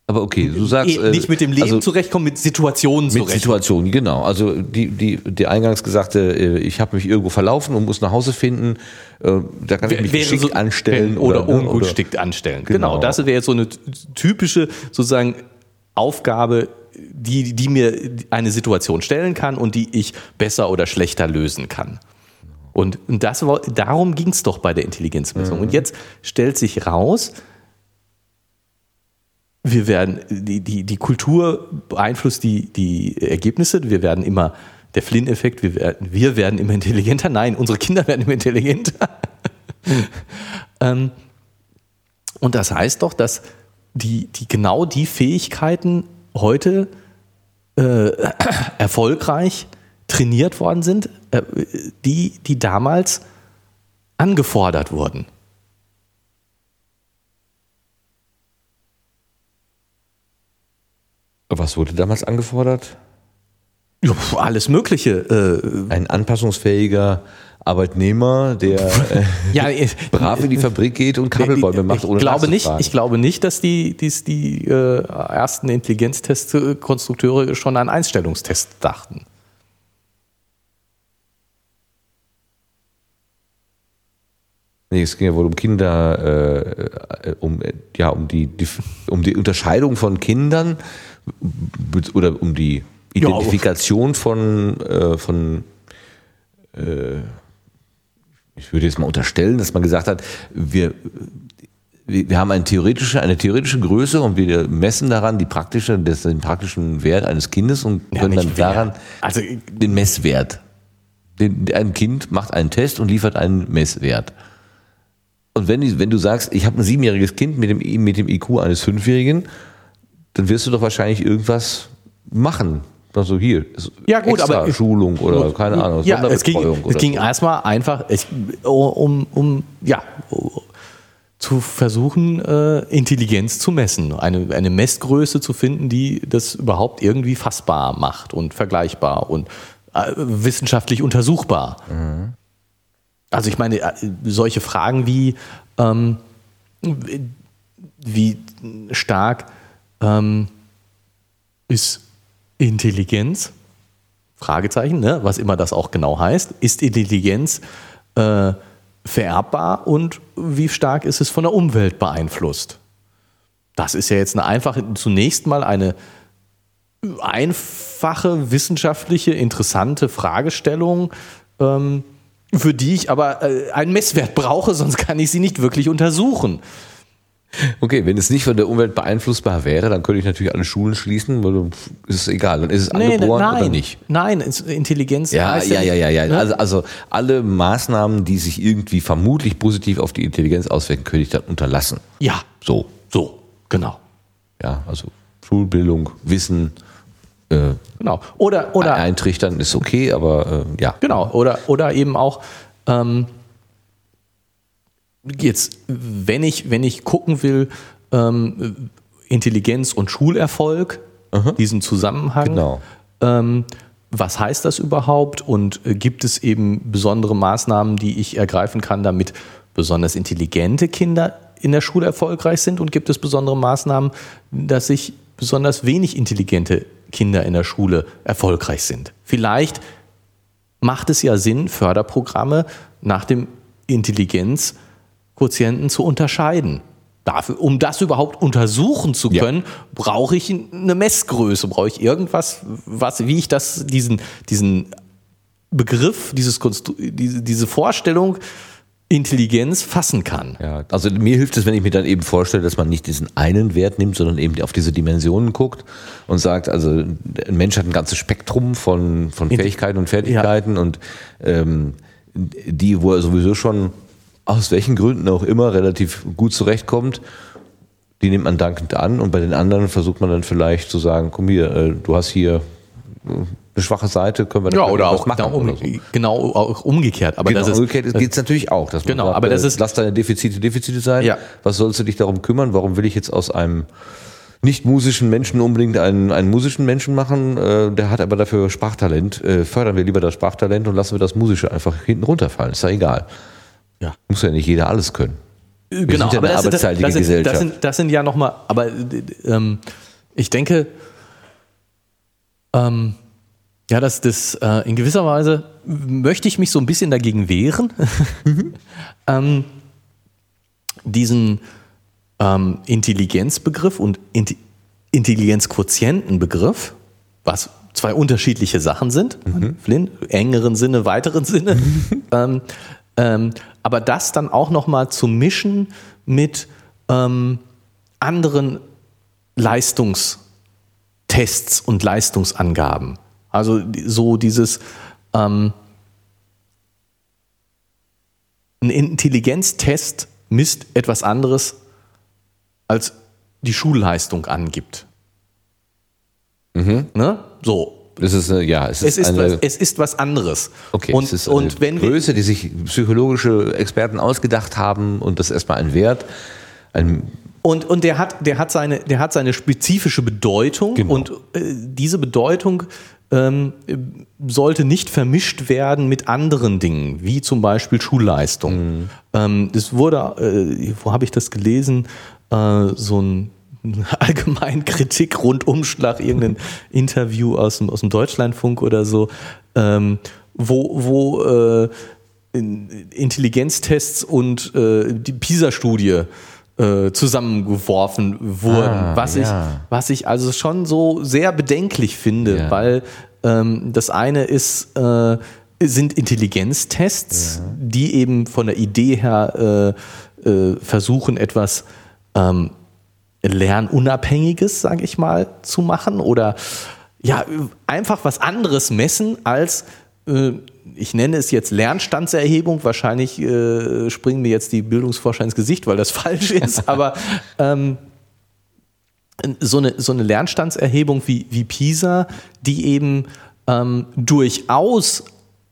Aber okay, du sagst. nicht mit dem Leben also zurechtkommen, mit Situationen mit zurechtkommen. Situationen, genau. Also die, die, die eingangs gesagte, äh, ich habe mich irgendwo verlaufen und muss nach Hause finden, äh, da kann ich mich geschickt so- anstellen oder, ne, ungeschickt anstellen. Genau. Genau. das wäre jetzt so eine typische sozusagen Aufgabe, die, die mir eine Situation stellen kann und die ich besser oder schlechter lösen kann. Und das, darum ging es doch bei der Intelligenzmessung. Und jetzt stellt sich raus, wir werden, die, die, die Kultur beeinflusst die, die Ergebnisse. Wir werden immer, der Flynn-Effekt, wir werden, wir werden immer intelligenter. Nein, unsere Kinder werden immer intelligenter. ähm, und das heißt doch, dass die, die genau die Fähigkeiten heute äh, erfolgreich trainiert worden sind, äh, die, die damals angefordert wurden. Was wurde damals angefordert? Ja, alles Mögliche. Äh, Ein anpassungsfähiger Arbeitnehmer, der äh, ja, brav in die Fabrik geht und Kabelbäume macht, ohne ich glaube nicht, Ich glaube nicht, dass die, die, die äh, ersten Intelligenztestkonstrukteure schon an Einstellungstests dachten. Nee, es ging ja wohl um Kinder, äh, um, ja, um, die, die, um die Unterscheidung von Kindern oder um die Identifikation ja, von, äh, von äh, ich würde jetzt mal unterstellen, dass man gesagt hat, wir, wir haben eine theoretische, eine theoretische Größe und wir messen daran die praktische, den praktischen Wert eines Kindes und können ja, dann daran also, den Messwert. Den, ein Kind macht einen Test und liefert einen Messwert. Und wenn, wenn du sagst, ich habe ein siebenjähriges Kind mit dem, mit dem IQ eines Fünfjährigen, dann wirst du doch wahrscheinlich irgendwas machen. Also hier, ja, gut, aber Schulung oder keine Ahnung, ja, es ging, es ging erstmal einfach ich, um, um ja, zu versuchen, äh, Intelligenz zu messen, eine, eine Messgröße zu finden, die das überhaupt irgendwie fassbar macht und vergleichbar und äh, wissenschaftlich untersuchbar. Mhm. Also ich meine, äh, solche Fragen wie, ähm, wie stark ähm, ist Intelligenz, Fragezeichen, ne? was immer das auch genau heißt, ist Intelligenz äh, vererbbar und wie stark ist es von der Umwelt beeinflusst? Das ist ja jetzt eine einfache, zunächst mal eine einfache, wissenschaftliche, interessante Fragestellung. Ähm, für die ich aber äh, einen Messwert brauche, sonst kann ich sie nicht wirklich untersuchen. Okay, wenn es nicht von der Umwelt beeinflussbar wäre, dann könnte ich natürlich alle Schulen schließen, weil ist es egal, dann ist es nee, angeboren nein, oder nicht. Nein, Intelligenz. Ja, ja, ja, ja, ja. Ne? Also, also alle Maßnahmen, die sich irgendwie vermutlich positiv auf die Intelligenz auswirken, könnte ich dann unterlassen. Ja. So. So, genau. Ja, also Schulbildung, Wissen, äh, genau. Oder, oder eintrichtern ist okay, aber äh, ja. Genau. Oder, oder eben auch ähm, jetzt, wenn ich, wenn ich gucken will, ähm, Intelligenz und Schulerfolg, Aha. diesen Zusammenhang. Genau. Ähm, was heißt das überhaupt und äh, gibt es eben besondere Maßnahmen, die ich ergreifen kann, damit besonders intelligente Kinder in der Schule erfolgreich sind und gibt es besondere Maßnahmen, dass sich besonders wenig intelligente Kinder in der Schule erfolgreich sind. Vielleicht macht es ja Sinn, Förderprogramme nach dem Intelligenzquotienten zu unterscheiden. Dafür, um das überhaupt untersuchen zu können, ja. brauche ich eine Messgröße, brauche ich irgendwas, was, wie ich das, diesen, diesen Begriff, dieses Konstru diese, diese Vorstellung Intelligenz fassen kann. Ja, also mir hilft es, wenn ich mir dann eben vorstelle, dass man nicht diesen einen Wert nimmt, sondern eben auf diese Dimensionen guckt und sagt, also ein Mensch hat ein ganzes Spektrum von, von Fähigkeiten und Fertigkeiten ja. und ähm, die, wo er sowieso schon aus welchen Gründen auch immer relativ gut zurechtkommt, die nimmt man dankend an und bei den anderen versucht man dann vielleicht zu sagen, komm hier, äh, du hast hier eine schwache Seite, können wir da ja, oder auch machen. Genau, oder so. genau auch umgekehrt. Aber genau, das ist, umgekehrt geht es natürlich auch. Dass genau, sagt, aber das äh, ist. Lass deine Defizite Defizite sein. Ja. Was sollst du dich darum kümmern? Warum will ich jetzt aus einem nicht musischen Menschen unbedingt einen, einen musischen Menschen machen? Äh, der hat aber dafür Sprachtalent. Äh, fördern wir lieber das Sprachtalent und lassen wir das Musische einfach hinten runterfallen. Ist ja egal. Ja. Muss ja nicht jeder alles können. Wir genau, sind ja eine aber das, das, das, sind, das, sind, das sind ja nochmal, aber ähm, ich denke, ähm, ja, das, das äh, in gewisser Weise möchte ich mich so ein bisschen dagegen wehren, mhm. ähm, diesen ähm, Intelligenzbegriff und Int Intelligenzquotientenbegriff, was zwei unterschiedliche Sachen sind, mhm. Flynn, engeren Sinne, weiteren Sinne, ähm, ähm, aber das dann auch nochmal zu mischen mit ähm, anderen Leistungstests und Leistungsangaben. Also so dieses ähm, ein Intelligenztest misst etwas anderes als die Schulleistung angibt. Ne? So. Es ist, äh, ja, es ist, Es ist, eine, was, es ist was anderes. okay, und, es ist eine und wenn Größe, die sich psychologische Experten ausgedacht haben und das ist erstmal ein Wert. Ein, Und, und der, hat, der, hat seine, der hat seine spezifische Bedeutung Genau. und äh, diese Bedeutung ähm, äh, sollte nicht vermischt werden mit anderen Dingen, wie zum Beispiel Schulleistung. Ähm, das wurde, äh, wo habe ich das gelesen, äh, so ein allgemein Kritik Rundumschlag, irgendein Interview aus dem, aus dem Deutschlandfunk oder so, ähm, wo, wo äh, in- Intelligenztests und äh, die PISA-Studie äh, zusammengeworfen wurden, Ah, was, ja. ich, was ich also schon so sehr bedenklich finde, Ja. weil ähm, das eine ist, äh, sind Intelligenztests, die eben von der Idee her äh, äh, versuchen, etwas ähm, Lernunabhängiges, sage ich mal, zu machen oder ja, einfach was anderes messen als äh, ich nenne es jetzt Lernstandserhebung, wahrscheinlich äh, springen mir jetzt die Bildungsforscher ins Gesicht, weil das falsch ist, aber ähm, so eine, so eine Lernstandserhebung wie, wie PISA, die eben ähm, durchaus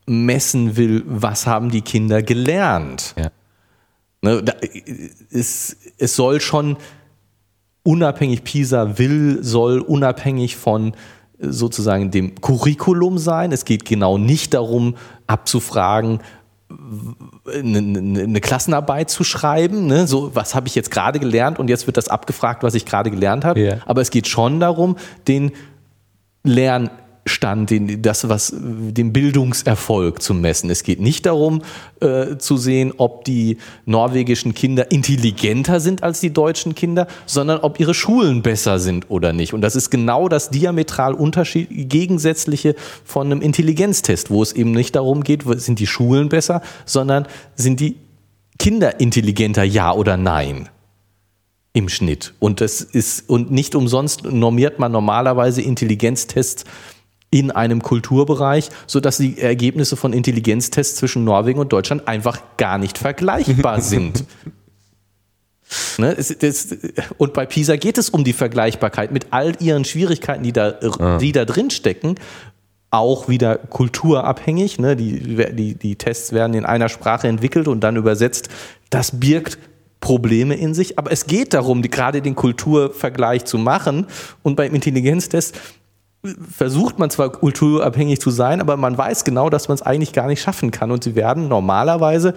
messen will, was haben die Kinder gelernt. ja. Ne, da, es, es soll schon unabhängig, PISA will, soll unabhängig von äh, sozusagen dem Curriculum sein. Es geht genau nicht darum, abzufragen, eine, Klassenarbeit zu schreiben. Ne? So, was habe ich jetzt gerade gelernt und jetzt wird das abgefragt, was ich gerade gelernt habe. Ja. Aber es geht schon darum, den Lernstand, den, das, was, den Bildungserfolg zu messen. Es geht nicht darum, äh, zu sehen, ob die norwegischen Kinder intelligenter sind als die deutschen Kinder, sondern ob ihre Schulen besser sind oder nicht. Und das ist genau das diametral Unterschied, gegensätzliche von einem Intelligenztest, wo es eben nicht darum geht, sind die Schulen besser, sondern sind die Kinder intelligenter, ja oder nein? im Schnitt. Und das ist, und nicht umsonst normiert man normalerweise Intelligenztests in einem Kulturbereich, sodass die Ergebnisse von Intelligenztests zwischen Norwegen und Deutschland einfach gar nicht vergleichbar sind. Ne, es, das, und bei PISA geht es um die Vergleichbarkeit mit all ihren Schwierigkeiten, die da, die da drin stecken. Auch wieder kulturabhängig. Ne? Die, die, die Tests werden in einer Sprache entwickelt und dann übersetzt. Das birgt Probleme in sich. Aber es geht darum, die, gerade den Kulturvergleich zu machen. Und beim Intelligenztest versucht man zwar kulturabhängig zu sein, aber man weiß genau, dass man es eigentlich gar nicht schaffen kann. Und sie werden normalerweise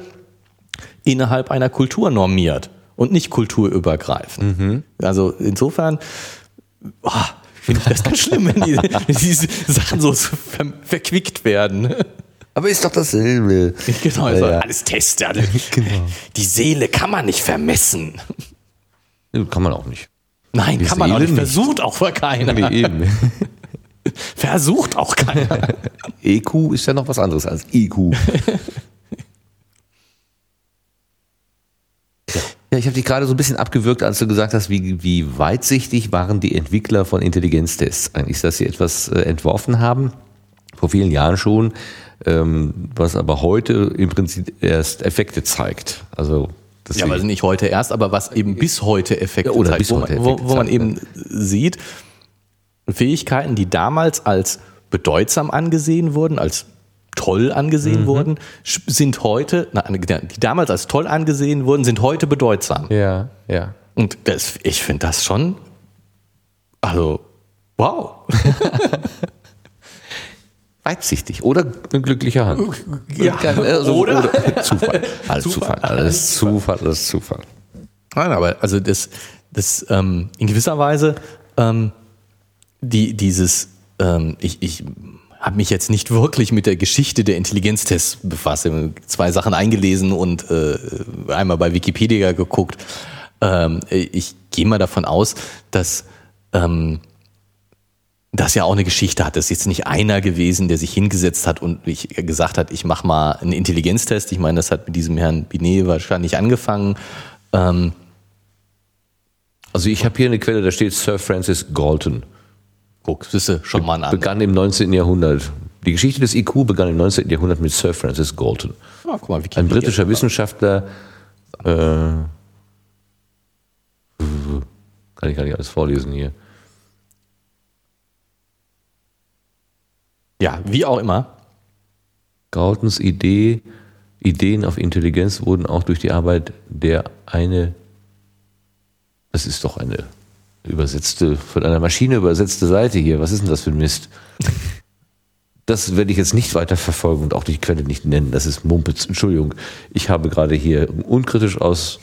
innerhalb einer Kultur normiert und nicht kulturübergreifend. Also insofern oh, finde ich das ganz schlimm, wenn die, diese Sachen so ver verquickt werden. Aber ist doch dasselbe. Genau, also ja. alles Test. alle- Die Seele kann man nicht vermessen. Kann man auch nicht. Nein, Die kann man auch nicht. nicht. Versucht auch keiner. Nee, eben. Versucht auch keiner. EQ ist ja noch was anderes als IQ. Ja, ich habe dich gerade so ein bisschen abgewürgt, als du gesagt hast, wie, wie weitsichtig waren die Entwickler von Intelligenztests eigentlich, dass sie etwas äh, entworfen haben, vor vielen Jahren schon, ähm, was aber heute im Prinzip erst Effekte zeigt. Also das Ja, aber nicht heute erst, aber was eben bis heute Effekte Ja, oder zeigt, bis wo, heute man, wo, Effekte wo man eben sieht, Fähigkeiten, die damals als bedeutsam angesehen wurden, als toll angesehen Mhm. wurden, sind heute, na, die damals als toll angesehen wurden, sind heute bedeutsam. ja, ja. Und das, ich finde das schon, also, wow. Weitsichtig oder eine glückliche Hand. Ja, also, oder? Zufall. Alles Zufall. Zufall. Alles Zufall, alles Zufall. Nein, aber also das, das ähm, in gewisser Weise ähm, die, dieses, ähm, ich, ich habe mich jetzt nicht wirklich mit der Geschichte der Intelligenztests befasst. Ich habe zwei Sachen eingelesen und äh, einmal bei Wikipedia geguckt. Ähm, ich gehe mal davon aus, dass ähm, das ja auch eine Geschichte hat. Das ist jetzt nicht einer gewesen, der sich hingesetzt hat und ich, gesagt hat, ich mache mal einen Intelligenztest. Ich meine, das hat mit diesem Herrn Binet wahrscheinlich angefangen. Ähm, Also ich habe hier eine Quelle, da steht Sir Francis Galton. Guck, das ist schon mal ein anderer. Begann im 19. Jahrhundert. Die Geschichte des IQ begann im 19. Jahrhundert mit Sir Francis Galton. Ah, guck mal, Ein britischer Wissenschaftler. Äh, kann kann ich gar nicht alles vorlesen hier. Ja, wie auch immer. Galtons Idee, Ideen auf Intelligenz wurden auch durch die Arbeit der eine, das ist doch eine übersetzte, von einer Maschine übersetzte Seite hier. Was ist denn das für ein Mist? Das werde ich jetzt nicht weiter verfolgen und auch die Quelle nicht nennen. Das ist Mumpitz. Entschuldigung, ich habe gerade hier unkritisch aus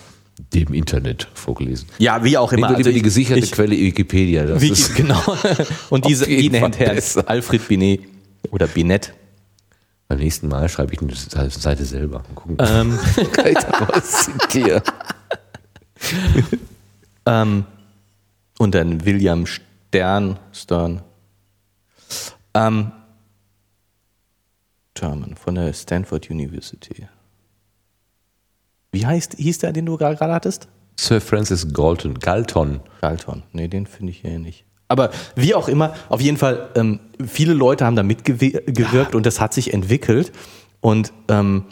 dem Internet vorgelesen. Ja, wie auch immer. Wir Also lieber die ich- gesicherte ich- Quelle Wikipedia. Das Wie, ist genau. Und diese, nennt Herr. Alfred Binet oder Binet. beim nächsten Mal schreibe ich eine Seite selber. Gucken. Ähm, Kann ich da was zitieren? ähm, und dann William Stern, Stern. Ähm, German von der Stanford University. Wie heißt, hieß der, den du gerade hattest? Sir Francis Galton. Galton. Galton. Nee, den finde ich hier nicht. Aber wie auch immer, auf jeden Fall, ähm, viele Leute haben da mitgewirkt und das hat sich entwickelt. Und ähm,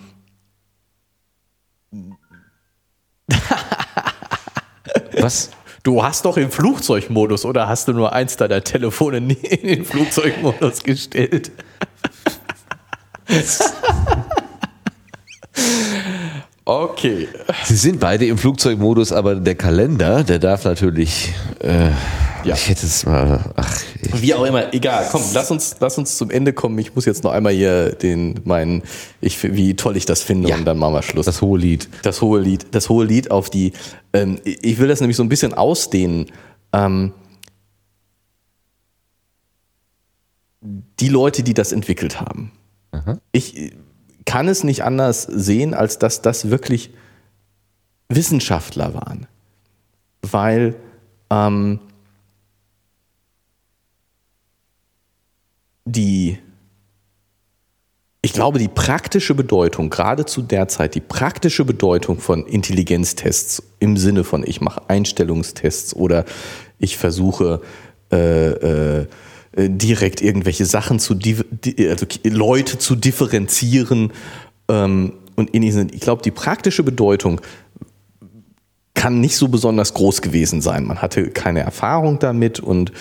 Was? Du hast doch im Flugzeugmodus oder hast du nur eins deiner Telefone nie in den Flugzeugmodus gestellt? okay. Sie sind beide im Flugzeugmodus, aber der Kalender, der darf natürlich. Äh, Ja. Ich hätte es mal. Ach, ich, Wie auch immer, egal. Komm, lass uns, lass uns zum Ende kommen. Ich muss jetzt noch einmal hier den, meinen, ich, wie toll ich das finde Ja. und dann machen wir Schluss. das hohe Lied. das hohe Lied, das hohe Lied auf die, ähm, ich will das nämlich so ein bisschen ausdehnen. Ähm, die Leute, die das entwickelt haben. Ich äh, kann es nicht anders sehen, als dass das wirklich Wissenschaftler waren. Weil ähm, die, ich glaube, die praktische Bedeutung, gerade zu der Zeit, die praktische Bedeutung von Intelligenztests im Sinne von, ich mache Einstellungstests oder ich versuche äh, äh, direkt irgendwelche Sachen zu, also Leute zu differenzieren ähm, und in diesen, ich glaube, die praktische Bedeutung kann nicht so besonders groß gewesen sein. Man hatte keine Erfahrung damit und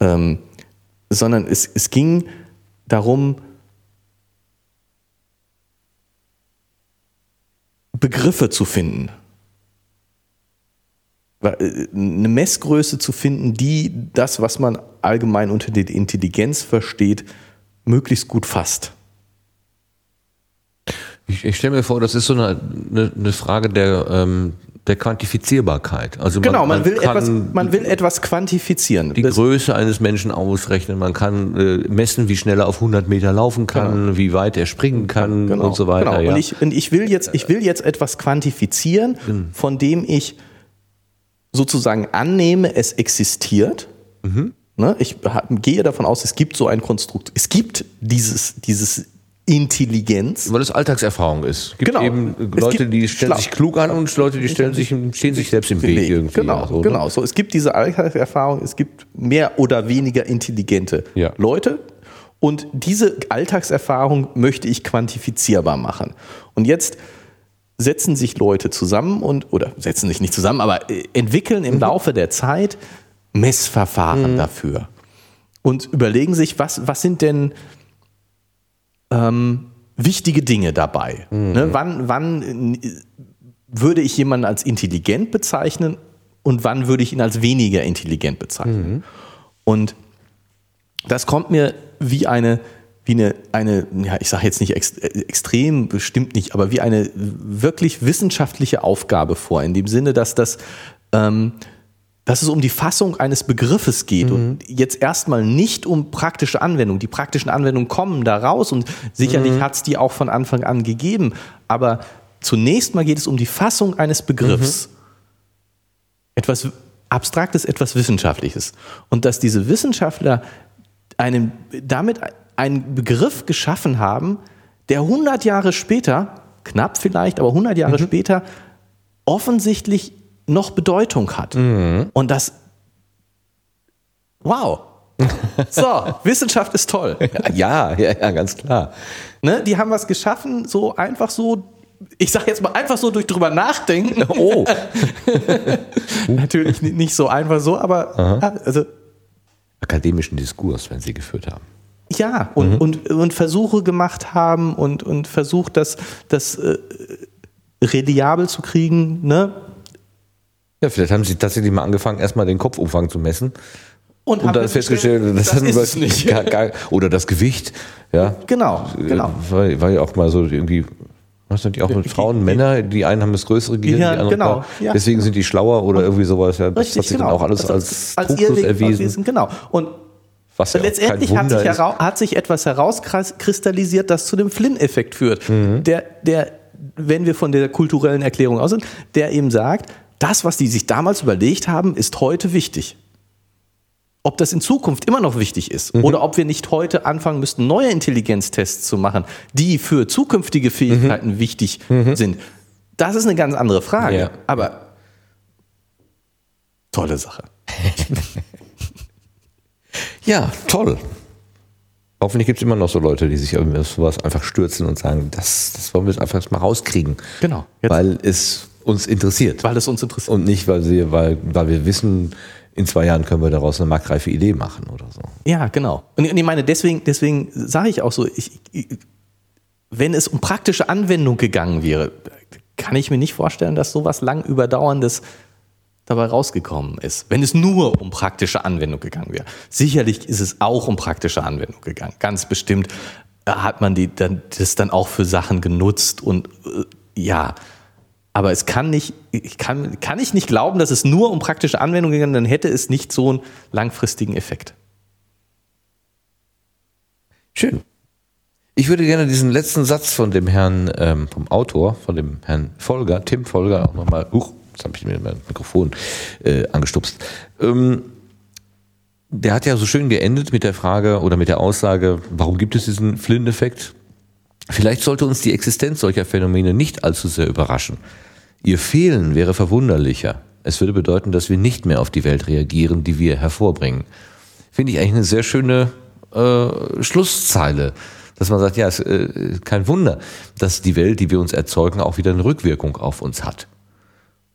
ähm, sondern es, es ging darum, Begriffe zu finden. Äh, Eine Messgröße zu finden, die das, was man allgemein unter der Intelligenz versteht, möglichst gut fasst. Ich, ich stelle mir vor, das ist so eine, eine, eine Frage der, ähm, der Quantifizierbarkeit. Also Genau, man, will, kann etwas, man will etwas quantifizieren. die Das- Größe eines Menschen ausrechnen, man kann äh, messen, wie schnell er auf 100 Meter laufen kann, wie weit er springen kann und so weiter. Genau. Ja. Und, ich, und ich, will jetzt, ich will jetzt etwas quantifizieren, von dem ich sozusagen annehme, es existiert. Ne? Ich gehe davon aus, es gibt so ein Konstrukt. Es gibt dieses, dieses Intelligenz. Weil es Alltagserfahrung ist. Es gibt Genau. eben Leute, gibt die stellen schlau- sich klug an und Leute, die stellen sich, stehen sich selbst im Weg Weg. irgendwie. Genau, so, ne? genau. So, es gibt diese Alltagserfahrung, es gibt mehr oder weniger intelligente Ja. Leute. Und diese Alltagserfahrung möchte ich quantifizierbar machen. Und jetzt setzen sich Leute zusammen und, oder setzen sich nicht zusammen, aber äh, entwickeln im Laufe der Zeit Messverfahren dafür. Und überlegen sich, was, was sind denn ähm, wichtige Dinge dabei? Ne? Wann, wann äh, würde ich jemanden als intelligent bezeichnen und wann würde ich ihn als weniger intelligent bezeichnen? Und das kommt mir wie eine, wie eine, eine ja, ich sage jetzt nicht ex, äh, extrem, bestimmt nicht, aber wie eine wirklich wissenschaftliche Aufgabe vor, in dem Sinne, dass das, ähm, dass es um die Fassung eines Begriffes geht und jetzt erstmal nicht um praktische Anwendung. Die praktischen Anwendungen kommen da raus und sicherlich hat es die auch von Anfang an gegeben. Aber zunächst mal geht es um die Fassung eines Begriffs. Etwas Abstraktes, etwas Wissenschaftliches. Und dass diese Wissenschaftler einen, damit einen Begriff geschaffen haben, der 100 Jahre später, knapp vielleicht, aber 100 Jahre später, offensichtlich noch Bedeutung hat. Und das, wow. So, Wissenschaft ist toll. Ja, ja, ja, ganz klar. Ne? Die haben was geschaffen, so einfach so ich sage jetzt mal einfach so durch drüber nachdenken. Oh. Natürlich ni- nicht so einfach so, aber ja, also Akademischen Diskurs, wenn Sie geführt haben. ja, und, und, und Versuche gemacht haben und, und versucht, das, das äh, reliabel zu kriegen, ne? Ja, vielleicht haben Sie tatsächlich mal angefangen, erstmal den Kopfumfang zu messen. Und, Und haben dann festgestellt, das, das ist nicht. Gar, gar, oder das Gewicht. Ja, Genau, genau. Äh, War, war ja auch mal so irgendwie, was sind die auch mit Frauen, Männer, die einen haben das größere Gehirn, Ja, die anderen genau, ja. Deswegen sind die schlauer oder irgendwie sowas. Ja, das Richtig, hat sich genau. dann auch alles Also als, als Trugschluss Irrweg erwiesen. erwiesen. Genau. Und Was ja letztendlich hat sich, hat sich etwas herauskristallisiert, das zu dem Flynn-Effekt führt. Mhm. Der, der, wenn wir von der kulturellen Erklärung aus sind, der eben sagt, das, was die sich damals überlegt haben, ist heute wichtig. Ob das in Zukunft immer noch wichtig ist Mhm. oder ob wir nicht heute anfangen müssten, neue Intelligenztests zu machen, die für zukünftige Fähigkeiten wichtig sind, das ist eine ganz andere Frage. Mhm. Ja. Aber tolle Sache. Ja, toll. Hoffentlich gibt es immer noch so Leute, die sich auf sowas einfach stürzen und sagen, das, das wollen wir jetzt einfach mal rauskriegen. Genau. Jetzt, Weil es uns interessiert. weil es uns interessiert. Und nicht, weil wir, weil, weil wir wissen, in zwei Jahren können wir daraus eine marktreife Idee machen oder so. Ja, genau. Und ich meine, deswegen, deswegen sage ich auch so, ich, ich, wenn es um praktische Anwendung gegangen wäre, kann ich mir nicht vorstellen, dass sowas lang überdauerndes dabei rausgekommen ist. Wenn es nur um praktische Anwendung gegangen wäre. Sicherlich ist es auch um praktische Anwendung gegangen. Ganz bestimmt hat man die dann, das dann auch für Sachen genutzt und äh, ja. Aber es kann nicht, ich kann, kann ich nicht glauben, dass es nur um praktische Anwendung gegangen wäre, dann hätte es nicht so einen langfristigen Effekt. Schön. Ich würde gerne diesen letzten Satz von dem Herrn, ähm, vom Autor, von dem Herrn Folger, Tim Folger, auch nochmal, huch, jetzt habe ich mir mein Mikrofon äh, angestupst. Ähm, der hat ja so schön geendet mit der Frage oder mit der Aussage, warum gibt es diesen Flynn-Effekt? Vielleicht sollte uns die Existenz solcher Phänomene nicht allzu sehr überraschen. Ihr Fehlen wäre verwunderlicher. Es würde bedeuten, dass wir nicht mehr auf die Welt reagieren, die wir hervorbringen. Finde ich eigentlich eine sehr schöne äh, Schlusszeile, dass man sagt, ja, es ist äh, kein Wunder, dass die Welt, die wir uns erzeugen, auch wieder eine Rückwirkung auf uns hat.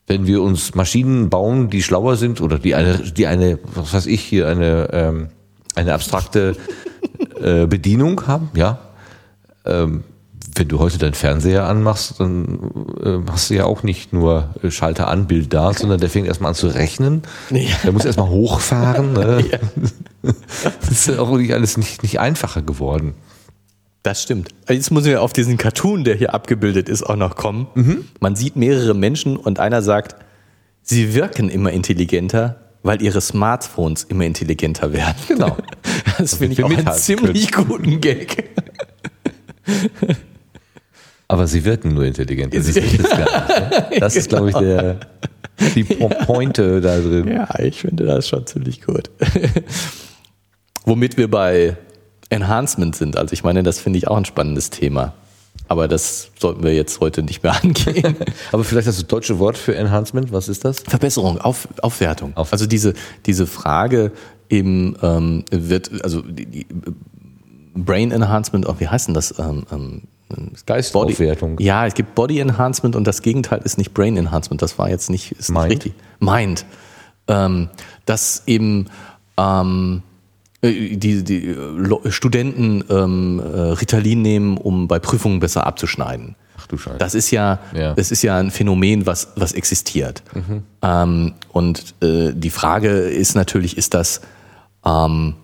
Wenn wir uns Maschinen bauen, die schlauer sind oder die eine, die eine, was weiß ich hier, eine, ähm, eine abstrakte äh, Bedienung haben, ja. Ähm, wenn du heute deinen Fernseher anmachst, dann äh, hast du ja auch nicht nur äh, Schalter an, Bild da, sondern der fängt erstmal an zu rechnen. Ja. Der muss erstmal hochfahren. Ne? Das ist ja auch wirklich alles nicht, nicht einfacher geworden. Das stimmt. Jetzt müssen wir auf diesen Cartoon, der hier abgebildet ist, auch noch kommen. Mhm. Man sieht mehrere Menschen und einer sagt, sie wirken immer intelligenter, weil ihre Smartphones immer intelligenter werden. Genau. Das finde ich auch einen ziemlich guten Gag. Aber sie wirken nur intelligent. Das ist das nicht. Ne? Das ist, glaube ich, der, die Po- Pointe da drin. Ja, ich finde das schon ziemlich gut. Womit wir bei Enhancement sind. Also ich meine, das finde ich auch ein spannendes Thema. Aber das sollten wir jetzt heute nicht mehr angehen. Aber vielleicht das deutsche Wort für Enhancement, was ist das? Verbesserung, Auf, Aufwertung. Auf- Also diese, diese Frage eben ähm, wird, also die, die Brain Enhancement, oh, wie heißt denn das? Ähm, ähm, Geistaufwertung. Body, ja, es gibt Body Enhancement und das Gegenteil ist nicht Brain Enhancement. Das war jetzt nicht, ist Mind? nicht richtig. Mind. Ähm, dass eben ähm, äh, die, die äh, Studenten ähm, äh, Ritalin nehmen, um bei Prüfungen besser abzuschneiden. Ach du Scheiße. Das ist ja, Ja. das ist ja ein Phänomen, was, was existiert. Ähm, und äh, die Frage ist natürlich, ist das ähm,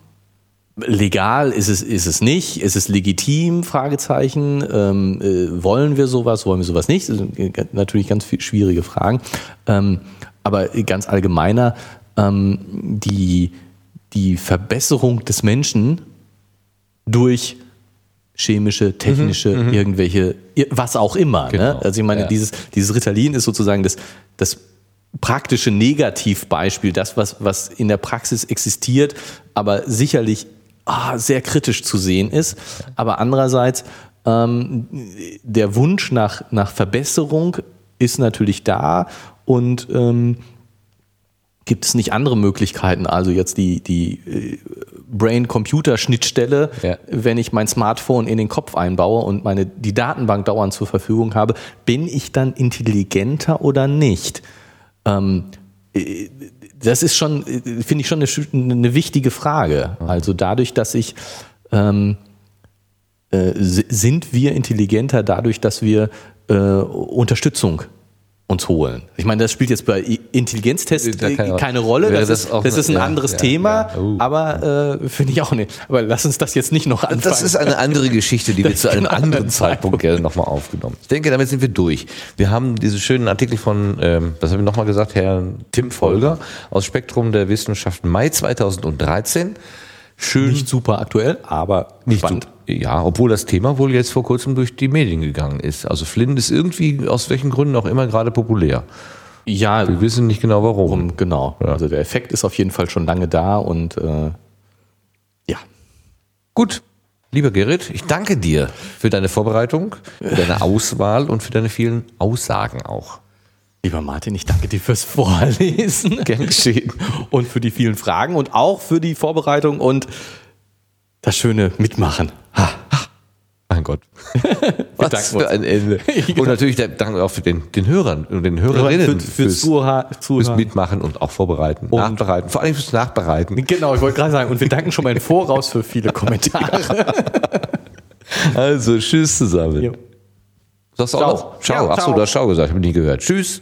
legal? Ist es, ist es nicht? Ist es legitim? Fragezeichen. Ähm, äh, wollen wir sowas? Wollen wir sowas nicht? Das sind äh, natürlich ganz schwierige Fragen. Ähm, aber ganz allgemeiner, ähm, die, die Verbesserung des Menschen durch chemische, technische, irgendwelche, ir- was auch immer. Genau, Ne? Also ich meine, ja. dieses, dieses Ritalin ist sozusagen das, das praktische Negativbeispiel, das, was, was in der Praxis existiert, aber sicherlich ah, sehr kritisch zu sehen ist. Aber andererseits, ähm, der Wunsch nach, nach Verbesserung ist natürlich da und ähm, gibt es nicht andere Möglichkeiten, also jetzt die, die äh, Brain-Computer-Schnittstelle, Ja. wenn ich mein Smartphone in den Kopf einbaue und meine, die Datenbank dauernd zur Verfügung habe, bin ich dann intelligenter oder nicht? Ähm, äh, das ist schon, äh, finde ich schon eine, eine wichtige Frage. Also dadurch, dass ich ähm, äh, si- sind wir intelligenter dadurch, dass wir äh, Unterstützung uns holen. Ich meine, das spielt jetzt bei Intelligenztests keine- keine Rolle. Das, das ist, das ist ein ja, anderes ja, Thema, ja. Oh. aber äh, finde ich auch nicht. Aber lass uns das jetzt nicht noch anfangen. Das ist eine andere Geschichte, die wir zu einem Genau, anderen Zeitpunkt gerne nochmal aufgenommen. Ich denke, damit sind wir durch. Wir haben diesen schönen Artikel von, ähm, was haben wir nochmal gesagt, Herr Tim Folger aus Spektrum der Wissenschaften Mai 2013. Schön. nicht super aktuell, aber Nicht spannend. so, ja, obwohl das Thema wohl jetzt vor kurzem durch die Medien gegangen ist. Also Flynn ist irgendwie aus welchen Gründen auch immer gerade populär. Ja, Wir wissen nicht genau warum. um, genau. Also der Effekt ist auf jeden Fall schon lange da und äh, ja. Gut, lieber Gerrit, ich danke dir für deine Vorbereitung, für deine Auswahl und für deine vielen Aussagen auch. Lieber Martin, ich danke dir fürs Vorlesen. Gern geschehen. Und für die vielen Fragen und auch für die Vorbereitung und das schöne Mitmachen. Ha. Mein Gott. Was für ein Ende. Und natürlich der Dank auch für den, den Hörern und den Hörerinnen Für, für fürs Zuhören. Mitmachen und auch Vorbereiten, nachbereiten. Vor allem fürs Nachbereiten. Genau, ich wollte gerade sagen, und wir danken schon mal im Voraus für viele Kommentare. Also, tschüss zusammen. Jo. Sagst du auch? Ciao. Ja, Achso, du hast Ciao gesagt, ich nicht gehört. Tschüss.